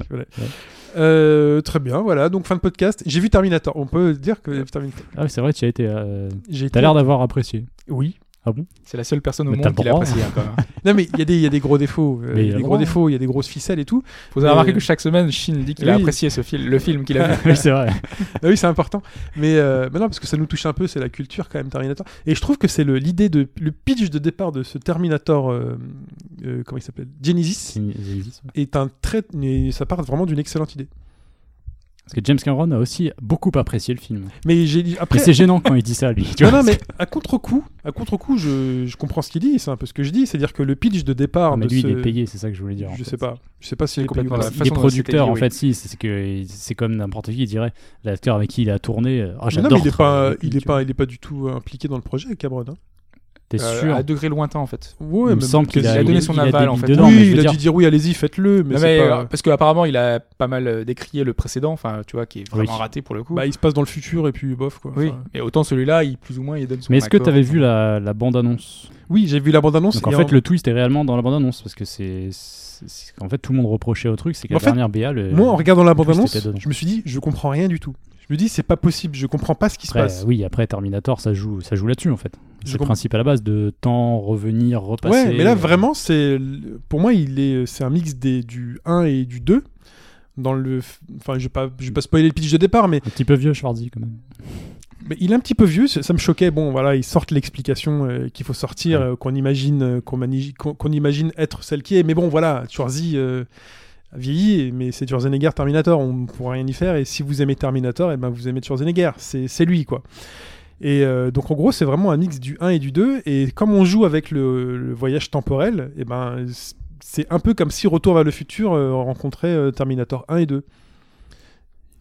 A: Euh, très bien, voilà, donc fin de podcast. J'ai vu Terminator. On peut dire que Terminator.
C: Ah, oui, c'est vrai, tu as été. euh,
A: J'ai
C: T'as l'air d'avoir apprécié.
A: Oui.
C: Ah bon?
B: C'est la seule personne au
C: Mais
B: monde qui l'a apprécié. hein.
A: Non, mais il y, a des- il y a des gros défauts. euh, il y a des gros
C: droit.
A: défauts, il y a des grosses ficelles et tout.
B: Vous avez
A: Mais-
B: remarqué que chaque semaine, Shin dit qu'il a apprécié ce film, le film qu'il a vu.
C: Oui, c'est vrai.
A: Ah oui, c'est important. Mais, euh, mais non, parce que ça nous touche un peu, c'est la culture quand même, Terminator. Et je trouve que c'est l'idée de. Le pitch de départ de ce Terminator. Euh, comment il s'appelle? Genesis.
C: C'est-
A: Est un très. Ça part vraiment d'une excellente idée.
C: Parce que James Cameron a aussi beaucoup apprécié le film.
A: Mais j'ai après.
C: C'est gênant quand il dit ça, lui. tu
A: Non,
C: vois,
A: non, mais à contre-coup, à contre-coup, je, je comprends ce qu'il dit, c'est un peu ce que je dis, c'est-à-dire que le pitch de départ
C: Ah, mais
A: de
C: lui,
A: ce...
C: il est payé, c'est ça que je voulais dire.
A: Je
C: fait.
A: sais pas, je sais pas s'il
B: Il
A: est
B: complètement la
C: Il est producteur,
B: dit,
C: en
B: oui.
C: fait, si. C'est que c'est comme n'importe qui, il dirait l'acteur avec qui il a tourné. j'adore.
A: non, mais il est pas, il est pas, il est pas du tout impliqué dans le projet, Cameron. Hein.
C: T'es
B: Euh,
C: sûr
B: À degré lointain, en fait.
A: Ouais,
C: Il me semble qu'il
B: a
C: a,
B: donné son aval, en fait.
C: dedans,
A: oui,
C: mais je
A: il a dû dire oui, allez-y, faites-le, mais
B: euh, parce qu'apparemment, il a pas mal euh, décrié le précédent, enfin, tu vois, qui est vraiment
C: Oui.
B: raté pour le coup.
A: Bah, il se passe dans le futur et puis bof quoi.
B: oui, mais autant celui-là, il plus ou moins, il donne son
C: Mais est-ce que t'avais vu la, la bande-annonce?
A: Oui, j'ai vu la bande-annonce.
C: Donc en
A: et
C: fait, le twist est réellement dans la bande-annonce parce que c'est. En fait, tout le monde reprochait au truc, c'est que
A: En
C: la
A: fait,
C: dernière BA. Le...
A: Moi, en regardant la bande-annonce, je me suis dit, je comprends rien du tout. Je me dis, c'est pas possible, je comprends pas ce qui se passe.
C: oui, après Terminator, ça joue, ça joue là-dessus en fait. C'est le principe à la base de temps, revenir, repasser.
A: Ouais, mais là
C: euh,
A: vraiment, c'est pour moi, il est, c'est un mix des du 1 et du 2 dans le, enfin, je vais pas, je vais pas spoiler le pitch de départ, mais,
C: Un petit peu vieux, Schwarzy quand même.
A: Mais il est un petit peu vieux. Ça ça me choquait. Bon, voilà, ils sortent l'explication euh, qu'il faut sortir,
C: Ouais.
A: euh, qu'on imagine, euh, qu'on imagine être celle qui est. Mais bon, voilà, Schwarzy a vieilli, mais c'est Schwarzenegger Terminator, on ne pourra rien y faire. Et si vous aimez Terminator, et ben vous aimez Schwarzenegger, c'est lui quoi. Et donc en gros, c'est vraiment un mix du 1 et du 2. Et comme on joue avec le, le voyage temporel, et ben c'est un peu comme si Retour vers le futur rencontrait Terminator 1 et 2.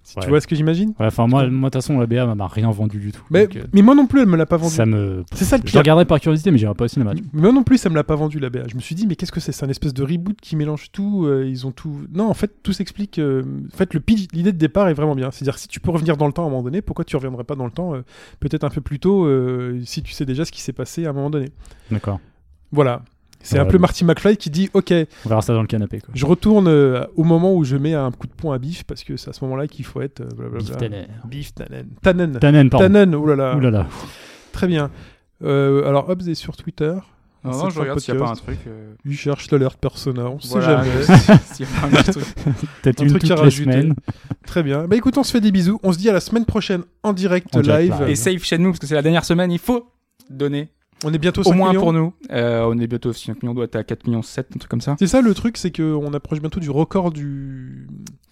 A: Si
C: Ouais.
A: Tu vois ce que j'imagine
C: Ouais, enfin, moi, moi, de toute façon, la BA m'a rien vendu du tout.
A: mais,
C: Donc, euh,
A: mais moi non plus, elle me l'a pas vendu.
C: ça me.
A: C'est ça le
C: Je
A: pire.
C: regarderai par curiosité, mais j'irai pas au cinéma.
A: Mais Moi non plus, ça me l'a pas vendu la BA. Je me suis dit, mais qu'est-ce que c'est? C'est un espèce de reboot qui mélange tout. euh, ils ont tout. Non, en fait, tout s'explique. euh, En fait, le pitch, l'idée de départ est vraiment bien. C'est-à-dire, si tu peux revenir dans le temps à un moment donné, pourquoi tu reviendrais pas dans le temps peut-être un peu plus tôt si tu sais déjà ce qui s'est passé à un moment donné?
C: D'accord.
A: Voilà. C'est un
C: Ouais.
A: peu Marty McFly qui dit, ok,
C: On verra ça dans le canapé. Quoi.
A: je retourne euh, au moment où je mets un coup de poing à Biff parce que c'est à ce moment-là qu'il faut être. euh, blablabla.
C: Beef Tanner.
A: Beef Tannen. Tannen.
C: Tannen, pardon.
A: Tannen, oh.
C: Ouh là là.
A: Très bien. Euh, alors, Hobbs est sur Twitter.
B: Non,
A: C'est
B: non, je regarde s'il n'y a pas un truc. euh,
A: Il cherche l'alerte persona, on sait
B: voilà,
A: jamais.
B: s'il y a pas un truc.
C: Peut-être
A: Un
C: une
A: truc
C: toutes
A: à
C: les
A: rajouter.
C: semaines.
A: Très bien. Bah écoute, on se fait des bisous. On se dit à la semaine prochaine en direct
C: En direct
A: live.
C: live.
B: Et save chez nous, parce que c'est la dernière semaine, il faut donner.
A: On est bientôt
B: Au
A: 5
B: moins
A: millions.
B: pour nous. Euh, on est bientôt 5 millions, on doit être à 4 millions 7, un truc comme ça.
A: C'est ça le truc, c'est qu'on approche bientôt du record du.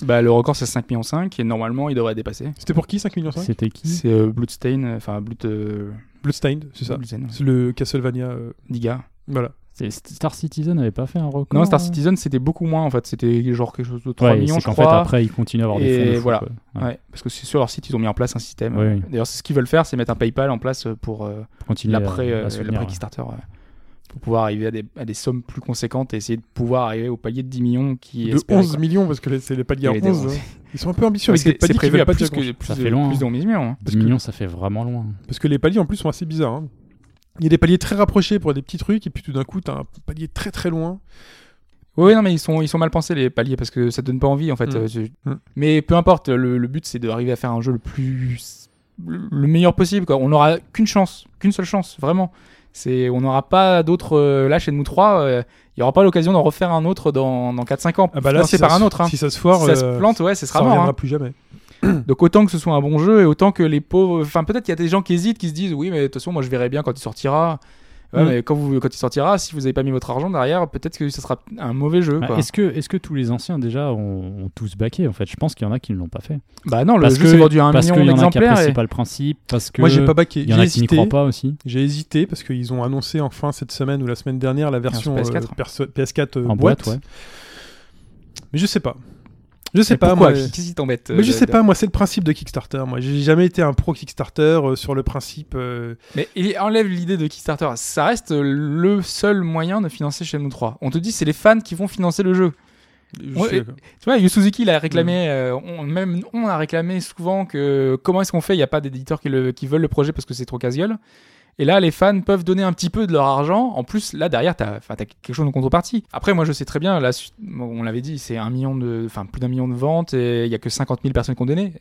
B: Bah, le record c'est 5 millions 5 et normalement il devrait dépasser.
A: C'était pour qui 5 millions 5
C: C'était qui?
B: C'est euh, Bloodstain, euh, enfin Blood. Euh,
A: Bloodstained, c'est ça.
B: Ouais.
A: C'est le Castlevania. euh,
B: Diga.
A: Voilà.
C: Star Citizen n'avait pas fait un record
B: Non, Star
C: euh
B: Citizen c'était beaucoup moins en fait. C'était genre quelque chose de 3
C: Ouais,
B: millions, je
C: qu'en
B: crois.
C: fait, après, ils continuent à avoir des
B: Et
C: fonds. de fou,
B: voilà.
C: Ouais.
B: Ouais, parce que sur leur site, ils ont mis en place un système.
C: Oui.
B: D'ailleurs, ce qu'ils veulent faire, c'est mettre un PayPal en place pour euh, l'après
C: à-
B: euh, l'après
C: ouais.
B: Kickstarter. ouais. pour pouvoir arriver à des, à des sommes plus conséquentes et essayer de pouvoir arriver au palier de 10 millions qui est
A: De
B: espéré,
A: 11
B: quoi.
A: millions, parce que c'est les paliers à
B: Et des
A: 11.
B: 11.
A: hein. Ils sont un peu ambitieux
B: Parce
A: avec des
B: que c'est prévu
A: veulent
B: à plus, que,
C: Ça
B: plus,
C: fait
B: de,
C: loin,
B: plus
C: hein.
B: de 11 millions. hein.
C: 10 millions, ça fait vraiment loin.
A: Parce que les paliers en plus sont assez bizarres. Il y a des paliers très rapprochés pour des petits trucs, et puis tout d'un coup, t'as un palier très très loin.
B: Oui, non, mais ils sont, ils sont mal pensés les paliers parce que ça te donne pas envie en fait.
A: Mm.
B: Euh,
A: Mm.
B: Mais peu importe, le, le but c'est d'arriver à faire un jeu le plus. le meilleur possible. Quoi. On n'aura qu'une chance, qu'une seule chance, vraiment. C'est, on n'aura pas d'autres. euh, là, chez nous 3, euh, il n'y aura pas l'occasion d'en refaire un autre dans, dans 4-5 ans.
A: Ah bah là, si
B: par
A: ça
B: un autre. hein.
A: Si ça se foire,
B: si ça se
A: euh,
B: plante, ouais, ce
A: ça
B: sera mort.
A: reviendra
B: hein.
A: plus jamais.
B: Donc autant que ce soit un bon jeu et autant que les pauvres. Enfin, peut-être qu'il y a des gens qui hésitent, qui se disent oui, mais de toute façon, moi je verrai bien quand il sortira. Ouais,
A: Mm.
B: mais quand, vous, quand il sortira, si vous n'avez pas mis votre argent derrière, peut-être que ça sera un mauvais jeu.
C: Ah,
B: Quoi.
C: Est-ce que, est que tous les anciens déjà ont, ont tous baqué en fait? Je pense qu'il y en a qui ne l'ont pas fait.
B: Bah non, le
C: parce
B: jeu
C: que
B: s'est vendu à un
C: parce
B: million
C: qu'il y en a qui
B: d'exemplaires. et-
C: pas le principe, parce que
A: Moi, j'ai pas baqué.
C: il y en
A: J'ai
C: a qui n'y
A: hésité.
C: croient pas aussi.
A: J'ai hésité parce qu'ils ont annoncé enfin cette semaine ou la semaine dernière la version
B: sur
A: euh,
B: PS4.
A: perso- PS4 euh,
C: En boîte, ouais.
A: Mais je sais pas. Je sais
B: Mais
A: pas,
B: pourquoi
A: moi.
B: Qu'est-ce qui t'embête
A: Mais je
B: euh,
A: sais pas, moi, c'est le principe de Kickstarter. Moi, j'ai jamais été un pro Kickstarter euh, sur le principe. euh,
B: Mais il enlève l'idée de Kickstarter. Ça reste le seul moyen de financer Shenmue 3. On te dit c'est les fans qui vont financer le jeu.
A: je
B: Ouais, Tu vois, Yu Suzuki il a
A: Mm.
B: réclamé, euh, on, même on a réclamé souvent que comment est-ce qu'on fait? Il n'y a pas d'éditeurs qui, qui veulent le projet parce que c'est trop casse-gueule. Et là, les fans peuvent donner un petit peu de leur argent. En plus, là derrière, t'as, t'as quelque chose en contrepartie. Après, moi, je sais très bien. Là, on l'avait dit, c'est un million de, enfin, plus d'un million de ventes et il y a que 50 000 personnes qui ont donné.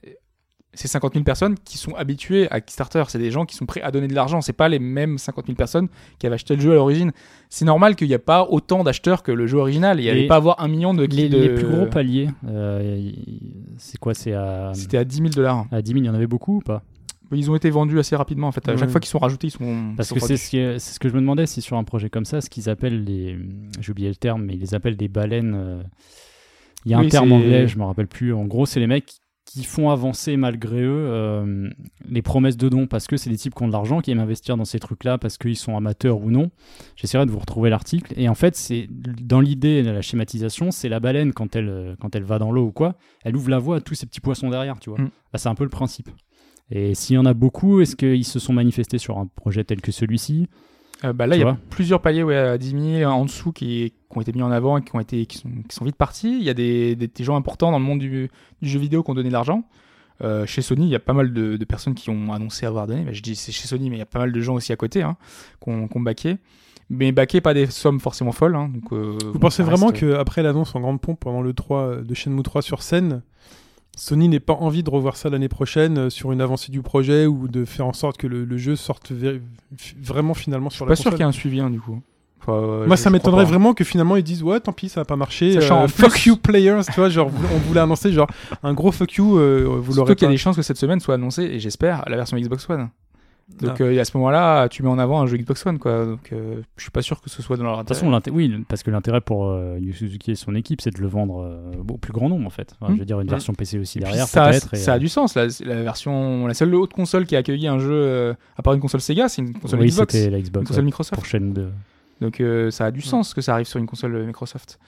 B: Ces 50 000 personnes qui sont habituées à Kickstarter, c'est des gens qui sont prêts à donner de l'argent. C'est pas les mêmes 50 000 personnes qui avaient acheté le jeu à l'origine. C'est normal qu'il n'y a pas autant d'acheteurs que le jeu original. Il n'y allait
C: Et
B: pas avoir un million de,
C: Les,
B: de-
C: les plus gros paliers, euh, c'est quoi? C'est à,
B: C'était à 10 000 dollars.
C: à 10 000, il y en avait beaucoup ou pas?
B: Ils ont été vendus assez rapidement en fait. À chaque fois qu'ils sont rajoutés, ils sont.
C: Parce
B: ils
C: que c'est ce, que je me demandais, si sur un projet comme ça, ce qu'ils appellent les. J'ai oublié le terme, mais ils les appellent des baleines. euh, Il y a
B: Oui,
C: un terme anglais, je me rappelle plus. En gros, c'est les mecs qui font avancer malgré eux euh, les promesses de dons parce que c'est des types qui ont de l'argent, qui aiment investir dans ces trucs-là parce qu'ils sont amateurs ou non. J'essaierai de vous retrouver l'article. Et en fait, c'est dans l'idée de la schématisation, c'est la baleine quand elle, quand elle va dans l'eau ou quoi, elle ouvre la voie à tous ces petits poissons derrière, tu vois.
B: Mm.
C: Bah, c'est un peu le principe. Et s'il y en a beaucoup, est-ce qu'ils se sont manifestés sur un projet tel que celui-ci?
B: Euh, bah là, il y a plusieurs paliers ouais, à 10 000 en dessous qui, qui ont été mis en avant et qui, ont été, qui, sont, qui sont vite partis. Il y a des, des, des gens importants dans le monde du, du jeu vidéo qui ont donné de l'argent. Euh, chez Sony, il y a pas mal de, de personnes qui ont annoncé avoir donné. Bah, je dis c'est chez Sony, mais il y a pas mal de gens aussi à côté hein, qui ont, ont baqué. Mais baqué, pas des sommes forcément folles. hein, donc, euh,
A: Vous
B: bon,
A: pensez
B: ça
A: vraiment
B: reste-
A: qu'après l'annonce en grande pompe pendant le 3 de Shenmue 3 sur scène, Sony n'ait pas envie de revoir ça l'année prochaine euh, sur une avancée du projet ou de faire en sorte que le, le jeu sorte vraiment finalement
B: Je
A: sur
B: suis
A: la
B: pas sûr qu'il y ait un suivi hein, du coup. Enfin, euh,
A: Moi,
B: je-
A: ça
B: je
A: m'étonnerait vraiment que finalement ils disent ouais, tant pis, ça n'a pas marché. Euh,
B: en
A: fuck
B: plus-
A: you players, tu vois, genre on voulait annoncer genre un gros fuck you, euh, vous
B: Surtout qu'il y a des chances que cette semaine soit annoncée, et j'espère, la version Xbox One. Donc
A: Ah.
B: euh, à ce moment-là, tu mets en avant un jeu Xbox One, quoi. Donc euh, je suis pas sûr que ce soit dans leur
C: De
B: intérêt.
C: toute façon, oui, parce que l'intérêt pour euh, Yu Suzuki et son équipe, c'est de le vendre euh, au plus grand nombre en fait. Enfin. Je veux dire, une version PC aussi
B: Et
C: derrière
B: ça, a,
C: peut-être. et,
B: ça a
C: euh,
B: du sens. La, la version, la seule autre console qui a accueilli un jeu euh, à part une console Sega, c'est une console
C: oui,
B: Xbox,
C: c'était la
B: une
C: Xbox
B: console
C: ouais,
B: Microsoft.
C: pour chaîne 2.
B: Donc euh, ça a du sens que ça arrive sur une console Microsoft.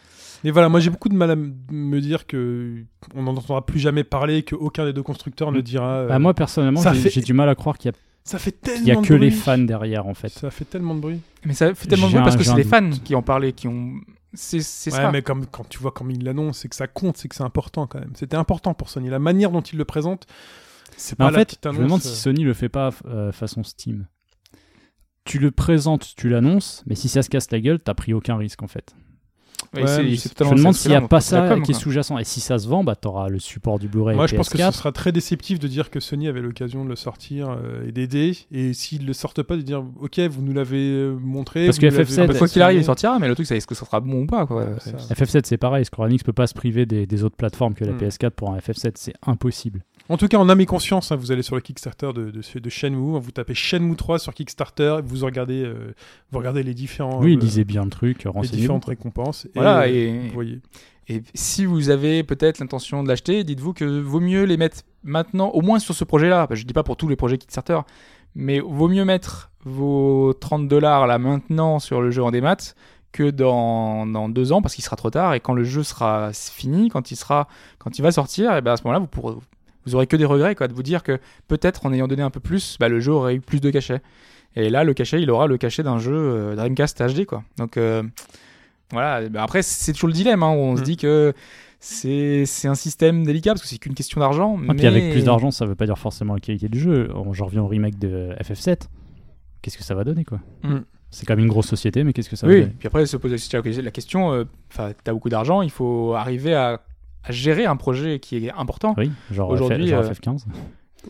A: Et voilà, moi j'ai beaucoup de mal à me dire que on n'en entendra plus jamais parler, que aucun des deux constructeurs ne
C: Mm.
A: dira. euh,
C: Bah, moi personnellement,
A: ça
C: j'ai
A: fait-
C: j'ai du mal à croire qu'il y a,
A: ça fait tellement
C: qu'il y a
A: de
C: que les fans derrière en fait.
A: Ça fait tellement de bruit.
B: Mais ça fait tellement de bruit parce que c'est les
C: doute.
B: fans qui en parlaient, qui ont. C'est
A: Ouais,
B: ça.
A: mais comme quand tu vois comme il l'annonce, c'est que ça compte, c'est que c'est important quand même. C'était important pour Sony. La manière dont il le présente, c'est pas
C: en
A: la
C: fait,
A: petite
C: je
A: annonce.
C: me demande si
A: euh,
C: Sony le fait pas euh, façon Steam. Tu le présentes, tu l'annonces, mais si ça se casse la gueule, t'as pris aucun risque en fait.
B: Ouais,
A: Ouais, je
C: me demande s'il n'y a pas ça
B: com,
C: qui est sous-jacent. Et si ça se vend, bah t'auras le support du Blu-ray.
A: Moi, je pense que ce
C: PS4.
A: sera très déceptif de dire que Sony avait l'occasion de le sortir euh, et d'aider. Et s'ils le sortent pas, de dire OK, vous nous l'avez euh, montré.
C: Parce que
A: nous l'avez
C: FF7,
B: Bah, quoi qu'il arrive, il sortira, mais le truc, c'est est-ce que ça sera bon ou pas, quoi.
A: Ça.
C: FF7 c'est pareil, Square Enix peut pas se priver des, des autres plateformes que la
A: Hmm.
C: PS4 pour un FF7, c'est impossible.
A: En tout cas, en âme et conscience, hein, vous allez sur le Kickstarter de, de, de Shenmue, vous tapez Shenmue 3 sur Kickstarter, vous regardez, euh, vous regardez les différents,
C: oui,
A: euh,
C: lisez bien le truc,
A: les différentes récompenses.
B: Voilà,
A: et, euh,
B: et-
A: vous voyez.
B: Et si vous avez peut-être l'intention de l'acheter, dites-vous que vaut mieux les mettre maintenant, au moins sur ce projet-là. Je dis pas pour tous les projets Kickstarter, mais vaut mieux mettre vos 30 dollars là maintenant sur le jeu en démat que dans, dans deux ans parce qu'il sera trop tard et quand le jeu sera fini, quand il sera, quand il va sortir, et ben à ce moment-là vous pourrez, vous aurez que des regrets quoi, de vous dire que peut-être en ayant donné un peu plus, bah, le jeu aurait eu plus de cachet. Et là, le cachet, il aura le cachet d'un jeu euh, Dreamcast HD, quoi. Donc euh, voilà. Bah, après, c'est toujours le dilemme. Hein, où on se
A: Mm.
B: dit que c'est un système délicat parce que c'est qu'une question d'argent.
C: Ah,
B: mais
C: Puis avec plus d'argent, ça veut pas dire forcément la qualité du jeu. On- J'en reviens au remake de FF7. Qu'est-ce que ça va donner, quoi?
B: Mm.
C: C'est quand même une grosse société, mais qu'est-ce que ça va
B: Oui.
C: donner?
B: Puis après, se pose la question. euh, Enfin, t'as beaucoup d'argent, il faut arriver à, à gérer un projet qui est important.
C: Oui, genre,
B: Aujourd'hui, euh,
C: FF15.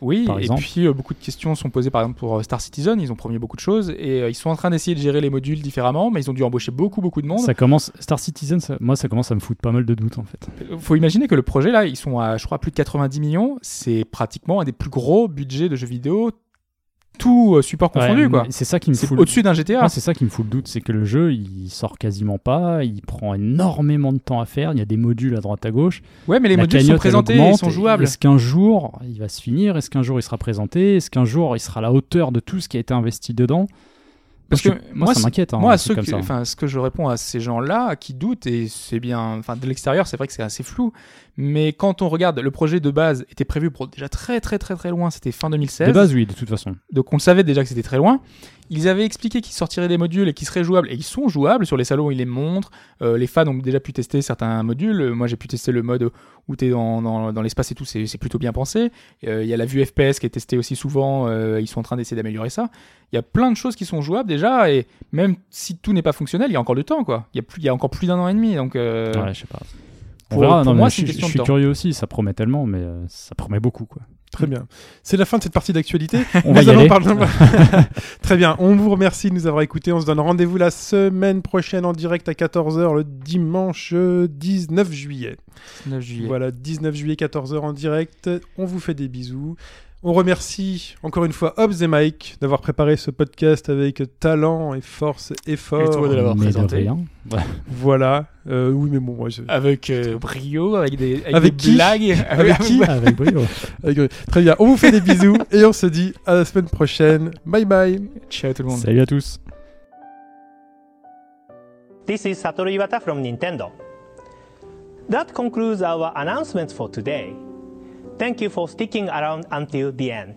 B: Oui,
C: par
B: et
C: exemple.
B: puis euh, beaucoup de questions sont posées par exemple pour euh, Star Citizen, ils ont promis beaucoup de choses et euh, ils sont en train d'essayer de gérer les modules différemment, mais ils ont dû embaucher beaucoup beaucoup de monde.
C: Ça commence, Star Citizen, ça- moi, ça commence à me foutre pas mal de doutes, en fait.
B: Il faut imaginer que le projet là, ils sont à je crois plus de 90 millions, c'est pratiquement un des plus gros budgets de jeux vidéo, tout euh, support confondu
C: Ouais,
B: quoi.
C: C'est ça qui me fout. le-
B: au-dessus d'un GTA.
C: C'est ça qui me fout le doute, c'est que le jeu, il sort quasiment pas, il prend énormément de temps à faire, il y a des modules à droite à gauche.
B: ouais, mais les
C: La
B: modules sont présentés, ils sont jouables.
C: Est-ce qu'un jour, il va se finir Est-ce qu'un jour, il sera présenté Est-ce qu'un jour, il sera à la hauteur de tout ce qui a été investi dedans?
B: Parce que
C: moi,
B: moi,
C: ça m'inquiète. hein,
B: Moi,
C: comme
B: que- enfin, ce que je réponds à ces gens-là qui doutent, et c'est bien, enfin, de l'extérieur, c'est vrai que c'est assez flou, mais quand on regarde, le projet de base était prévu pour déjà très très très très loin, c'était fin 2016.
C: De base, oui, de toute façon.
B: Donc on le savait déjà que c'était très loin. Ils avaient expliqué qu'ils sortiraient des modules et qu'ils seraient jouables, et ils sont jouables sur les salons, ils les montrent. Euh, les fans ont déjà pu tester certains modules. Euh, Moi j'ai pu tester le mode où tu es dans, dans, l'espace et tout, c'est plutôt bien pensé. Euh, Il y a la vue FPS qui est testée aussi souvent, ils sont en train d'essayer d'améliorer ça. Il y a plein de choses qui sont jouables déjà, et même si tout n'est pas fonctionnel, il y a encore du temps, quoi. Il y a, plus, y a encore plus d'un an et demi, donc...
C: Ouais, je sais pas.
B: Pour-
C: verra.
B: pour
C: non,
B: moi,
C: je
B: c'est une
C: suis-
B: question
C: je
B: de
C: suis
B: temps.
C: curieux aussi, ça promet tellement, mais euh, ça promet beaucoup. Quoi.
A: Très bien. C'est la fin de cette partie d'actualité.
C: On va y
A: allons
C: aller.
A: parler- Très bien. On vous remercie de nous avoir écoutés. On se donne rendez-vous la semaine prochaine en direct à 14h le dimanche euh, 19 juillet.
B: 9 juillet.
A: Voilà, 19 juillet 14h en direct. On vous fait des bisous. On remercie encore une fois Hobbs et Mike d'avoir préparé ce podcast avec talent et force, effort.
B: toi de l'avoir présenté.
C: Ouais.
A: Voilà. Euh, oui, mais bon, moi, je-
B: Avec euh, brio, avec des, avec
A: Avec
B: des
A: qui
B: blagues.
A: Avec qui
C: Avec brio.
A: avec- Très bien. On vous fait des bisous et on se dit à la semaine prochaine. Bye bye.
B: Ciao tout le monde.
C: Salut à tous.
D: This is Satoru Iwata from Nintendo. That concludes our announcements for today. Thank you for sticking around until the end.